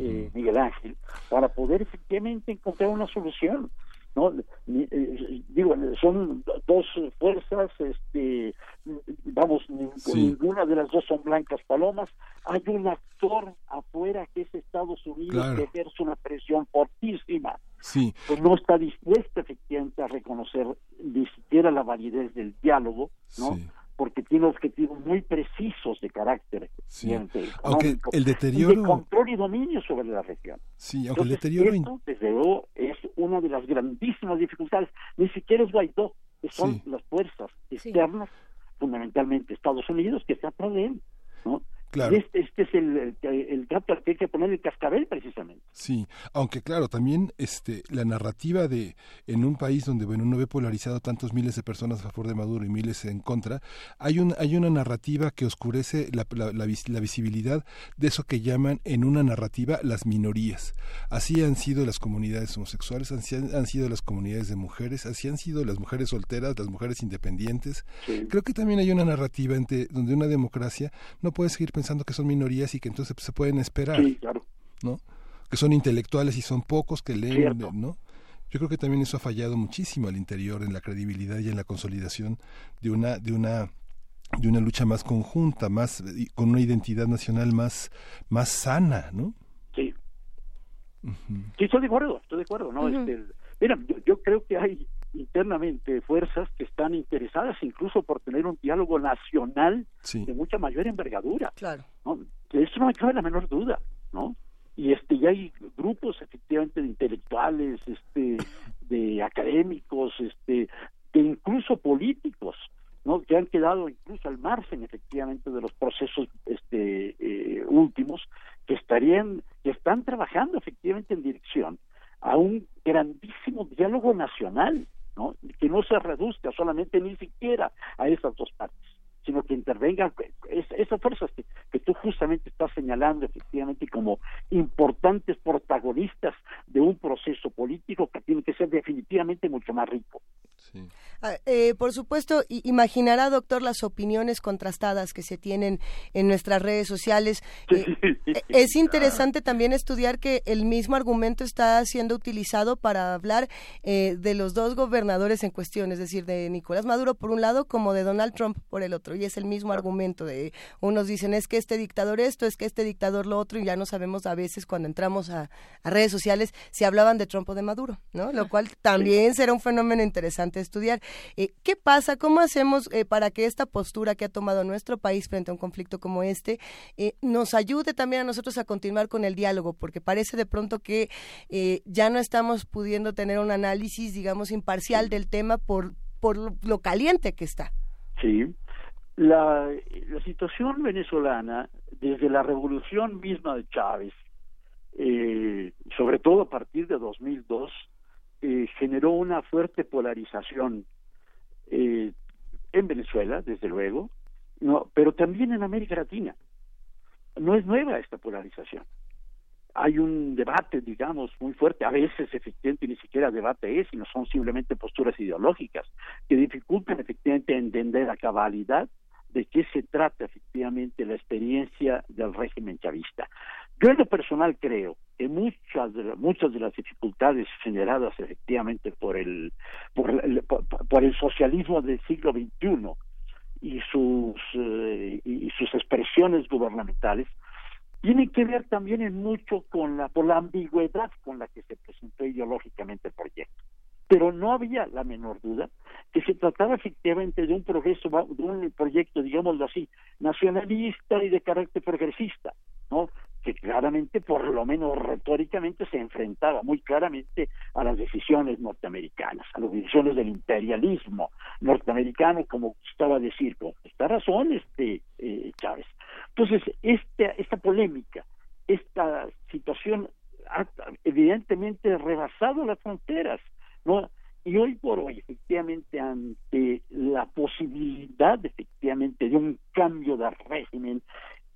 eh, Miguel Ángel, para poder efectivamente encontrar una solución. ¿No? Eh, digo, son dos fuerzas, este, vamos, Sí. ninguna de las dos son blancas palomas. Hay un actor afuera que es Estados Unidos Claro. que ejerce una presión fortísima Sí. pues no está dispuesta efectivamente a reconocer ni siquiera la validez del diálogo, ¿no? Porque tiene objetivos muy precisos de carácter efectivamente, Aunque económico el y de deterioro- control y dominio sobre la región. Sí, aunque el Entonces, deterioro in- esto, desde luego, es una de las grandísimas dificultades. Ni siquiera es Guaidó, que son Sí. las fuerzas externas, fundamentalmente Estados Unidos, que está atrás de él, ¿no? Claro. Este, este es el, el, gato al que hay que poner el cascabel, precisamente. Sí, aunque claro, también este la narrativa de en un país donde bueno uno ve polarizado tantos miles de personas a favor de Maduro y miles en contra, hay un hay una narrativa que oscurece la, la, la vis- la visibilidad de eso que llaman en una narrativa las minorías. Así han sido las comunidades homosexuales, así han, han sido las comunidades de mujeres, así han sido las mujeres solteras, las mujeres independientes. Creo que también hay una narrativa entre, donde una democracia no puede seguir pensando que son minorías y que entonces se pueden esperar. Sí, claro. ¿no? Que son intelectuales y son pocos que leen, Cierto. ¿no? Yo creo que también eso ha fallado muchísimo al interior en la credibilidad y en la consolidación de una de una de una lucha más conjunta, más y con una identidad nacional más más sana, ¿no? Sí. Sí, estoy de acuerdo, estoy de acuerdo, ¿no? Ujú. Este, mira, yo, yo creo que hay internamente fuerzas que están interesadas incluso por tener un diálogo nacional de mucha mayor envergadura. Claro. ¿no? De eso no me cabe la menor duda, ¿no? Y este, ya hay grupos efectivamente de intelectuales, este, de académicos, este, de incluso políticos, ¿no? Que han quedado incluso al margen efectivamente de los procesos este, eh, últimos, que estarían, que, están trabajando efectivamente en dirección a un grandísimo diálogo nacional, ¿no? Que no se reduzca solamente ni siquiera a esas dos partes, sino que intervengan es- esas fuerzas que, que tú justamente estás señalando efectivamente como importantes protagonistas de un proceso político que tiene que ser definitivamente mucho más rico. Ah, eh, por supuesto, imaginará, doctor, las opiniones contrastadas que se tienen en nuestras redes sociales. Eh, eh, es interesante también estudiar que el mismo argumento está siendo utilizado para hablar eh, de los dos gobernadores en cuestión, es decir, de Nicolás Maduro por un lado como de Donald Trump por el otro. Y es el mismo argumento de unos dicen es que este dictador esto, es que este dictador lo otro, y ya no sabemos a veces cuando entramos a, a redes sociales si hablaban de Trump o de Maduro, ¿no? Lo cual también será un fenómeno interesante estudiar. Eh, ¿Qué pasa? ¿Cómo hacemos eh, para que esta postura que ha tomado nuestro país frente a un conflicto como este eh, nos ayude también a nosotros a continuar con el diálogo? Porque parece de pronto que eh, ya no estamos pudiendo tener un análisis, digamos, imparcial del tema por, por lo, lo caliente que está. Sí. La, la situación venezolana, desde la revolución misma de Chávez, eh, sobre todo a partir de 2002, eh, generó una fuerte polarización eh, en Venezuela, desde luego, no, pero también en América Latina. No es nueva esta polarización. Hay un debate, digamos, muy fuerte, a veces efectivamente ni siquiera debate es, sino son simplemente posturas ideológicas que dificultan efectivamente entender a cabalidad de qué se trata efectivamente la experiencia del régimen chavista. Yo en lo personal creo que muchas de, la- muchas de las dificultades generadas efectivamente por el por el socialismo del siglo XXI y sus eh, y sus expresiones gubernamentales tienen que ver también en mucho con la por la ambigüedad con la que se presentó ideológicamente el proyecto. Pero no había la menor duda que se trataba efectivamente de un progreso de un proyecto digámoslo así nacionalista y de carácter progresista no que claramente por lo menos retóricamente se enfrentaba muy claramente a las decisiones norteamericanas a las decisiones del imperialismo norteamericano como gustaba decir con esta razón este eh, Chávez. Entonces esta esta polémica esta situación ha evidentemente rebasado las fronteras no y hoy por hoy efectivamente ante la posibilidad efectivamente de un cambio de régimen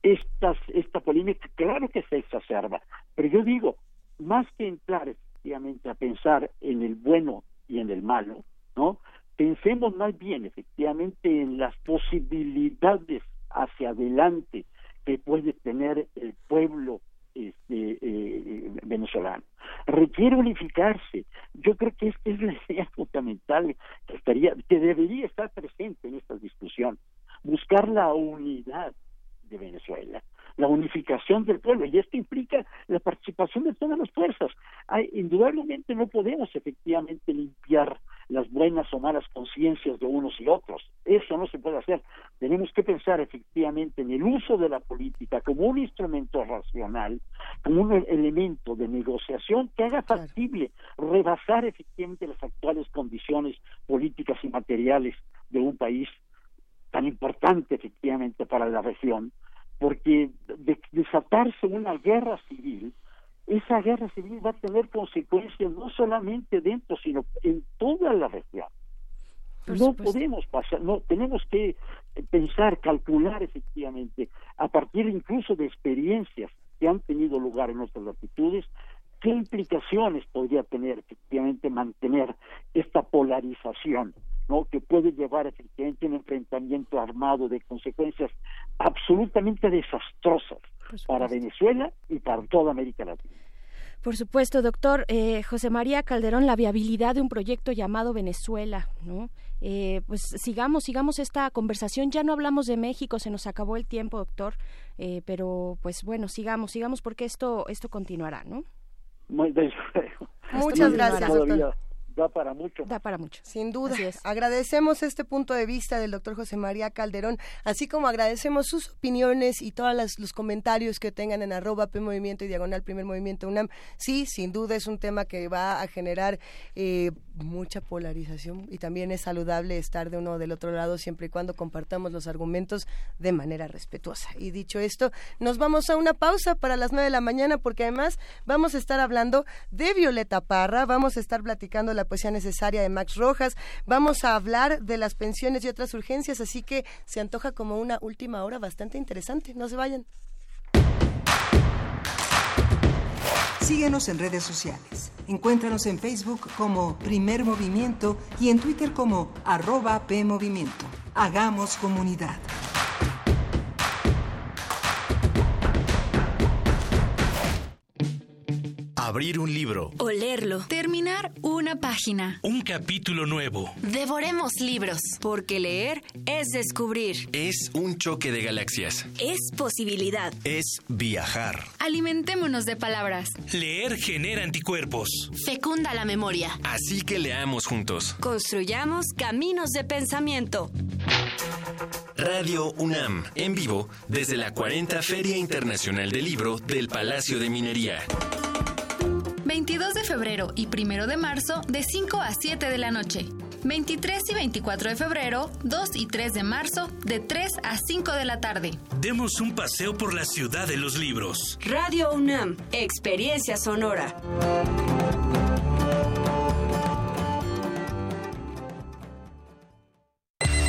estas esta polémica claro que se exacerba pero yo digo más que entrar efectivamente a pensar en el bueno y en el malo no pensemos más bien efectivamente en las posibilidades hacia adelante que puede tener el pueblo este, eh, venezolano. Requiere unificarse. Yo creo que esta es la idea fundamental que estaría, que debería estar presente en esta discusión. Buscar la unidad de Venezuela, la unificación del pueblo, y esto implica la participación de todas las fuerzas. Hay, indudablemente no podemos efectivamente limpiar las buenas o malas conciencias de unos y otros. Eso no se puede hacer. Tenemos que pensar efectivamente en el uso de la política como un instrumento racional, como un elemento de negociación que haga factible rebasar efectivamente las actuales condiciones políticas y materiales de un país tan importante efectivamente para la región, porque de desatarse una guerra civil, esa guerra civil va a tener consecuencias no solamente dentro, sino en toda la región. no podemos pasar, no tenemos que pensar, calcular efectivamente, a partir incluso de experiencias que han tenido lugar en nuestras latitudes, qué implicaciones podría tener efectivamente mantener esta polarización, ¿no? que puede llevar efectivamente a un enfrentamiento armado de consecuencias absolutamente desastrosas para Venezuela y para toda América Latina. Por supuesto, doctor eh, José María Calderón, la viabilidad de un proyecto llamado Venezuela, ¿no? Eh, pues sigamos, sigamos esta conversación. Ya no hablamos de México, se nos acabó el tiempo, doctor, eh, pero pues bueno, sigamos, sigamos porque esto, esto continuará, ¿no? Muy. Muchas gracias, doctor. Da para mucho. Da para mucho. Sin duda. Así es. Agradecemos este punto de vista del doctor José María Calderón, así como agradecemos sus opiniones y todos los comentarios que tengan en arroba P Movimiento y Diagonal Primer Movimiento UNAM. Sí, sin duda es un tema que va a generar eh, mucha polarización y también es saludable estar de uno o del otro lado siempre y cuando compartamos los argumentos de manera respetuosa. Y dicho esto, nos vamos a una pausa para las nueve de la mañana porque además vamos a estar hablando de Violeta Parra, vamos a estar platicando la poesía necesaria de Max Rojas, vamos a hablar de las pensiones y otras urgencias, así que se antoja como una última hora bastante interesante. No se vayan. Síguenos en redes sociales. Encuéntranos en Facebook como Primer Movimiento y en Twitter como arroba PMovimiento. Hagamos comunidad. Abrir un libro. Olerlo. Terminar una página. Un capítulo nuevo. Devoremos libros. Porque leer es descubrir. Es un choque de galaxias. Es posibilidad. Es viajar. Alimentémonos de palabras. Leer genera anticuerpos. Fecunda la memoria. Así que leamos juntos. Construyamos caminos de pensamiento. Radio UNAM, en vivo, desde la 40 Feria Internacional del Libro del Palacio de Minería. 22 de febrero y 1 de marzo de 5 a 7 de la noche. 23 y 24 de febrero, 2 y 3 de marzo de 3 a 5 de la tarde. Demos un paseo por la ciudad de los libros. Radio UNAM, experiencia sonora.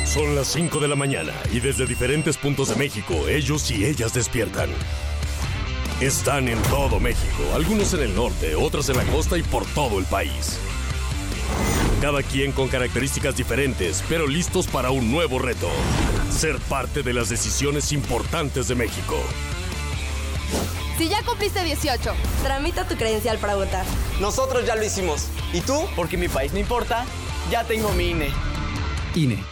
Son las 5 de la mañana y desde diferentes puntos de México ellos y ellas despiertan. Están en todo México, algunos en el norte, otros en la costa y por todo el país. Cada quien con características diferentes, pero listos para un nuevo reto. Ser parte de las decisiones importantes de México. Si ya cumpliste 18, tramita tu credencial para votar. Nosotros ya lo hicimos. ¿Y tú? Porque mi país no importa, ya tengo mi INE. INE.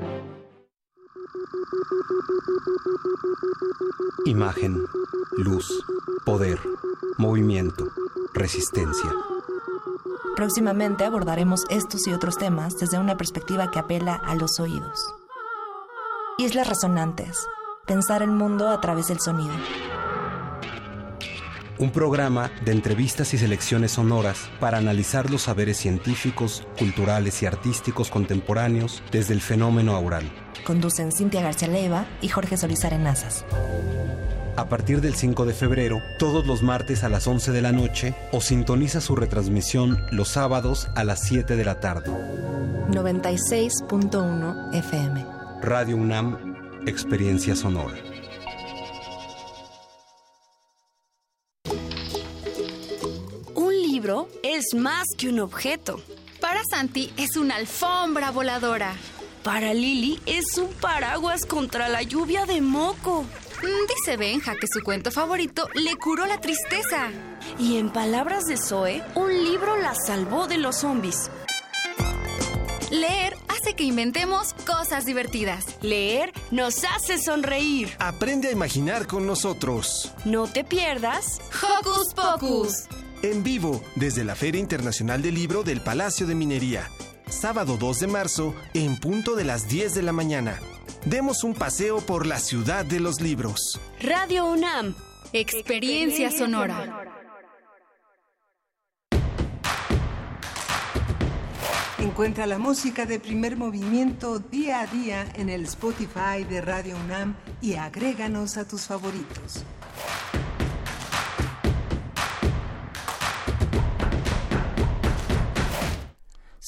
Imagen, luz, poder, movimiento, resistencia. Próximamente abordaremos estos y otros temas desde una perspectiva que apela a los oídos. Islas Resonantes. Pensar el mundo a través del sonido. Un programa de entrevistas y selecciones sonoras para analizar los saberes científicos, culturales y artísticos contemporáneos desde el fenómeno aural. Conducen Cintia García Leiva y Jorge Solís Arenazas. A partir del 5 de febrero, todos los martes a las 11 de la noche o sintoniza su retransmisión los sábados a las 7 de la tarde. 96.1 FM. Radio UNAM, Experiencia Sonora. Un libro es más que un objeto. Para Santi es una alfombra voladora. Para Lili es un paraguas contra la lluvia de moco. Mm, Dice Benja que su cuento favorito le curó la tristeza. Y en palabras de Zoe, un libro la salvó de los zombies. Leer hace que inventemos cosas divertidas. Leer nos hace sonreír. Aprende a imaginar con nosotros. No te pierdas Hocus Pocus. En vivo, desde la Feria Internacional del Libro del Palacio de Minería. Sábado 2 de marzo, en punto de las 10 de la mañana. Demos un paseo por la ciudad de los libros. Radio UNAM. Experiencia sonora. Encuentra la música de primer movimiento día a día en el Spotify de Radio UNAM y agréganos a tus favoritos.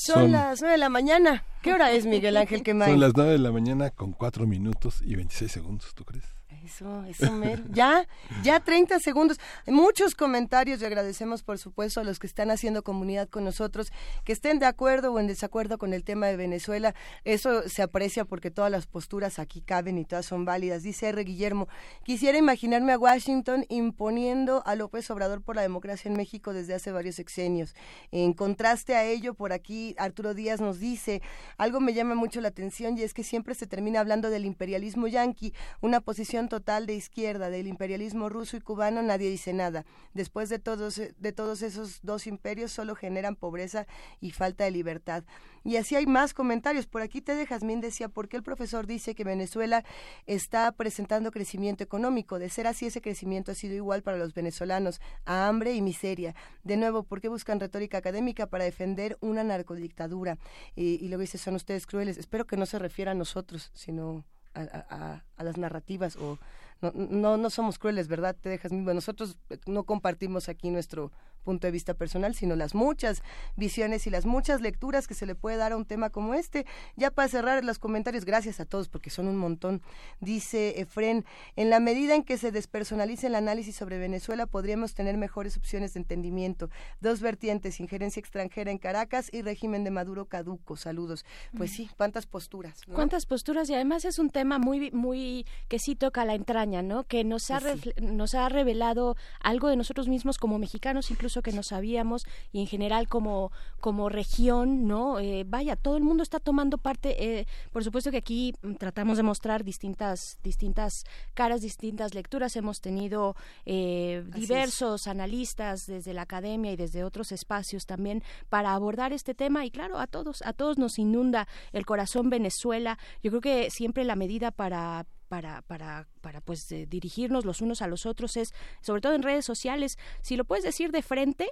Son, Son- las nueve de la mañana. ¿Qué hora es, Miguel Ángel Quemay? Son las 9 de la mañana con 4 minutos y 26 segundos, ¿tú crees? Eso, eso mero. Ya, ya 30 segundos. Muchos comentarios y agradecemos, por supuesto, a los que están haciendo comunidad con nosotros, que estén de acuerdo o en desacuerdo con el tema de Venezuela. Eso se aprecia porque todas las posturas aquí caben y todas son válidas. Dice R. Guillermo, quisiera imaginarme a Washington imponiendo a López Obrador por la democracia en México desde hace varios sexenios. En contraste a ello, por aquí Arturo Díaz nos dice, algo me llama mucho la atención y es que siempre se termina hablando del imperialismo yanqui, una posición total de izquierda, del imperialismo ruso y cubano, nadie dice nada. Después de todos, de todos esos dos imperios solo generan pobreza y falta de libertad. Y así hay más comentarios. Por aquí Tede Jazmín decía, ¿por qué el profesor dice que Venezuela está presentando crecimiento económico? De ser así, ese crecimiento ha sido igual para los venezolanos, a hambre y miseria. De nuevo, ¿por qué buscan retórica académica para defender una narcodictadura? Y, y luego dice, son ustedes crueles. Espero que no se refiera a nosotros, sino a, a, las narrativas o no, no, no somos crueles, ¿verdad? Te dejas mismo. Nosotros no compartimos aquí nuestro punto de vista personal, sino las muchas visiones y las muchas lecturas que se le puede dar a un tema como este. Ya para cerrar los comentarios, gracias a todos porque son un montón. Dice Efren, en la medida en que se despersonalice el análisis sobre Venezuela, podríamos tener mejores opciones de entendimiento. Dos vertientes, injerencia extranjera en Caracas y régimen de Maduro caduco. Saludos. Pues sí, cuántas posturas. Cuántas posturas y además es un tema muy, muy que sí toca la entraña, ¿no? Que nos ha, Pues nos ha revelado algo de nosotros mismos como mexicanos, incluso que no sabíamos y en general como como región no eh, vaya todo el mundo está tomando parte eh, por supuesto que aquí mm, tratamos de mostrar distintas distintas caras distintas lecturas. Hemos tenido eh, diversos analistas desde la academia y desde otros espacios también para abordar este tema. Y claro a todos a todos nos inunda el corazón Venezuela. Yo creo que siempre la medida para para, para, para pues eh, dirigirnos los unos a los otros es, sobre todo en redes sociales, si lo puedes decir de frente,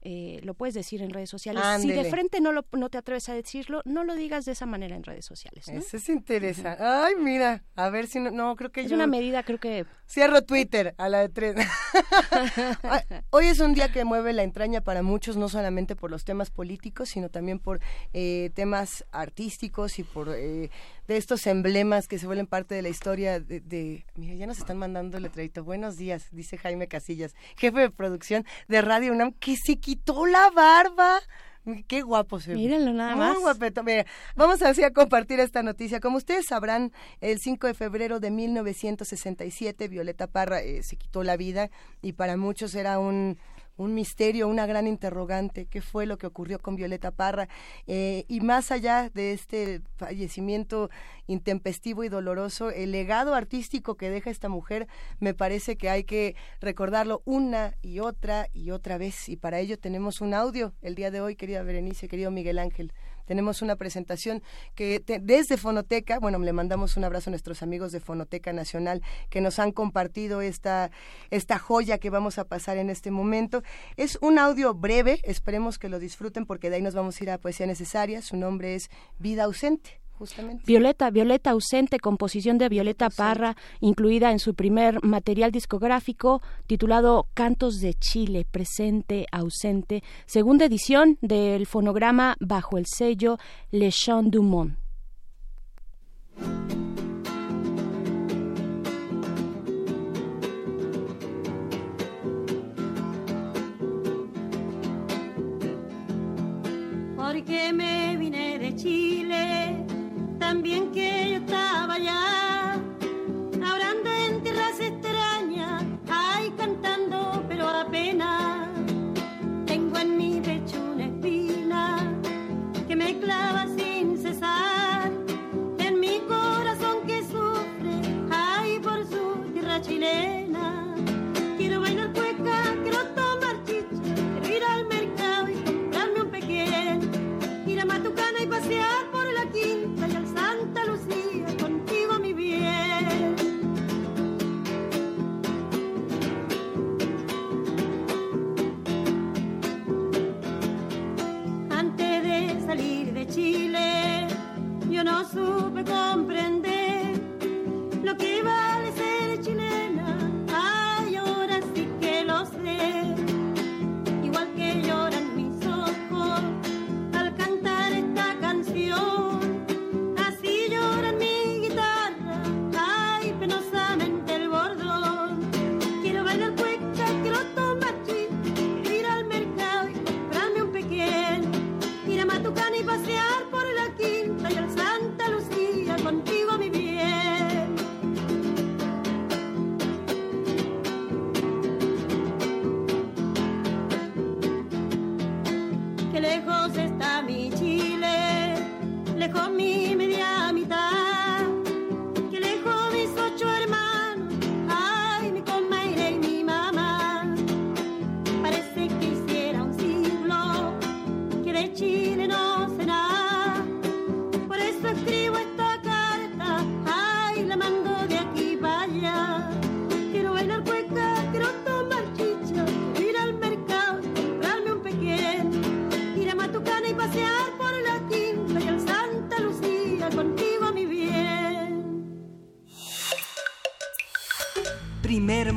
eh, lo puedes decir en redes sociales. Si de frente no, lo, no te atreves a decirlo, no lo digas de esa manera en redes sociales. ¿no? Eso es interesante. Ay, mira, a ver si no, no creo que Es yo... una medida, creo que... Cierro Twitter a la de tres. Hoy es un día que mueve la entraña para muchos, no solamente por los temas políticos, sino también por eh, temas artísticos y por eh, de estos emblemas que se vuelven parte de la historia de, de- Mira, ya nos están mandando el letrerito. Buenos días, dice Jaime Casillas, jefe de producción de Radio UNAM, que se quitó la barba. Qué guapo se ve. Mírenlo nada Muy más. guapeto. Mira, vamos así a compartir esta noticia. Como ustedes sabrán, el 5 de febrero de 1967, Violeta Parra eh, se quitó la vida y para muchos era un, un misterio, una gran interrogante. ¿Qué fue lo que ocurrió con Violeta Parra? Eh, y más allá de este fallecimiento intempestivo y doloroso, el legado artístico que deja esta mujer, me parece que hay que recordarlo una y otra y otra vez. Y para ello tenemos un audio el día de hoy, querida Berenice, querido Miguel Ángel. Tenemos una presentación que desde Fonoteca, bueno, le mandamos un abrazo a nuestros amigos de Fonoteca Nacional que nos han compartido esta, esta joya que vamos a pasar en este momento. Es un audio breve, esperemos que lo disfruten porque de ahí nos vamos a ir a Poesía Necesaria. Su nombre es Vida Ausente, justamente. Violeta, Violeta ausente, composición de Violeta Parra, incluida en su primer material discográfico titulado Cantos de Chile, presente, ausente, segunda edición del fonograma bajo el sello Le Chant du Monde. porque me también que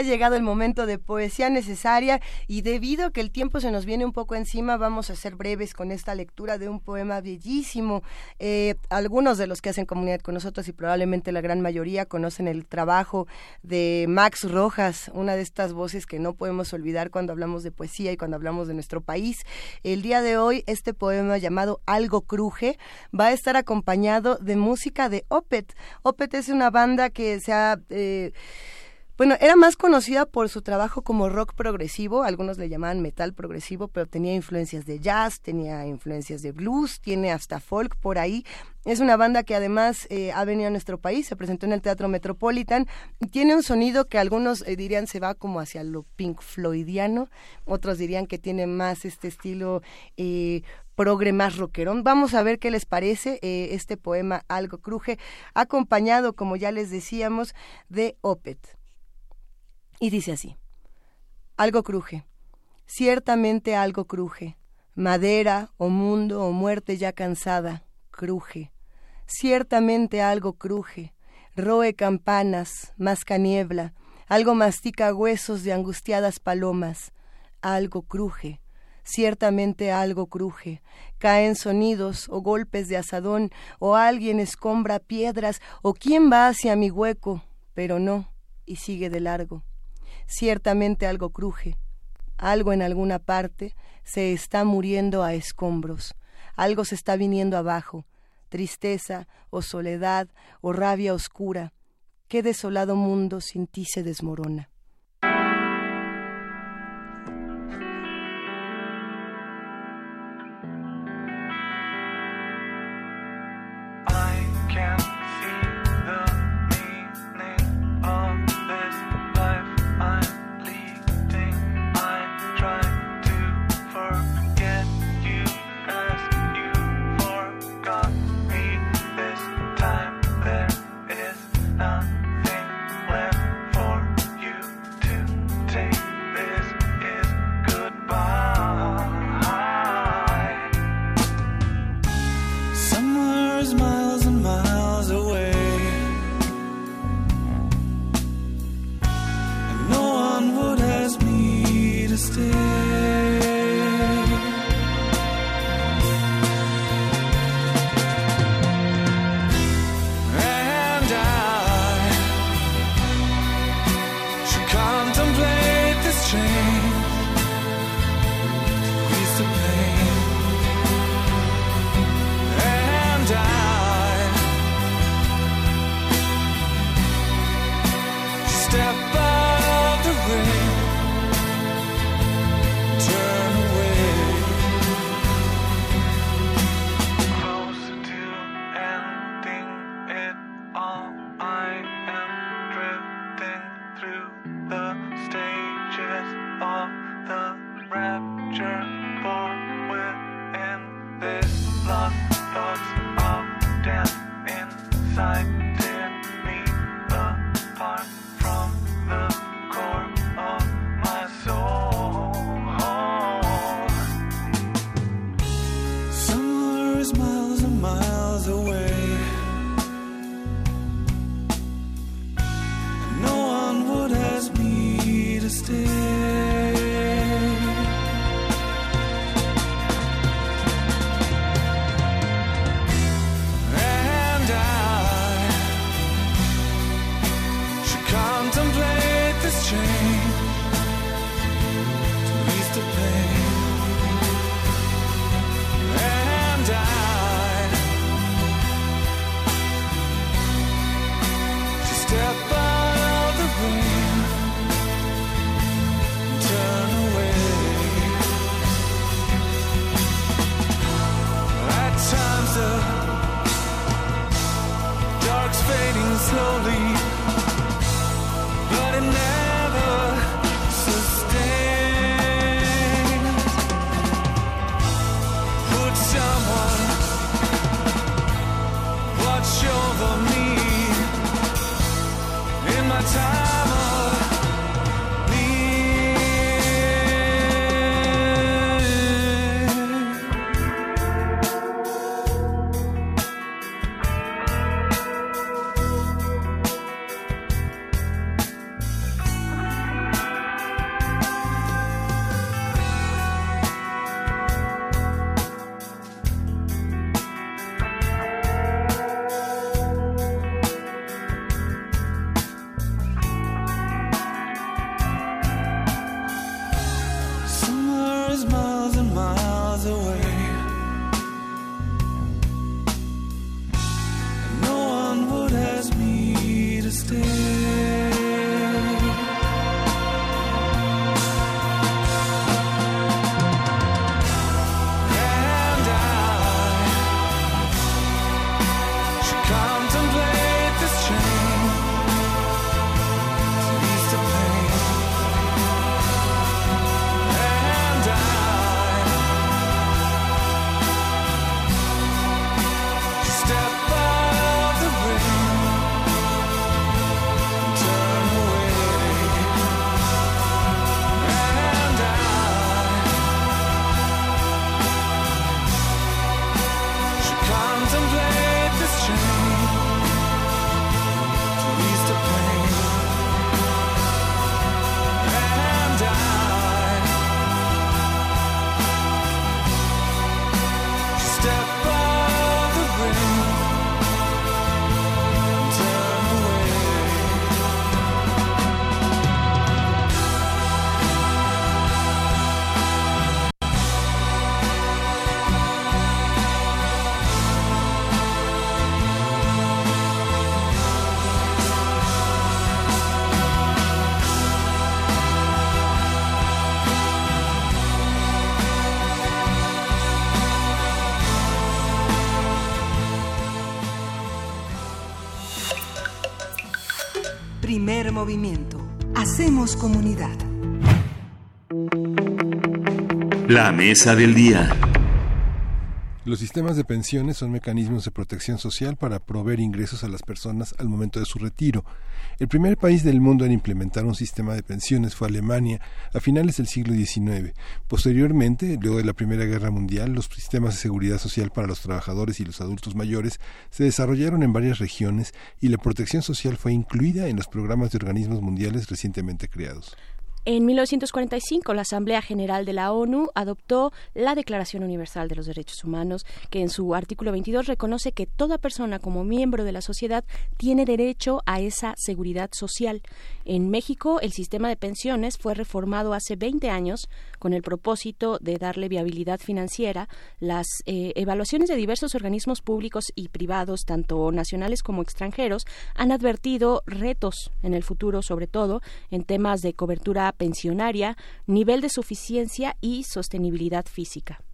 Ha llegado el momento de poesía necesaria y debido a que el tiempo se nos viene un poco encima, vamos a ser breves con esta lectura de un poema bellísimo. Eh, algunos de los que hacen comunidad con nosotros y probablemente la gran mayoría conocen el trabajo de Max Rojas, una de estas voces que no podemos olvidar cuando hablamos de poesía y cuando hablamos de nuestro país. El día de hoy este poema llamado Algo Cruje va a estar acompañado de música de Opet. Opet es una banda que se ha... Eh, bueno, era más conocida por su trabajo como rock progresivo, algunos le llamaban metal progresivo, pero tenía influencias de jazz, tenía influencias de blues, tiene hasta folk por ahí. Es una banda que además eh, ha venido a nuestro país, se presentó en el Teatro Metropolitan y tiene un sonido que algunos eh, dirían se va como hacia lo Pink Floydiano, otros dirían que tiene más este estilo eh, progre más rockerón. Vamos a ver qué les parece eh, este poema Algo Cruje, acompañado, como ya les decíamos, de Opet. Y dice así, algo cruje, ciertamente algo cruje, madera o mundo o muerte ya cansada, cruje, ciertamente algo cruje, roe campanas, masca niebla, algo mastica huesos de angustiadas palomas, algo cruje, ciertamente algo cruje, caen sonidos o golpes de asadón, o alguien escombra piedras, o quién va hacia mi hueco, pero no, y sigue de largo ciertamente algo cruje, algo en alguna parte se está muriendo a escombros, algo se está viniendo abajo, tristeza o soledad o rabia oscura, qué desolado mundo sin ti se desmorona. Primer movimiento. Hacemos comunidad. La mesa del día. Los sistemas de pensiones son mecanismos de protección social para proveer ingresos a las personas al momento de su retiro. El primer país del mundo en implementar un sistema de pensiones fue Alemania a finales del siglo XIX. Posteriormente, luego de la Primera Guerra Mundial, los sistemas de seguridad social para los trabajadores y los adultos mayores se desarrollaron en varias regiones y la protección social fue incluida en los programas de organismos mundiales recientemente creados. En 1945, la Asamblea General de la ONU adoptó la Declaración Universal de los Derechos Humanos, que en su artículo 22 reconoce que toda persona como miembro de la sociedad tiene derecho a esa seguridad social. En México, el sistema de pensiones fue reformado hace 20 años con el propósito de darle viabilidad financiera. Las eh, evaluaciones de diversos organismos públicos y privados, tanto nacionales como extranjeros, han advertido retos en el futuro, sobre todo en temas de cobertura pensionaria, nivel de suficiencia y sostenibilidad física.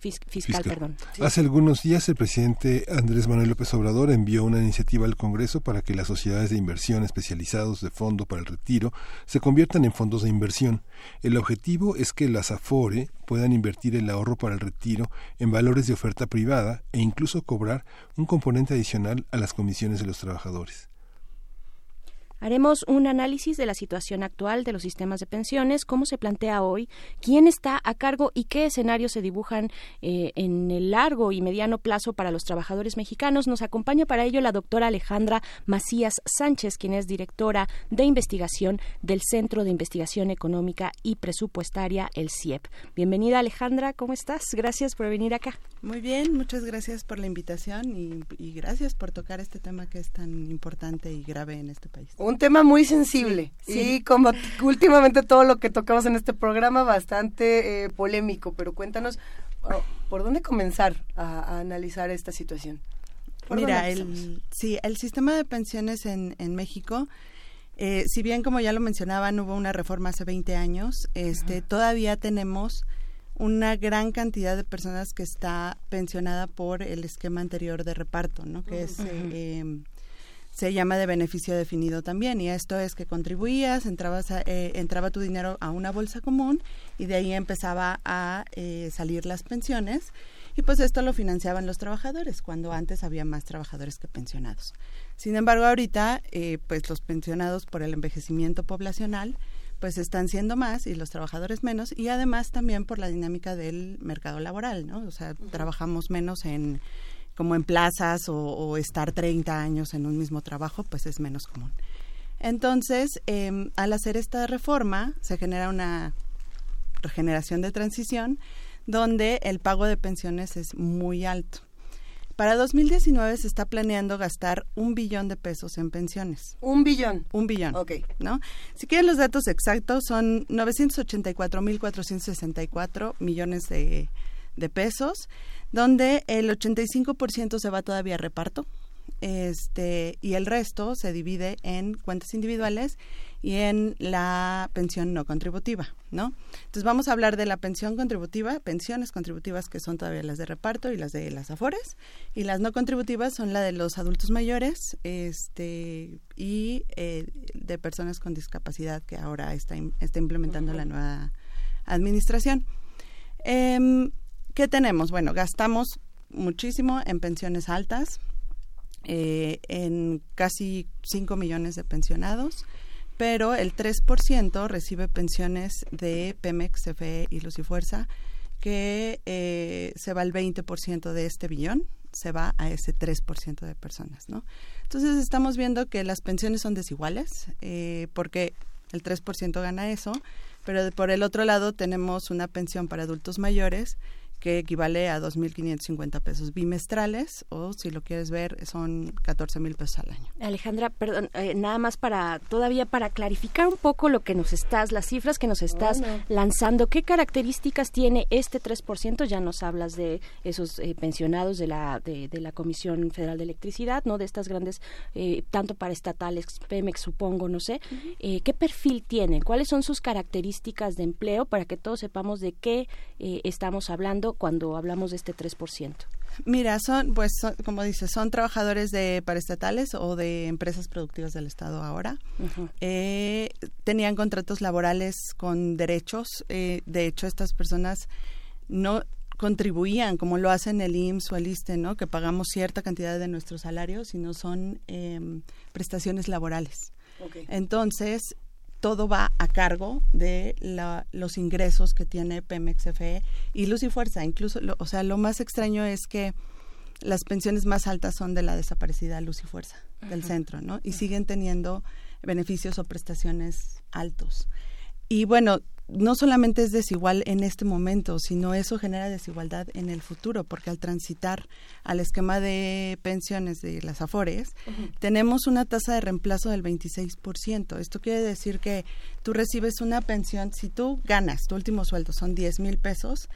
Fiscal, Fiscal. perdón. Hace algunos días el presidente Andrés Manuel López Obrador envió una iniciativa al Congreso para que las sociedades de inversión especializados de fondo para el retiro se conviertan en fondos de inversión. El objetivo es que las AFORE puedan invertir el ahorro para el retiro en valores de oferta privada e incluso cobrar un componente adicional a las comisiones de los trabajadores. Haremos un análisis de la situación actual de los sistemas de pensiones, cómo se plantea hoy, quién está a cargo y qué escenarios se dibujan eh, en el largo y mediano plazo para los trabajadores mexicanos. Nos acompaña para ello la doctora Alejandra Macías Sánchez, quien es directora de investigación del Centro de Investigación Económica y Presupuestaria, el CIEP. Bienvenida Alejandra, ¿cómo estás? Gracias por venir acá. Muy bien, muchas gracias por la invitación y, y gracias por tocar este tema que es tan importante y grave en este país. Un tema muy sensible Sí. y como últimamente todo lo que tocamos en este programa bastante eh, polémico, pero cuéntanos oh, por dónde comenzar a, a analizar esta situación. ¿Por dónde Mira, el, sí, el sistema de pensiones en, en México, eh, si bien como ya lo mencionaban, hubo una reforma hace 20 años, este, todavía tenemos una gran cantidad de personas que está pensionada por el esquema anterior de reparto, ¿no? Que es, eh, em, se llama de beneficio definido también y esto es que contribuías, entrabas a- eh, entraba tu dinero a una bolsa común y de ahí empezaba a eh, salir las pensiones y pues esto lo financiaban los trabajadores cuando antes había más trabajadores que pensionados. Sin embargo, ahorita eh, pues los pensionados por el envejecimiento poblacional pues están siendo más y los trabajadores menos y además también por la dinámica del mercado laboral, ¿no? O sea, trabajamos menos en como en plazas o, o estar 30 años en un mismo trabajo, pues es menos común. Entonces, eh, al hacer esta reforma, se genera una regeneración de transición donde el pago de pensiones es muy alto. Para 2019 se está planeando gastar un billón de pesos en pensiones. Un billón. Un billón. Ok. ¿no? Si quieren los datos exactos, son 984.464 millones de, de pesos, donde el 85% se va todavía a reparto, este, y el resto se divide en cuentas individuales y en la pensión no contributiva, ¿no? Entonces vamos a hablar de la pensión contributiva, pensiones contributivas que son todavía las de reparto y las de las afores, y las no contributivas son la de los adultos mayores, este, y eh, de personas con discapacidad que ahora está, está implementando la nueva administración. Em, ¿Qué tenemos? Bueno, gastamos muchísimo en pensiones altas, eh, en casi 5 millones de pensionados, pero el 3% recibe pensiones de Pemex, CFE y Luz y Fuerza, que eh, se va el 20% de este billón, se va a ese 3% de personas, ¿no? Entonces estamos viendo que las pensiones son desiguales, eh, porque el 3% gana eso, pero por el otro lado tenemos una pensión para adultos mayores que equivale a 2.550 pesos bimestrales o si lo quieres ver son 14.000 pesos al año. Alejandra, perdón, eh, nada más para todavía para clarificar un poco lo que nos estás, las cifras que nos estás lanzando, ¿qué características tiene este 3%? Ya nos hablas de esos eh, pensionados de la de, de la Comisión Federal de Electricidad, ¿no? De estas grandes, eh, tanto para estatales, Pemex, supongo, no sé. Eh, ¿Qué perfil tienen? ¿Cuáles son sus características de empleo para que todos sepamos de qué eh, estamos hablando cuando hablamos de este 3%? Mira, son, pues, son- como dices, son trabajadores de paraestatales o de empresas productivas del Estado ahora. Eh, tenían contratos laborales con derechos. eh, de hecho, estas personas no contribuían como lo hacen el IMSS o el ISTE, ¿no? Que pagamos cierta cantidad de nuestros salarios, sino son em, prestaciones laborales. Entonces, todo va a cargo de la- los ingresos que tiene Pemex FE y Luz y Fuerza. Incluso, lo- o sea, lo más extraño es que las pensiones más altas son de la desaparecida Luz y Fuerza del centro, ¿no? Y siguen teniendo beneficios o prestaciones altos. Y bueno, no solamente es desigual en este momento, sino eso genera desigualdad en el futuro, porque al transitar al esquema de pensiones de las AFORES, tenemos una tasa de reemplazo del 26%. Esto quiere decir que tú recibes una pensión, si tú ganas, tu último sueldo son 10 mil pesos,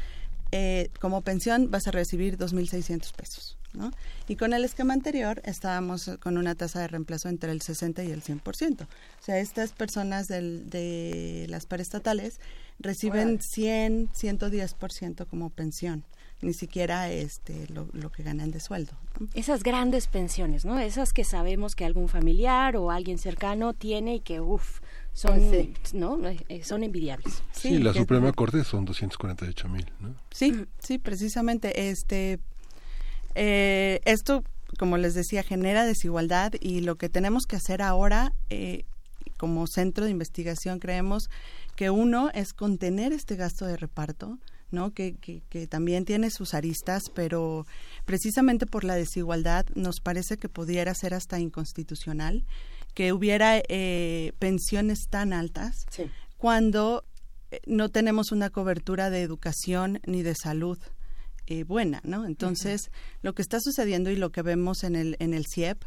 eh, como pensión vas a recibir 2.600 pesos. ¿No? Y con el esquema anterior estábamos con una tasa de reemplazo entre el 60 y el 100%. O sea, estas personas del, de las paraestatales reciben Órale. 100, 110% como pensión, ni siquiera este lo, lo que ganan de sueldo. ¿no? Esas grandes pensiones, ¿no? Esas que sabemos que algún familiar o alguien cercano tiene y que, uff, son, Sí. ¿no? Eh, son envidiables. Sí, la que- Suprema Corte son 248 mil, ¿no? Sí, sí, precisamente. Este, eh, esto, como les decía, genera desigualdad y lo que tenemos que hacer ahora, eh, como centro de investigación, creemos que uno es contener este gasto de reparto, ¿no? Que, que, que también tiene sus aristas, pero precisamente por la desigualdad nos parece que pudiera ser hasta inconstitucional que hubiera eh, pensiones tan altas cuando eh, no tenemos una cobertura de educación ni de salud eh, buena, ¿no? Entonces, lo que está sucediendo y lo que vemos en el, en el CIEP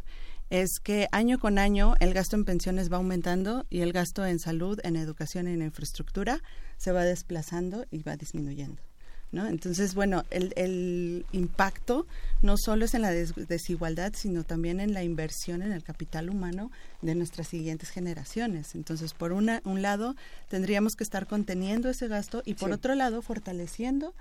es que año con año el gasto en pensiones va aumentando y el gasto en salud, en educación y en infraestructura se va desplazando y va disminuyendo. ¿No? Entonces, bueno, el, el impacto no solo es en la des- desigualdad, sino también en la inversión en el capital humano de nuestras siguientes generaciones. Entonces, por una, un lado, tendríamos que estar conteniendo ese gasto y por Sí. otro lado, fortaleciendo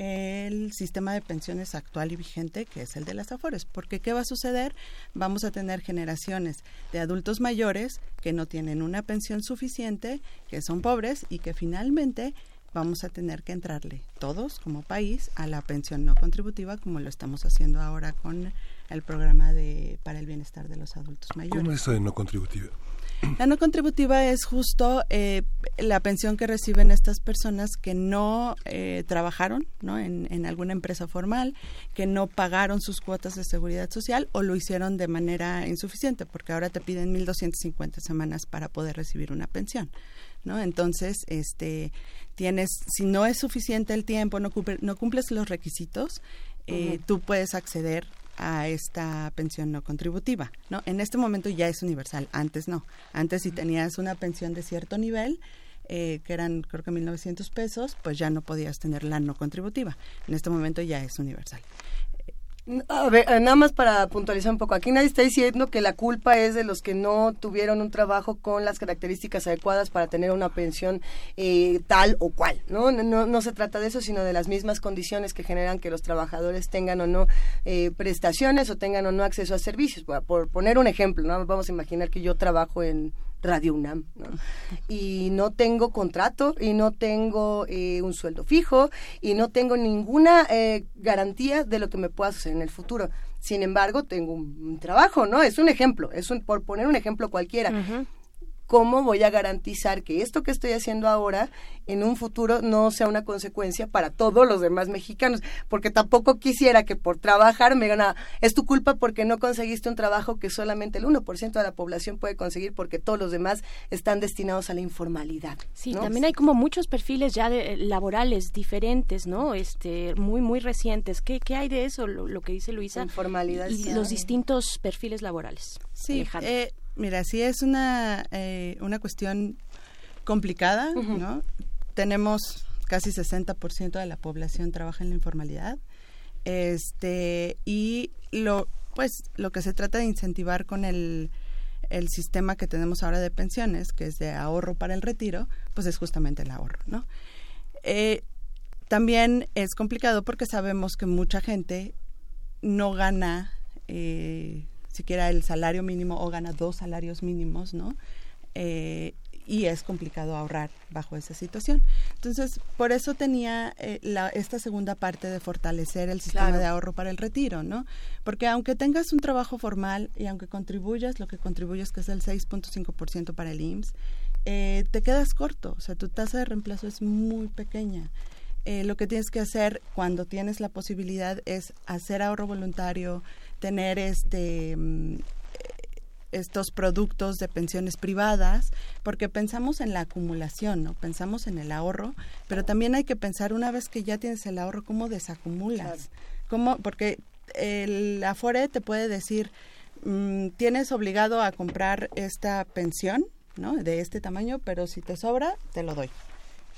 el sistema de pensiones actual y vigente, que es el de las AFORES. Porque, ¿qué va a suceder? Vamos a tener generaciones de adultos mayores que no tienen una pensión suficiente, que son pobres y que finalmente vamos a tener que entrarle todos como país a la pensión no contributiva como lo estamos haciendo ahora con el programa de para el bienestar de los adultos mayores. ¿Cómo es eso de no contributiva? La no contributiva es justo eh, la pensión que reciben estas personas que no eh, trabajaron ¿no? En, en alguna empresa formal, que no pagaron sus cuotas de seguridad social o lo hicieron de manera insuficiente, porque ahora te piden 1.250 semanas para poder recibir una pensión. ¿no? Entonces, este, tienes, si no es suficiente el tiempo, no, cumple- no cumples los requisitos, eh, tú puedes acceder a esta pensión no contributiva, ¿no? En este momento ya es universal, antes no. Antes si tenías una pensión de cierto nivel, eh, que eran creo que 1.900 pesos, pues ya no podías tener la no contributiva. En este momento ya es universal. A ver, eh, nada más para puntualizar un poco, aquí nadie está diciendo que la culpa es de los que no tuvieron un trabajo con las características adecuadas para tener una pensión eh, tal o cual, ¿no? No, no se trata de eso, sino de las mismas condiciones que generan que los trabajadores tengan o no eh, prestaciones o tengan o no acceso a servicios. Por, por poner un ejemplo, ¿no? Vamos a imaginar que yo trabajo en Radio UNAM, ¿no? y no tengo contrato y no tengo eh, un sueldo fijo y no tengo ninguna eh, garantía de lo que me pueda suceder en el futuro. Sin embargo, tengo un, un trabajo, ¿no? Es un ejemplo, es un, por poner un ejemplo cualquiera. ¿Cómo voy a garantizar que esto que estoy haciendo ahora en un futuro no sea una consecuencia para todos los demás mexicanos? Porque tampoco quisiera que por trabajar me digan, "Ah, es tu culpa porque no conseguiste un trabajo que solamente el 1% de la población puede conseguir porque todos los demás están destinados a la informalidad. Sí, ¿no? también hay como muchos perfiles ya de, eh, laborales diferentes, ¿no? Este, muy, muy recientes. ¿Qué, qué hay de eso, lo, lo que dice Luisa? Informalidad. Y sí los distintos perfiles laborales. Sí, eh, mira, sí es una, eh, una cuestión complicada, ¿no? Tenemos casi 60% de la población trabaja en la informalidad. Este, y lo pues lo que se trata de incentivar con el el sistema que tenemos ahora de pensiones, que es de ahorro para el retiro, pues es justamente el ahorro, ¿no? Eh, también es complicado porque sabemos que mucha gente no gana eh, siquiera el salario mínimo o gana dos salarios mínimos, ¿no? Eh, y es complicado ahorrar bajo esa situación. Entonces, por eso tenía eh, la, esta segunda parte de fortalecer el sistema Claro. de ahorro para el retiro, ¿no? Porque aunque tengas un trabajo formal y aunque contribuyas, lo que contribuyes que es el 6.5% para el IMSS, eh, te quedas corto, o sea, tu tasa de reemplazo es muy pequeña. Eh, lo que tienes que hacer cuando tienes la posibilidad es hacer ahorro voluntario, tener este mm, estos productos de pensiones privadas, porque pensamos en la acumulación, ¿no? Pensamos en el ahorro, pero también hay que pensar una vez que ya tienes el ahorro, cómo desacumulas. ¿Cómo? Porque el Afore te puede decir, mm, tienes obligado a comprar esta pensión, ¿no? De este tamaño, pero si te sobra, te lo doy.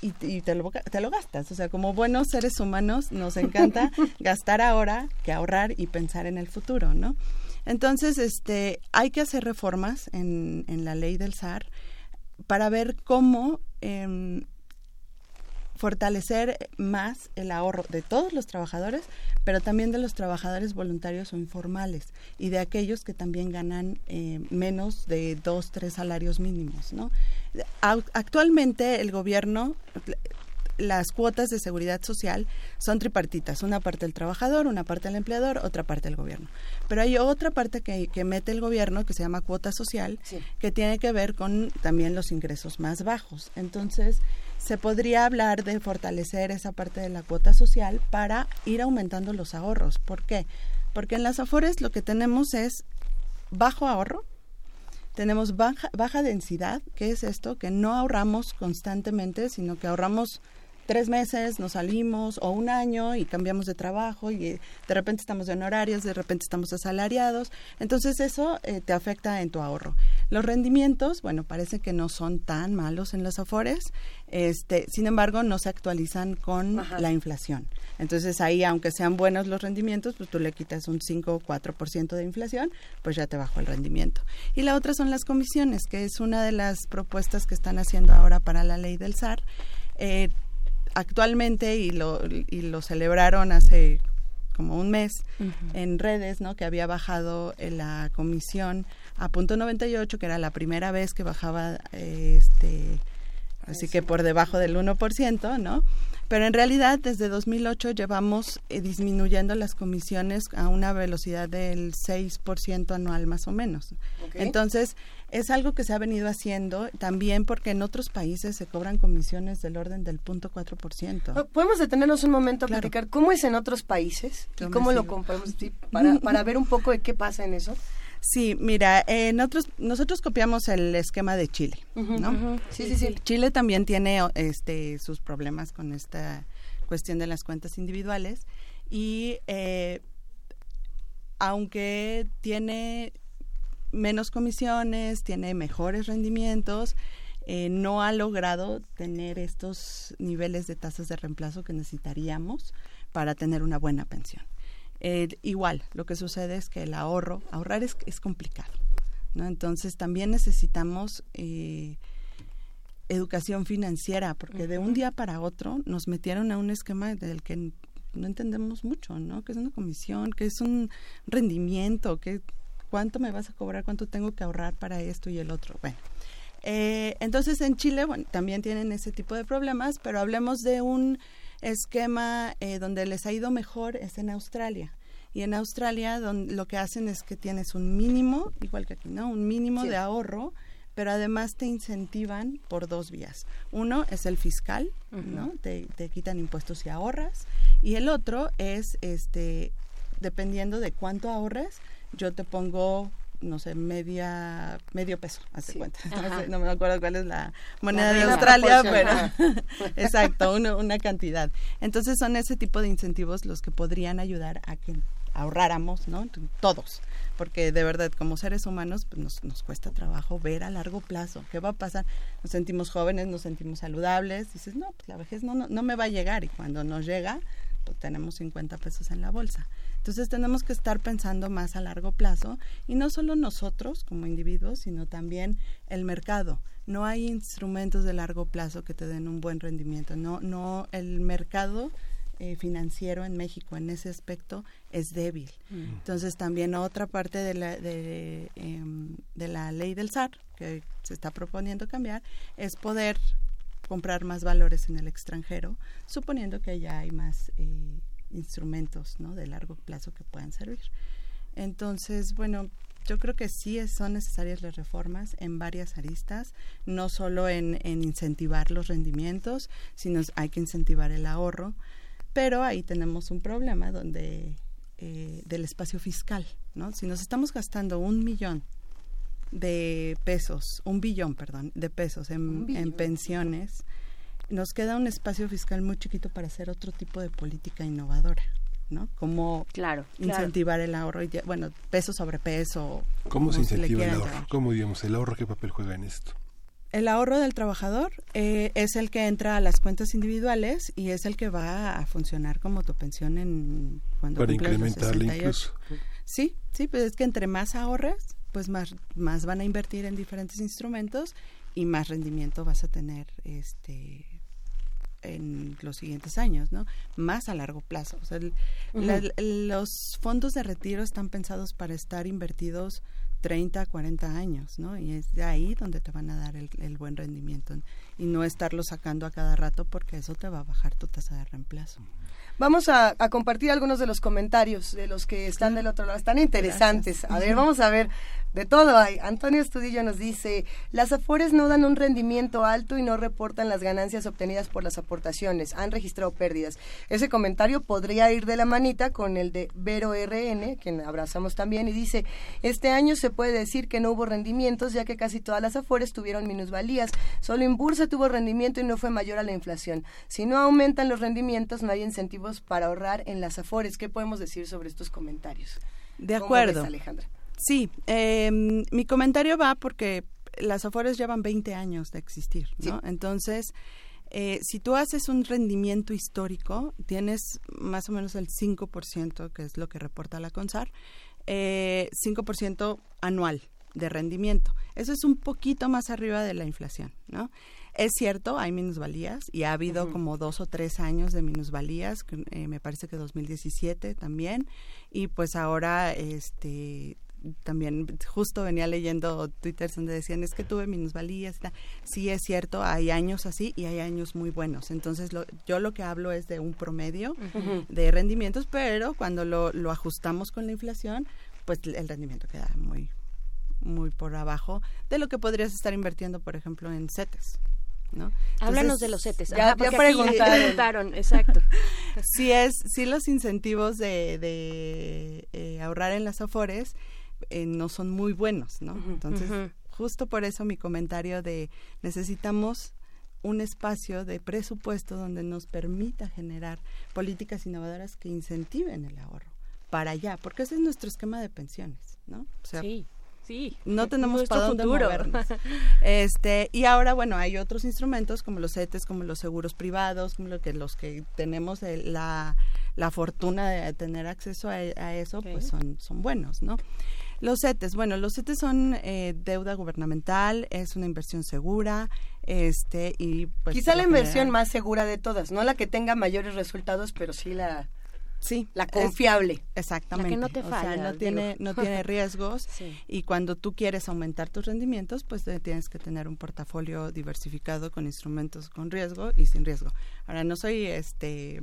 Y, y te, lo, te lo gastas. O sea, como buenos seres humanos nos encanta gastar ahora que ahorrar y pensar en el futuro, ¿no? Entonces, este, hay que hacer reformas en, en la ley del SAR para ver cómo em, fortalecer más el ahorro de todos los trabajadores, pero también de los trabajadores voluntarios o informales y de aquellos que también ganan eh, menos de dos, tres salarios mínimos, ¿no? Actualmente el gobierno las cuotas de seguridad social son tripartitas, una parte del trabajador, una parte del empleador, otra parte del gobierno. Pero hay otra parte que, que mete el gobierno que se llama cuota social, que tiene que ver con también los ingresos más bajos. Entonces, se podría hablar de fortalecer esa parte de la cuota social para ir aumentando los ahorros. ¿Por qué? Porque en las Afores lo que tenemos es bajo ahorro, tenemos baja, baja densidad, ¿qué es esto? Que no ahorramos constantemente, sino que ahorramos tres meses, nos salimos, o un año y cambiamos de trabajo y eh, de repente estamos en horarios, de repente estamos asalariados. Entonces eso eh, te afecta en tu ahorro. Los rendimientos, bueno, parece que no son tan malos en los afores, este, sin embargo no se actualizan con Ajá. la inflación. Entonces ahí, aunque sean buenos los rendimientos, pues tú le quitas un 5 o 4% de inflación, pues ya te bajó el rendimiento. Y la otra son las comisiones, que es una de las propuestas que están haciendo ahora para la ley del SAR. Eh, actualmente, y lo, y lo celebraron hace como un mes en redes, ¿no? Que había bajado eh, la comisión a punto 98, que era la primera vez que bajaba eh, este así que por debajo del 1%, ¿no? Pero en realidad desde 2008 llevamos eh, disminuyendo las comisiones a una velocidad del 6% anual más o menos. Entonces, es algo que se ha venido haciendo también porque en otros países se cobran comisiones del orden del 0.4%. Podemos detenernos un momento a Claro. platicar cómo es en otros países y Yo cómo lo comparamos sí, para, para ver un poco de qué pasa en eso. Sí, mira, en otros, nosotros copiamos el esquema de Chile, ¿no? Sí, sí, sí. Chile también tiene este, sus problemas con esta cuestión de las cuentas individuales y eh, aunque tiene menos comisiones, tiene mejores rendimientos, eh, no ha logrado tener estos niveles de tasas de reemplazo que necesitaríamos para tener una buena pensión. Eh, igual, lo que sucede es que el ahorro, ahorrar es, es complicado, ¿no? Entonces también necesitamos eh, educación financiera, porque de un día para otro nos metieron a un esquema del que no entendemos mucho, ¿no? Que es una comisión, que es un rendimiento, que cuánto me vas a cobrar, cuánto tengo que ahorrar para esto y el otro. Bueno, eh, entonces en Chile bueno, también tienen ese tipo de problemas, pero hablemos de un esquema eh, donde les ha ido mejor es en Australia. Y en Australia donde lo que hacen es que tienes un mínimo, igual que aquí, ¿no? Un mínimo Sí. de ahorro, pero además te incentivan por dos vías. Uno es el fiscal, ¿no? Te, te quitan impuestos y ahorras. Y el otro es, este, dependiendo de cuánto ahorres, yo te pongo no sé, media, medio peso, hace cuenta. No, sé, no me acuerdo cuál es la moneda La de Australia, pero exacto, una, una cantidad. Entonces son ese tipo de incentivos los que podrían ayudar a que ahorráramos, ¿no? Todos, porque de verdad como seres humanos pues, nos, nos cuesta trabajo ver a largo plazo qué va a pasar. Nos sentimos jóvenes, nos sentimos saludables, dices, no, pues la vejez no, no, no me va a llegar y cuando nos llega, pues tenemos 50 pesos en la bolsa. Entonces tenemos que estar pensando más a largo plazo y no solo nosotros como individuos, sino también el mercado. No hay instrumentos de largo plazo que te den un buen rendimiento. No, no, el mercado eh, financiero en México en ese aspecto es débil. Entonces también otra parte de la, de, em, de la ley del SAR que se está proponiendo cambiar es poder comprar más valores en el extranjero, suponiendo que ya hay más eh, instrumentos ¿no? de largo plazo que puedan servir. Entonces, bueno, yo creo que sí es- son necesarias las reformas en varias aristas, no solo en, en incentivar los rendimientos, sino hay que incentivar el ahorro, pero ahí tenemos un problema donde eh, del espacio fiscal, ¿no? Si nos estamos gastando un millón de pesos, un billón, perdón, de pesos en pensiones, nos queda un espacio fiscal muy chiquito para hacer otro tipo de política innovadora, ¿no? Como claro, incentivar el ahorro, y ya- bueno, peso sobre peso. ¿Cómo se incentiva el ahorro? ¿Cómo, digamos, el ahorro qué papel juega en esto? El ahorro del trabajador eh, es el que entra a las cuentas individuales y es el que va a funcionar como tu pensión en cuando Para cumplas los incrementarla 68. incluso. Sí, sí, pues es que entre más ahorres, pues más más van a invertir en diferentes instrumentos y más rendimiento vas a tener este en los siguientes años, ¿no? Más a largo plazo. O sea, el- Ujú. la- los fondos de retiro están pensados para estar invertidos 30, 40 años, ¿no? Y es de ahí donde te van a dar el, el buen rendimiento y no estarlo sacando a cada rato porque eso te va a bajar tu tasa de reemplazo. Vamos a, a compartir algunos de los comentarios de los que están del otro lado. Están interesantes. A ver, vamos a ver. De todo hay. Antonio Estudillo nos dice, las afores no dan un rendimiento alto y no reportan las ganancias obtenidas por las aportaciones. Han registrado pérdidas. Ese comentario podría ir de la manita con el de Vero RN, quien abrazamos también, y dice, este año se puede decir que no hubo rendimientos ya que casi todas las afores tuvieron minusvalías. Solo Inbursa tuvo rendimiento y no fue mayor a la inflación. Si no aumentan los rendimientos, no hay incentivos para ahorrar en las afores. ¿Qué podemos decir sobre estos comentarios? De ¿Cómo acuerdo. ves, Alejandra? Sí, eh, mi comentario va porque las Afores llevan 20 años de existir, ¿no? Entonces, eh, si tú haces un rendimiento histórico, tienes más o menos el 5%, que es lo que reporta la CONSAR, eh, 5% anual de rendimiento. Eso es un poquito más arriba de la inflación, ¿no? Es cierto, hay minusvalías y ha habido como dos o tres años de minusvalías, eh, me parece que 2017 también, y pues ahora este también justo venía leyendo Twitter donde decían es que tuve minusvalías. y tal". Sí es cierto, hay años así y hay años muy buenos. Entonces lo- yo lo que hablo es de un promedio de rendimientos, pero cuando lo, lo ajustamos con la inflación, pues el rendimiento queda muy muy por abajo de lo que podrías estar invirtiendo, por ejemplo, en CETES. ¿no? Háblanos Entonces, de los CETES. Ya, Ajá, ya preguntaron. preguntaron, exacto. sí es sí los incentivos de, de, eh, ahorrar en las afores eh, no son muy buenos no entonces justo por eso mi comentario de necesitamos un espacio de presupuesto donde nos permita generar políticas innovadoras que incentiven el ahorro para allá porque ese es nuestro esquema de pensiones no o sea, sí sí no tenemos para dónde futuro. movernos. Este, y ahora, bueno, hay otros instrumentos como los CETES, como los seguros privados, como lo que, los que tenemos el- la, la fortuna de tener acceso a, a eso, pues son, son buenos, ¿no? Los CETES, bueno, los CETES son eh, deuda gubernamental, es una inversión segura, este, y pues... Quizá la inversión general- más segura de todas, no la que tenga mayores resultados, pero sí la, sí, la es- confiable. Exactamente. La que no te O sea, falla, no tiene, no tiene riesgos Sí. y cuando tú quieres aumentar tus rendimientos, pues tienes que tener un portafolio diversificado con instrumentos con riesgo y sin riesgo. Ahora, no soy este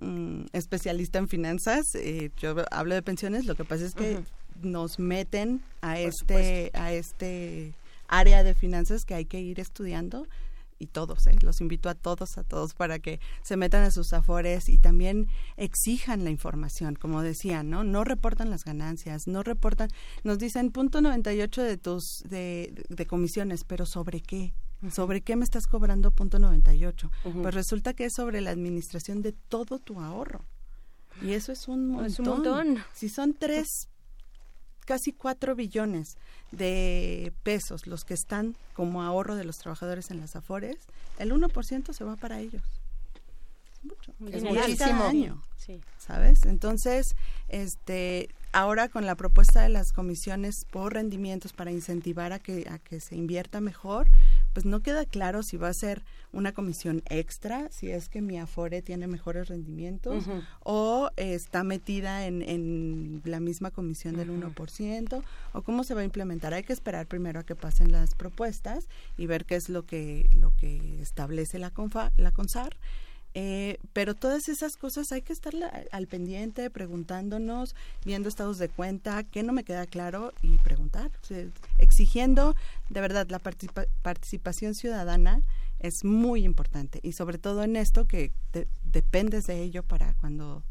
mm, especialista en finanzas, eh, yo hablo de pensiones, lo que pasa es que. Nos meten a este, a este área de finanzas que hay que ir estudiando y todos, ¿eh? los invito a todos, a todos para que se metan a sus afores y también exijan la información, como decían, ¿no? No reportan las ganancias, no reportan, nos dicen punto 98 de tus, de, de comisiones, pero ¿sobre qué? ¿Sobre qué me estás cobrando punto 98? Ujú. Pues resulta que es sobre la administración de todo tu ahorro. Y eso es un montón. Es un montón. Si son tres, casi cuatro billones de pesos los que están como ahorro de los trabajadores en las AFORES, el 1% se va para ellos. Es mucho. Es cada Sí. año. Sí. ¿Sabes? Entonces, este, ahora con la propuesta de las comisiones por rendimientos para incentivar a que, a que se invierta mejor, pues no queda claro si va a ser una comisión extra, si es que mi Afore tiene mejores rendimientos o está metida en, en la misma comisión del 1% o cómo se va a implementar. Hay que esperar primero a que pasen las propuestas y ver qué es lo que, lo que establece la, CONFA, la CONSAR. Eh, pero todas esas cosas hay que estar al pendiente, preguntándonos, viendo estados de cuenta, qué no me queda claro y preguntar, exigiendo de verdad la participa- participación ciudadana es muy importante y sobre todo en esto que te- dependes de ello para cuando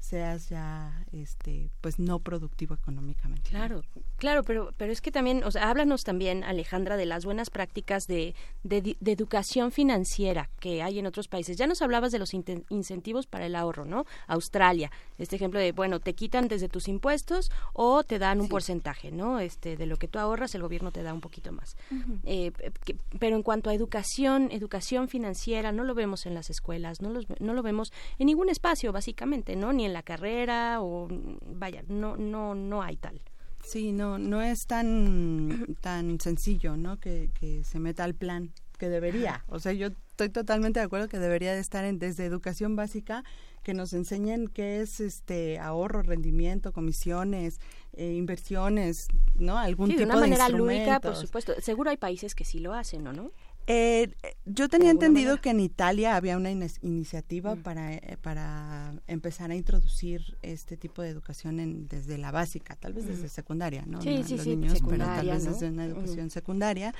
seas ya este pues no productivo económicamente. Claro, claro, pero, pero es que también, o sea, háblanos también, Alejandra, de las buenas prácticas de, de, educación financiera que hay en otros países. Ya nos hablabas de los incentivos para el ahorro, ¿no? Australia, este ejemplo de, bueno, te quitan desde tus impuestos o te dan un porcentaje, ¿no? Este, de lo que tú ahorras, el gobierno te da un poquito más. Eh, que- pero en cuanto a educación, educación financiera, no lo vemos en las escuelas, no, los, no lo vemos en ningún espacio, básicamente, ¿no? Ni en la carrera o, vaya, no, no, no hay tal. Sí, no, no es tan, tan sencillo, ¿no? Que, que se meta al plan que debería. O sea, yo estoy totalmente de acuerdo que debería de estar en, desde educación básica que nos enseñen qué es este ahorro, rendimiento, comisiones, eh, inversiones, ¿no? Algún Sí, de tipo una manera lúdica, por supuesto. Seguro hay países que sí lo hacen, ¿o no? Eh, yo tenía entendido manera. que en Italia había una iniciativa para, eh, para empezar a introducir este tipo de educación en, desde la básica, tal vez desde Ujú. secundaria, ¿no? Sí, No sí, los sí, niños, pero tal vez ¿no? desde una Ujú. educación secundaria,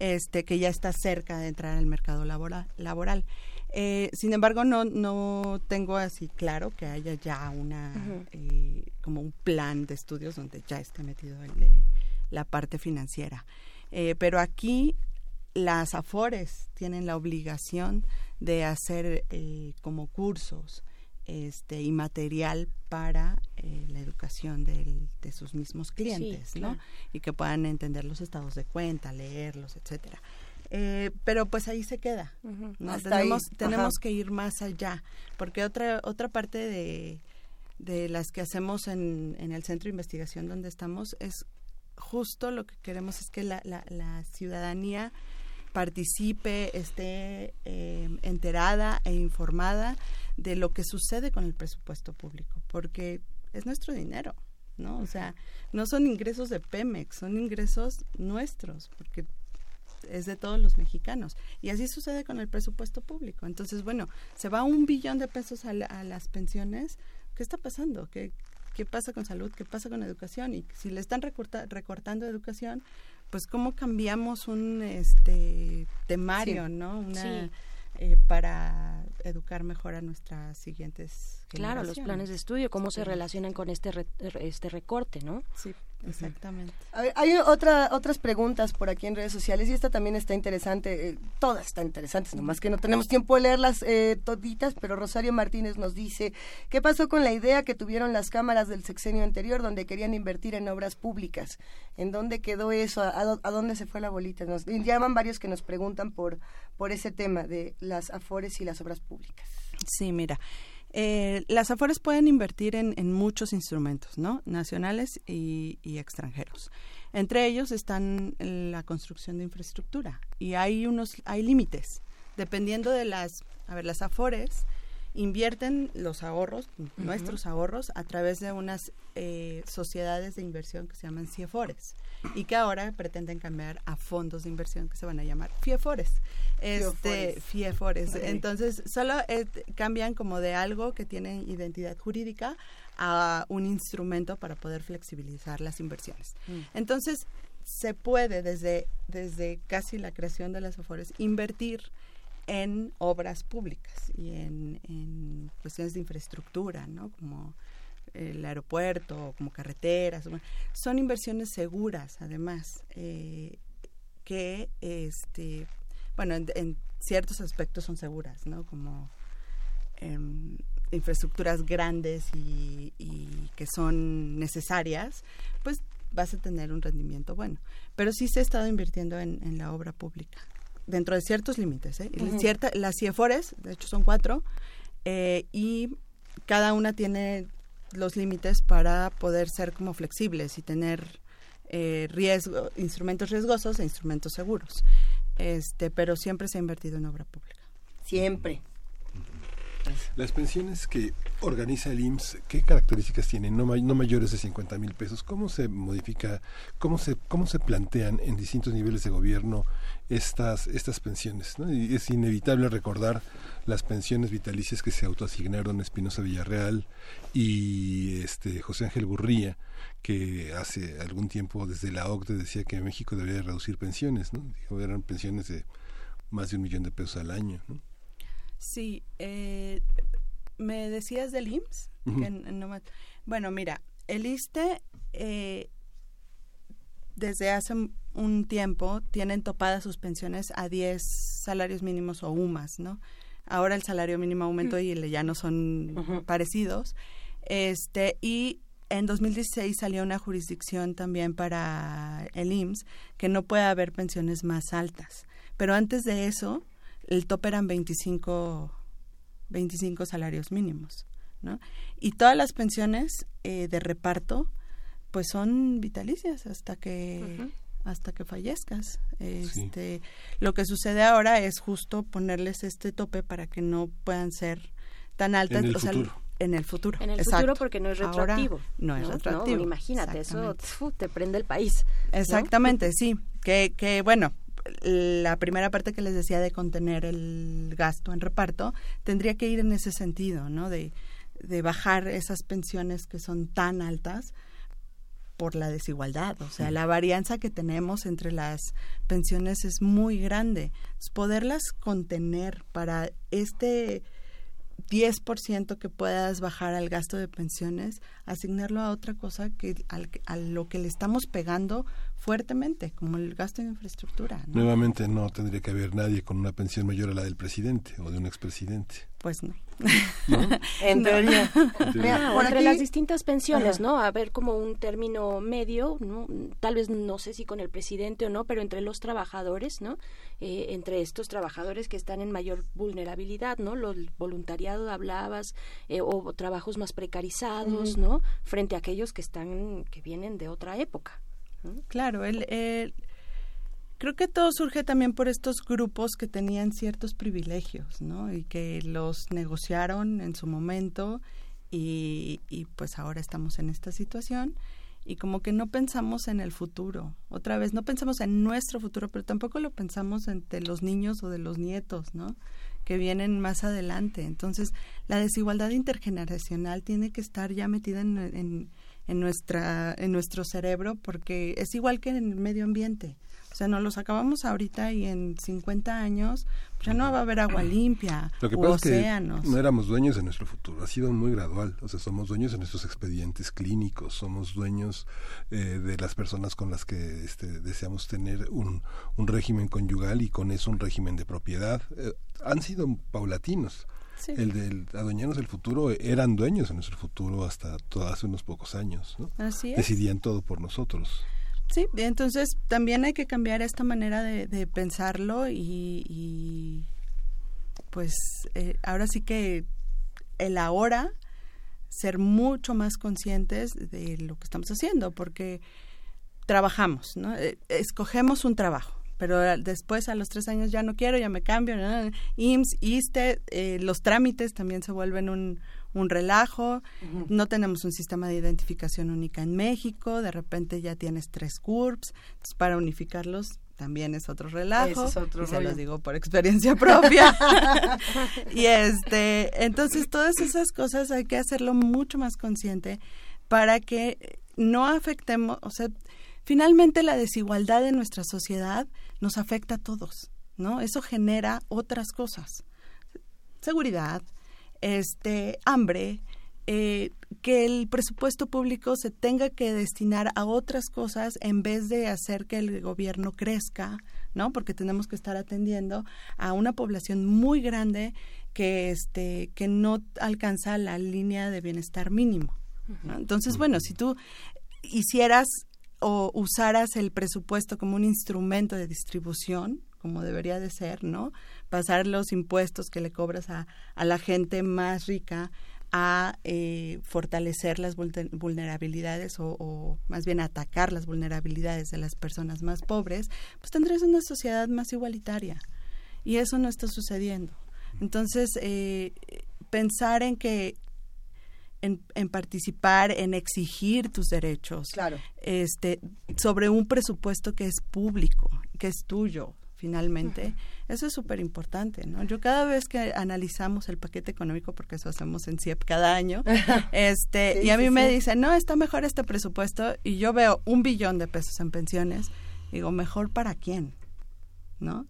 este, que ya está cerca de entrar al mercado laboral. laboral. Eh, sin embargo, no, no tengo así claro que haya ya una eh, como un plan de estudios donde ya esté metido el, eh, la parte financiera. Eh, pero aquí las AFORES tienen la obligación de hacer eh, como cursos este, y material para eh, la educación del- de sus mismos clientes, ¿no? claro. Y que puedan entender los estados de cuenta, leerlos, etcétera. Eh, pero pues ahí se queda. ¿no? Tenemos, ahí, tenemos que ir más allá, porque otra, otra parte de, de las que hacemos en, en el centro de investigación donde estamos es justo lo que queremos es que la, la, la ciudadanía participe, esté eh, enterada e informada de lo que sucede con el presupuesto público, porque es nuestro dinero, ¿no? O sea, no son ingresos de Pemex, son ingresos nuestros, porque es de todos los mexicanos. Y así sucede con el presupuesto público. Entonces, bueno, se va un billón de pesos a, la- a las pensiones. ¿Qué está pasando? ¿Qué, ¿Qué pasa con salud? ¿Qué pasa con educación? Y si le están recorta- recortando educación, pues cómo cambiamos un este temario, Sí. ¿no? Una, Sí. eh, para educar mejor a nuestras siguientes Claro, los planes de estudio, cómo se relacionan con este re- este recorte, ¿no? Sí, exactamente. A ver, hay otra, otras preguntas por aquí en redes sociales y esta también está interesante. eh, todas están interesantes, nomás que no tenemos tiempo de leerlas eh, toditas, pero Rosario Martínez nos dice, ¿qué pasó con la idea que tuvieron las cámaras del sexenio anterior donde querían invertir en obras públicas? ¿En dónde quedó eso? ¿A, a a dónde se fue la bolita? Nos llaman varios que nos preguntan por, por ese tema de las afores y las obras públicas. Sí, mira, eh, las AFORES pueden invertir en, en muchos instrumentos, ¿no? Nacionales y, y extranjeros. Entre ellos están la construcción de infraestructura y hay unos, hay límites. Dependiendo de las, a ver, las AFORES invierten los ahorros, nuestros ahorros, a través de unas eh, sociedades de inversión que se llaman CIEFORES y que ahora pretenden cambiar a fondos de inversión que se van a llamar FIEFORES. Este, Fiefores. Entonces, solo eh, cambian como de algo que tiene identidad jurídica a un instrumento para poder flexibilizar las inversiones. Mm. Entonces, se puede desde, desde casi la creación de las AFORES invertir en obras públicas y en, en cuestiones de infraestructura, ¿no? Como el aeropuerto, como carreteras. Son inversiones seguras, además, eh, que, este, bueno, en, ciertos aspectos son seguras, ¿no? Como em, infraestructuras grandes y, y que son necesarias, pues vas a tener un rendimiento bueno. Pero sí se ha estado invirtiendo en, en la obra pública, dentro de ciertos límites. ¿eh? Cierta, las CIEFORES, de hecho son cuatro, eh, y cada una tiene los límites para poder ser como flexibles y tener eh, riesgo, instrumentos riesgosos e instrumentos seguros. este, pero siempre se ha invertido en obra pública. Siempre. Las pensiones que organiza el IMSS, ¿qué características tienen? No, may- no mayores de 50 mil pesos. ¿Cómo se modifica, cómo se, cómo se plantean en distintos niveles de gobierno estas, estas pensiones? ¿no? Y es inevitable recordar las pensiones vitalicias que se autoasignaron Espinosa Villarreal y este José Ángel Gurría, que hace algún tiempo desde la OCDE decía que México debería reducir pensiones, ¿no? Dijo, eran pensiones de más de un millón de pesos al año, ¿no? Sí, eh, me decías del IMSS. Ujú. Que n- no me- bueno, mira, el ISTE eh, desde hace un- tiempo tienen topadas sus pensiones a 10 salarios mínimos o UMAS, ¿no? Ahora el salario mínimo aumentó y le- ya no son parecidos. Este, y en 2016 salió una jurisdicción también para el IMSS que no puede haber pensiones más altas. Pero antes de eso, el tope eran 25, 25 salarios mínimos, ¿no? Y todas las pensiones eh, de reparto, pues son vitalicias hasta que hasta que fallezcas. Este, Lo que sucede ahora es justo ponerles este tope para que no puedan ser tan altas. el o sea, futuro. en el futuro. En el exacto. futuro porque no es Ahora retroactivo. no es retroactivo. No, imagínate, eso te prende el país. ¿no? Exactamente, sí. Que, que bueno, la primera parte que les decía de contener el gasto en reparto tendría que ir en ese sentido, ¿no? De, de bajar esas pensiones que son tan altas por la desigualdad. O sea, la varianza que tenemos entre las pensiones es muy grande. Entonces, poderlas contener para este 10% que puedas bajar al gasto de pensiones, asignarlo a otra cosa que al, a lo que le estamos pegando fuertemente, como el gasto en infraestructura. ¿no? Nuevamente no tendría que haber nadie con una pensión mayor a la del presidente o de un expresidente. Pues no. En teoría. Por entre aquí- las distintas pensiones, Ajá. ¿no? A ver como un término medio, ¿no? Tal vez no sé si con el presidente o no, pero entre los trabajadores, ¿no? Eh, entre estos trabajadores que están en mayor vulnerabilidad, ¿no? Lo el voluntariado hablabas eh, o trabajos más precarizados. ¿no? Frente a aquellos que están que vienen de otra época. Claro, el, creo que todo surge también por estos grupos que tenían ciertos privilegios, ¿no? Y que los negociaron en su momento y, y pues ahora estamos en esta situación y como que no pensamos en el futuro. Otra vez, no pensamos en nuestro futuro, pero tampoco lo pensamos entre los niños o de los nietos, ¿no? Que vienen más adelante. Entonces, la desigualdad intergeneracional tiene que estar ya metida en, en nuestra, en nuestro cerebro porque es igual que en el medio ambiente. O sea, nos los acabamos ahorita y en 50 años pues ya no va a haber agua limpia, Lo que u pasa océanos. es que no éramos dueños de nuestro futuro, ha sido muy gradual, o sea, somos dueños de nuestros expedientes clínicos, somos dueños eh, de las personas con las que este, deseamos tener un, un régimen conyugal y con eso un régimen de propiedad. Eh, han sido paulatinos. Sí. El del adueñarnos del futuro, eh, eran dueños de nuestro futuro hasta todo, hace unos pocos años, ¿no? Así es. Decidían todo por nosotros. Sí, entonces también hay que cambiar esta manera de, de pensarlo y, y, pues eh, ahora sí que el ahora ser mucho más conscientes de lo que estamos haciendo porque trabajamos, ¿no? Eh, escogemos un trabajo pero después a los tres años ya no quiero, ya me cambio, ¿no? IMSS, ISTE, eh, los trámites también se vuelven un, un relajo, no tenemos un sistema de identificación única en México, de repente ya tienes tres CURPS, entonces para unificarlos también es otro relajo, es otro y se los digo por experiencia propia. y este, entonces todas esas cosas hay que hacerlo mucho más consciente para que no afectemos, o sea, finalmente la desigualdad en nuestra sociedad nos afecta a todos, ¿no? Eso genera otras cosas. Seguridad, este, hambre, eh, que el presupuesto público se tenga que destinar a otras cosas en vez de hacer que el gobierno crezca, ¿no? Porque tenemos que estar atendiendo a una población muy grande que este que no alcanza la línea de bienestar mínimo. ¿no? Entonces, bueno, si tú hicieras o usaras el presupuesto como un instrumento de distribución, como debería de ser, ¿no? Pasar los impuestos que le cobras a, a la gente más rica a eh, fortalecer las vulner- vulnerabilidades o, o más bien atacar las vulnerabilidades de las personas más pobres, pues tendrías una sociedad más igualitaria. Y eso no está sucediendo. Entonces, eh, pensar en que en, en participar, en exigir tus derechos, Claro. este, sobre un presupuesto que es público, que es tuyo, finalmente, eso es súper importante, ¿no? Yo cada vez que analizamos el paquete económico, porque eso hacemos en CIEP cada año, este, Sí, y a mí sí, me sí. dicen, no, está mejor este presupuesto, y yo veo un billón de pesos en pensiones, digo, ¿mejor para quién? ¿No?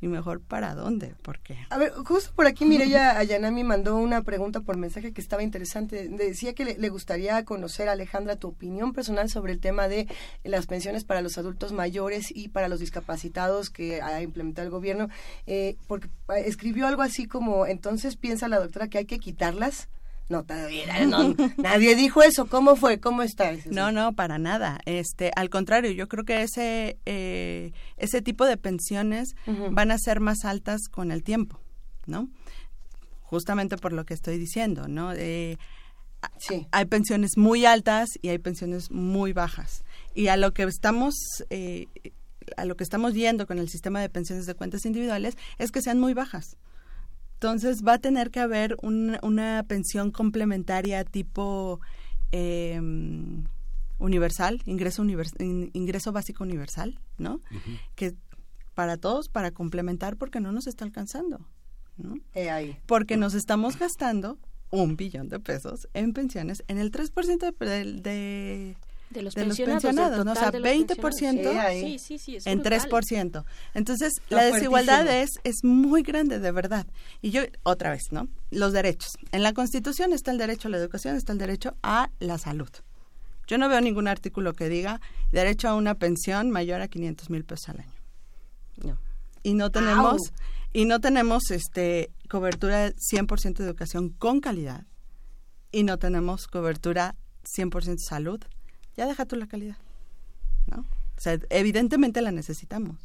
Y mejor para dónde, porque A ver, justo por aquí Mireya Ayanami mandó una pregunta por mensaje que estaba interesante. Decía que le, gustaría conocer, Alejandra, tu opinión personal sobre el tema de las pensiones para los adultos mayores y para los discapacitados que ha implementado el gobierno, eh, porque eh, escribió algo así como, entonces piensa la doctora que hay que quitarlas. No, todavía no, nadie dijo eso. ¿Cómo fue? ¿Cómo está? No, no, para nada. Este, al contrario, yo creo que ese eh, ese tipo de pensiones van a ser más altas con el tiempo, ¿no? Justamente por lo que estoy diciendo, ¿no? Eh, a- Hay pensiones muy altas y hay pensiones muy bajas. Y a lo que estamos eh, a lo que estamos yendo con el sistema de pensiones de cuentas individuales es que sean muy bajas. Entonces va a tener que haber un- una pensión complementaria tipo eh, universal, ingreso, univers- in- ingreso básico universal, ¿no? Que para todos, para complementar, porque no nos está alcanzando, ¿no? ahí. Porque nos estamos gastando un billón de pesos en pensiones en el 3% de, de, de, De los de pensionados, del ¿no? O sea, total de los 20% pensionados. Sí, ahí. Sí, sí, sí, es en brutal. 3%. Entonces, la desigualdad es, es muy grande, de verdad. Y yo, otra vez, ¿no? Los derechos. En la Constitución está el derecho a la educación, está el derecho a la salud. Yo no veo ningún artículo que diga derecho a una pensión mayor a 500 mil pesos al año. No. Y no tenemos, ¡Au! y no tenemos este cobertura 100% de educación con calidad. Y no tenemos cobertura 100% salud. Ya deja tú la calidad. ¿no? O sea, evidentemente la necesitamos,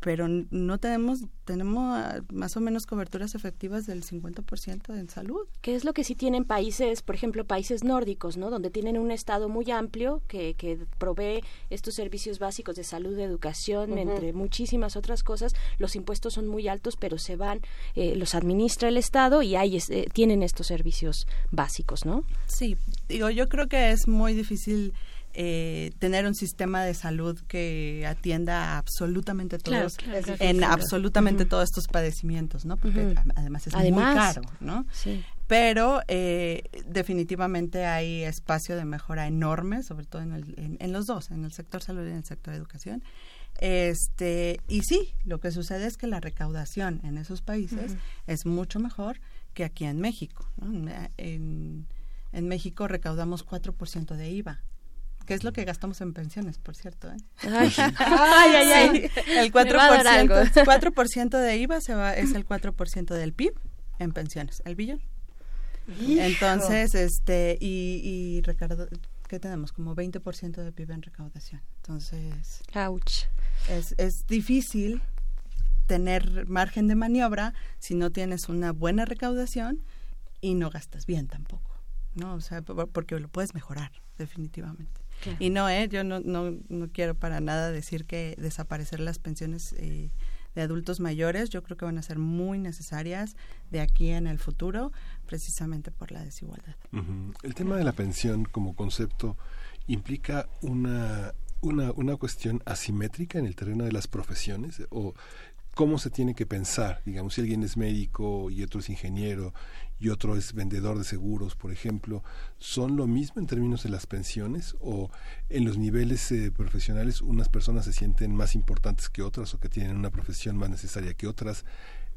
pero no tenemos, tenemos ah, más o menos coberturas efectivas del 50% en salud. que es lo que sí tienen países, por ejemplo, países nórdicos, ¿no? Donde tienen un estado muy amplio que, que provee estos servicios básicos de salud, de educación, entre muchísimas otras cosas. Los impuestos son muy altos, pero se van, eh, los administra el estado y ahí es- eh, tienen estos servicios básicos, ¿no? Sí, digo, yo creo que es muy difícil eh, tener un sistema de salud que atienda a absolutamente todos, claro, claro. en Claro. absolutamente todos estos padecimientos, ¿no? Porque además es Además, muy caro, ¿no? Sí. Pero eh, definitivamente hay espacio de mejora enorme, sobre todo en, el- en- en los dos, en el sector salud y en el sector educación. Este, y sí, lo que sucede es que la recaudación en esos países es mucho mejor que aquí en México. en- en México recaudamos 4% de IVA, que es lo que gastamos en pensiones, por cierto. ¿eh? Ay. Ay, ay, ay. Sí, El Me va a dar algo. 4%, 4% de IVA se va, es el 4% del PIB en pensiones, el billón. Hijo. Entonces, este, y, y recauda- ¿qué tenemos? Como 20% de PIB en recaudación. Entonces, Es, es difícil tener margen de maniobra si no tienes una buena recaudación y no gastas bien tampoco, ¿no? O sea, por- porque lo puedes mejorar, definitivamente. Claro. Y no, ¿eh? Yo no, no, no quiero para nada decir que desaparecer las pensiones eh, de adultos mayores, yo creo que van a ser muy necesarias de aquí en el futuro, precisamente por la desigualdad. El tema de la pensión como concepto implica una, una, una cuestión asimétrica en el terreno de las profesiones o cómo se tiene que pensar, digamos, si alguien es médico y otro es ingeniero y otro es vendedor de seguros, por ejemplo, ¿son lo mismo en términos de las pensiones o en los niveles eh, profesionales unas personas se sienten más importantes que otras o que tienen una profesión más necesaria que otras?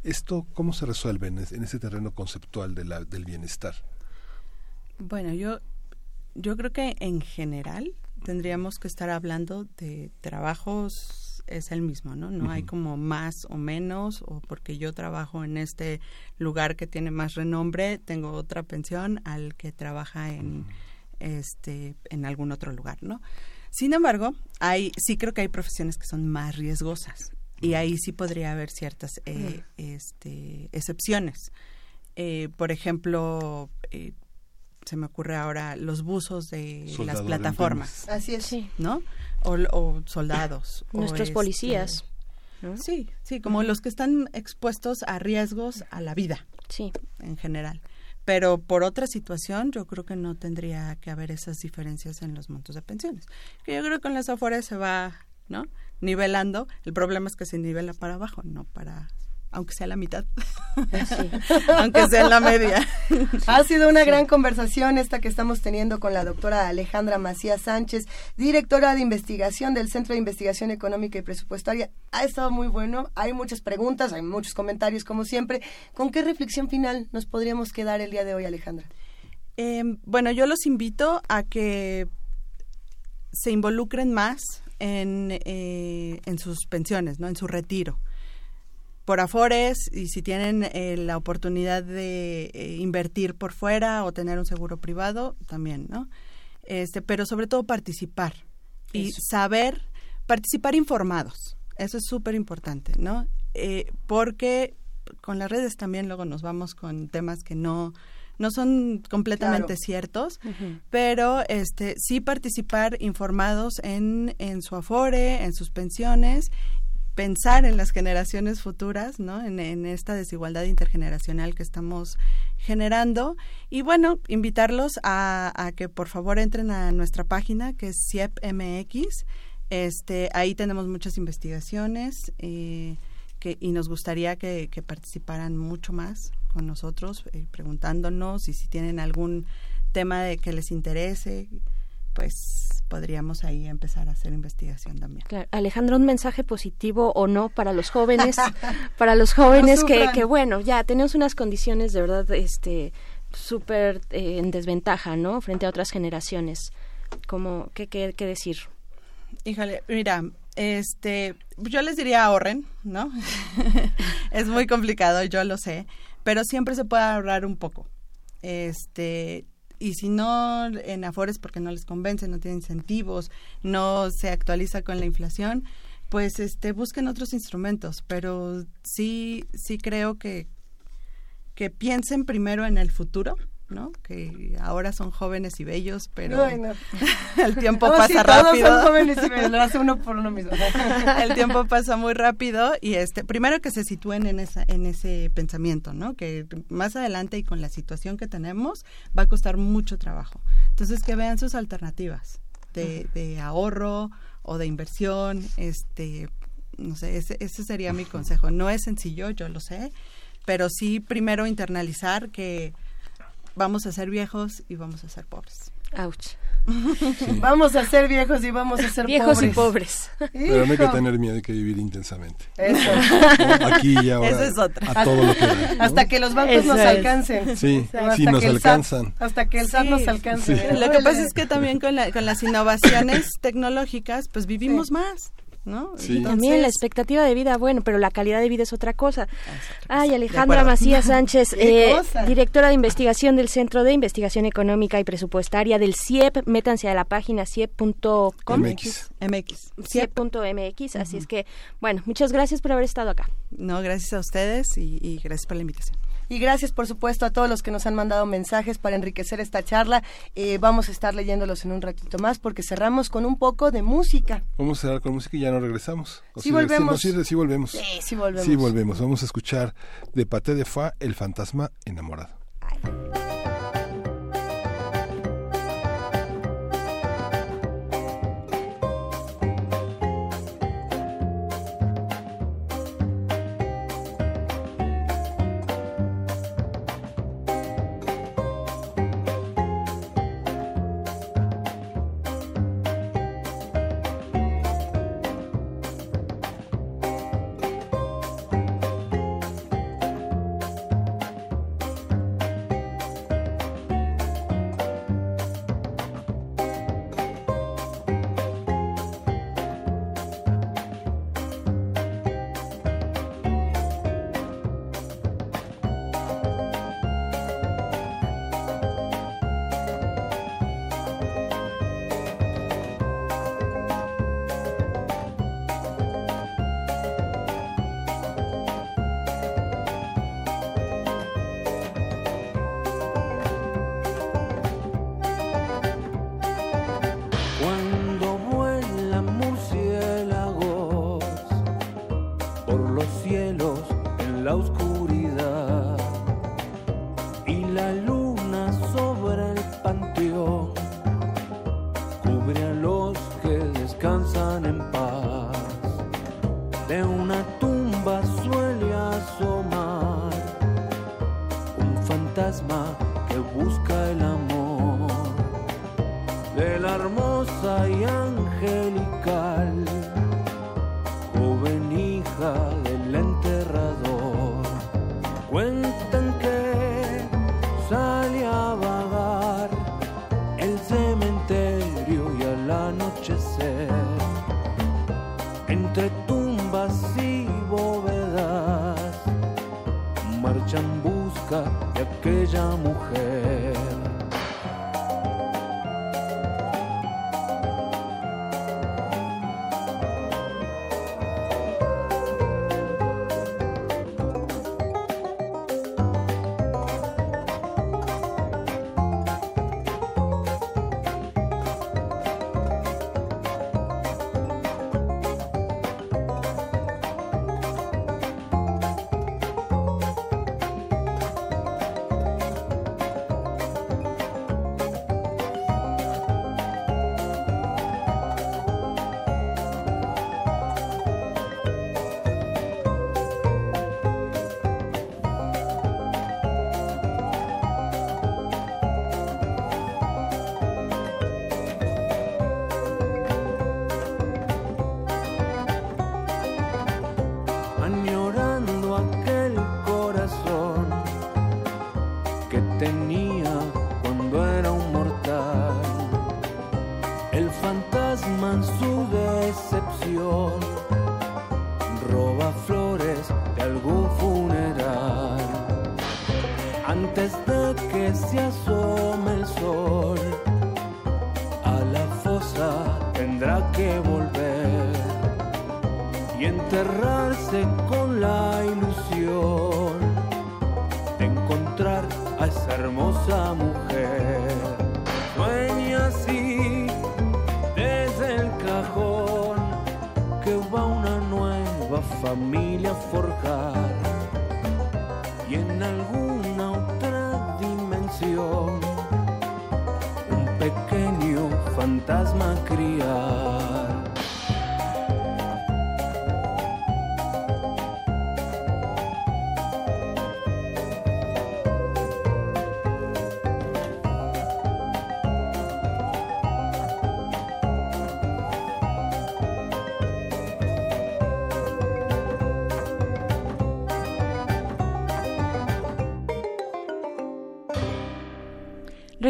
¿Esto cómo se resuelve en, es- en ese terreno conceptual del bienestar? Bueno, yo, yo creo que en general tendríamos que estar hablando de trabajos es el mismo, ¿no? No hay como más o menos o porque yo trabajo en este lugar que tiene más renombre, tengo otra pensión al que trabaja en este en algún otro lugar, ¿no? Sin embargo, hay sí creo que hay profesiones que son más riesgosas y ahí sí podría haber ciertas eh, este, excepciones. Eh, por ejemplo, eh, se me ocurre ahora los buzos de las en plataformas. Así es. ¿no? O, o soldados. o Nuestros este, policías. ¿no? Sí, sí, como los que están expuestos a riesgos a la vida. Sí. En general. Pero por otra situación, yo creo que no tendría que haber esas diferencias en los montos de pensiones. Que yo creo que con las afueras se va, ¿no? Nivelando. El problema es que se nivela para abajo, no para aunque sea la mitad, aunque sea en la media. Ha sido una gran conversación esta que estamos teniendo con la doctora Alejandra Macías Sánchez, directora de investigación del Centro de Investigación Económica y Presupuestaria. Ha estado muy bueno, hay muchas preguntas, hay muchos comentarios como siempre. ¿Con qué reflexión final nos podríamos quedar el día de hoy, Alejandra? Eh, bueno, yo los invito a que se involucren más en, eh, en sus pensiones, ¿no? en su retiro por afores y si tienen eh, la oportunidad de eh, invertir por fuera o tener un seguro privado también no este pero sobre todo participar y Eso. saber participar informados eso es súper importante no Eh, porque con las redes también luego nos vamos con temas que no no son completamente Claro. ciertos pero este sí participar informados en, en su afore, en sus pensiones, pensar en las generaciones futuras, ¿no? En, esta desigualdad intergeneracional que estamos generando y bueno, invitarlos a, que por favor entren a nuestra página que es CIEP-MX. Este, ahí tenemos muchas investigaciones eh, y nos gustaría que, que participaran mucho más con nosotros, eh, preguntándonos y si tienen algún tema de que les interese, pues podríamos ahí empezar a hacer investigación también. Claro. Alejandro, un mensaje positivo o no para los jóvenes, para los jóvenes No que, que, bueno, ya tenemos unas condiciones de verdad, este, súper eh, en desventaja, ¿no? Frente a otras generaciones. Como, ¿qué, qué, qué decir? Híjole, mira, este, yo les diría ahorren, ¿no? es muy complicado, yo lo sé, pero siempre se puede ahorrar un poco. Este, y si no en Afores porque no les convence, no tiene incentivos, no se actualiza con la inflación, pues este busquen otros instrumentos, pero sí sí creo que que piensen primero en el futuro, ¿no? Que ahora son jóvenes y bellos, pero Ay, no. el tiempo No, pasa sí, todos rápido. son jóvenes y bellos, lo hace uno por uno mismo. el tiempo pasa muy rápido y este primero que se sitúen en esa en ese pensamiento no que más adelante y con la situación que tenemos va a costar mucho trabajo entonces que vean sus alternativas de, de ahorro o de inversión este no sé ese, ese sería mi consejo no es sencillo yo lo sé pero sí primero internalizar que vamos a ser viejos y vamos a ser pobres Ouch. Vamos a ser viejos y vamos a ser Viejos y pobres. Pero no hay que tener miedo, hay que vivir intensamente. Eso. ¿No? Aquí y ahora. Esa es otra. A todo lo que da, ¿no? Hasta que los bancos Eso nos es. alcancen. Sí, O nos que el SAT alcanzan. hasta que el SAT Sí. nos alcance. Sí. Lo que pasa es que también con, la- con las innovaciones tecnológicas, pues vivimos más, ¿no? Sí. También la expectativa de vida, bueno, pero la calidad de vida es otra cosa. Ay, De Alejandra. Macías Sánchez, ¿Qué eh, directora de investigación del Centro de Investigación Económica y Presupuestaria del CIEP. Métanse a la página ciep.com. MX. MX. CIEP.mx. Así es que, bueno, muchas gracias por haber estado acá. No, gracias a ustedes y, y gracias por la invitación. Y gracias, por supuesto, a todos los que nos han mandado mensajes para enriquecer esta charla. Eh, vamos a estar leyéndolos en un ratito más porque cerramos con un poco de música. Vamos a cerrar con música y ya no regresamos. ¿O Sí volvemos. Sí, sí, volvemos. Sí, sí volvemos. Sí volvemos. Vamos a escuchar de Paté de Fa, El fantasma enamorado.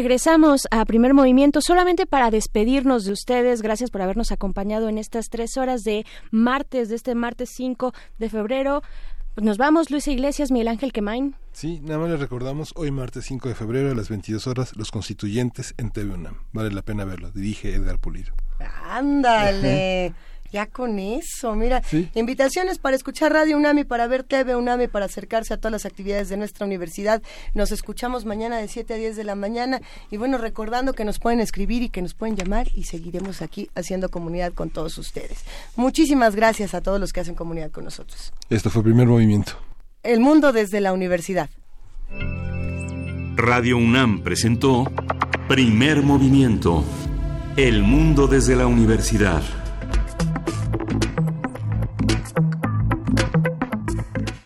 Regresamos a primer movimiento solamente para despedirnos de ustedes. Gracias por habernos acompañado en estas tres horas de martes, de este martes 5 de febrero. Nos vamos, Luisa Iglesias, Miguel Ángel Quemain. Sí, nada más les recordamos, hoy martes 5 de febrero a las 22 horas, Los Constituyentes en TV UNAM. Vale la pena verlo, dirige Edgar Pulido. Ándale. Ya con eso, mira, Sí. invitaciones para escuchar Radio UNAMI, para ver TV UNAMI, para acercarse a todas las actividades de nuestra universidad. Nos escuchamos mañana de 7 a 10 de la mañana y bueno, recordando que nos pueden escribir y que nos pueden llamar y seguiremos aquí haciendo comunidad con todos ustedes. Muchísimas gracias a todos los que hacen comunidad con nosotros. Esto fue Primer Movimiento. El mundo desde la universidad. Radio UNAM presentó Primer Movimiento. El mundo desde la universidad.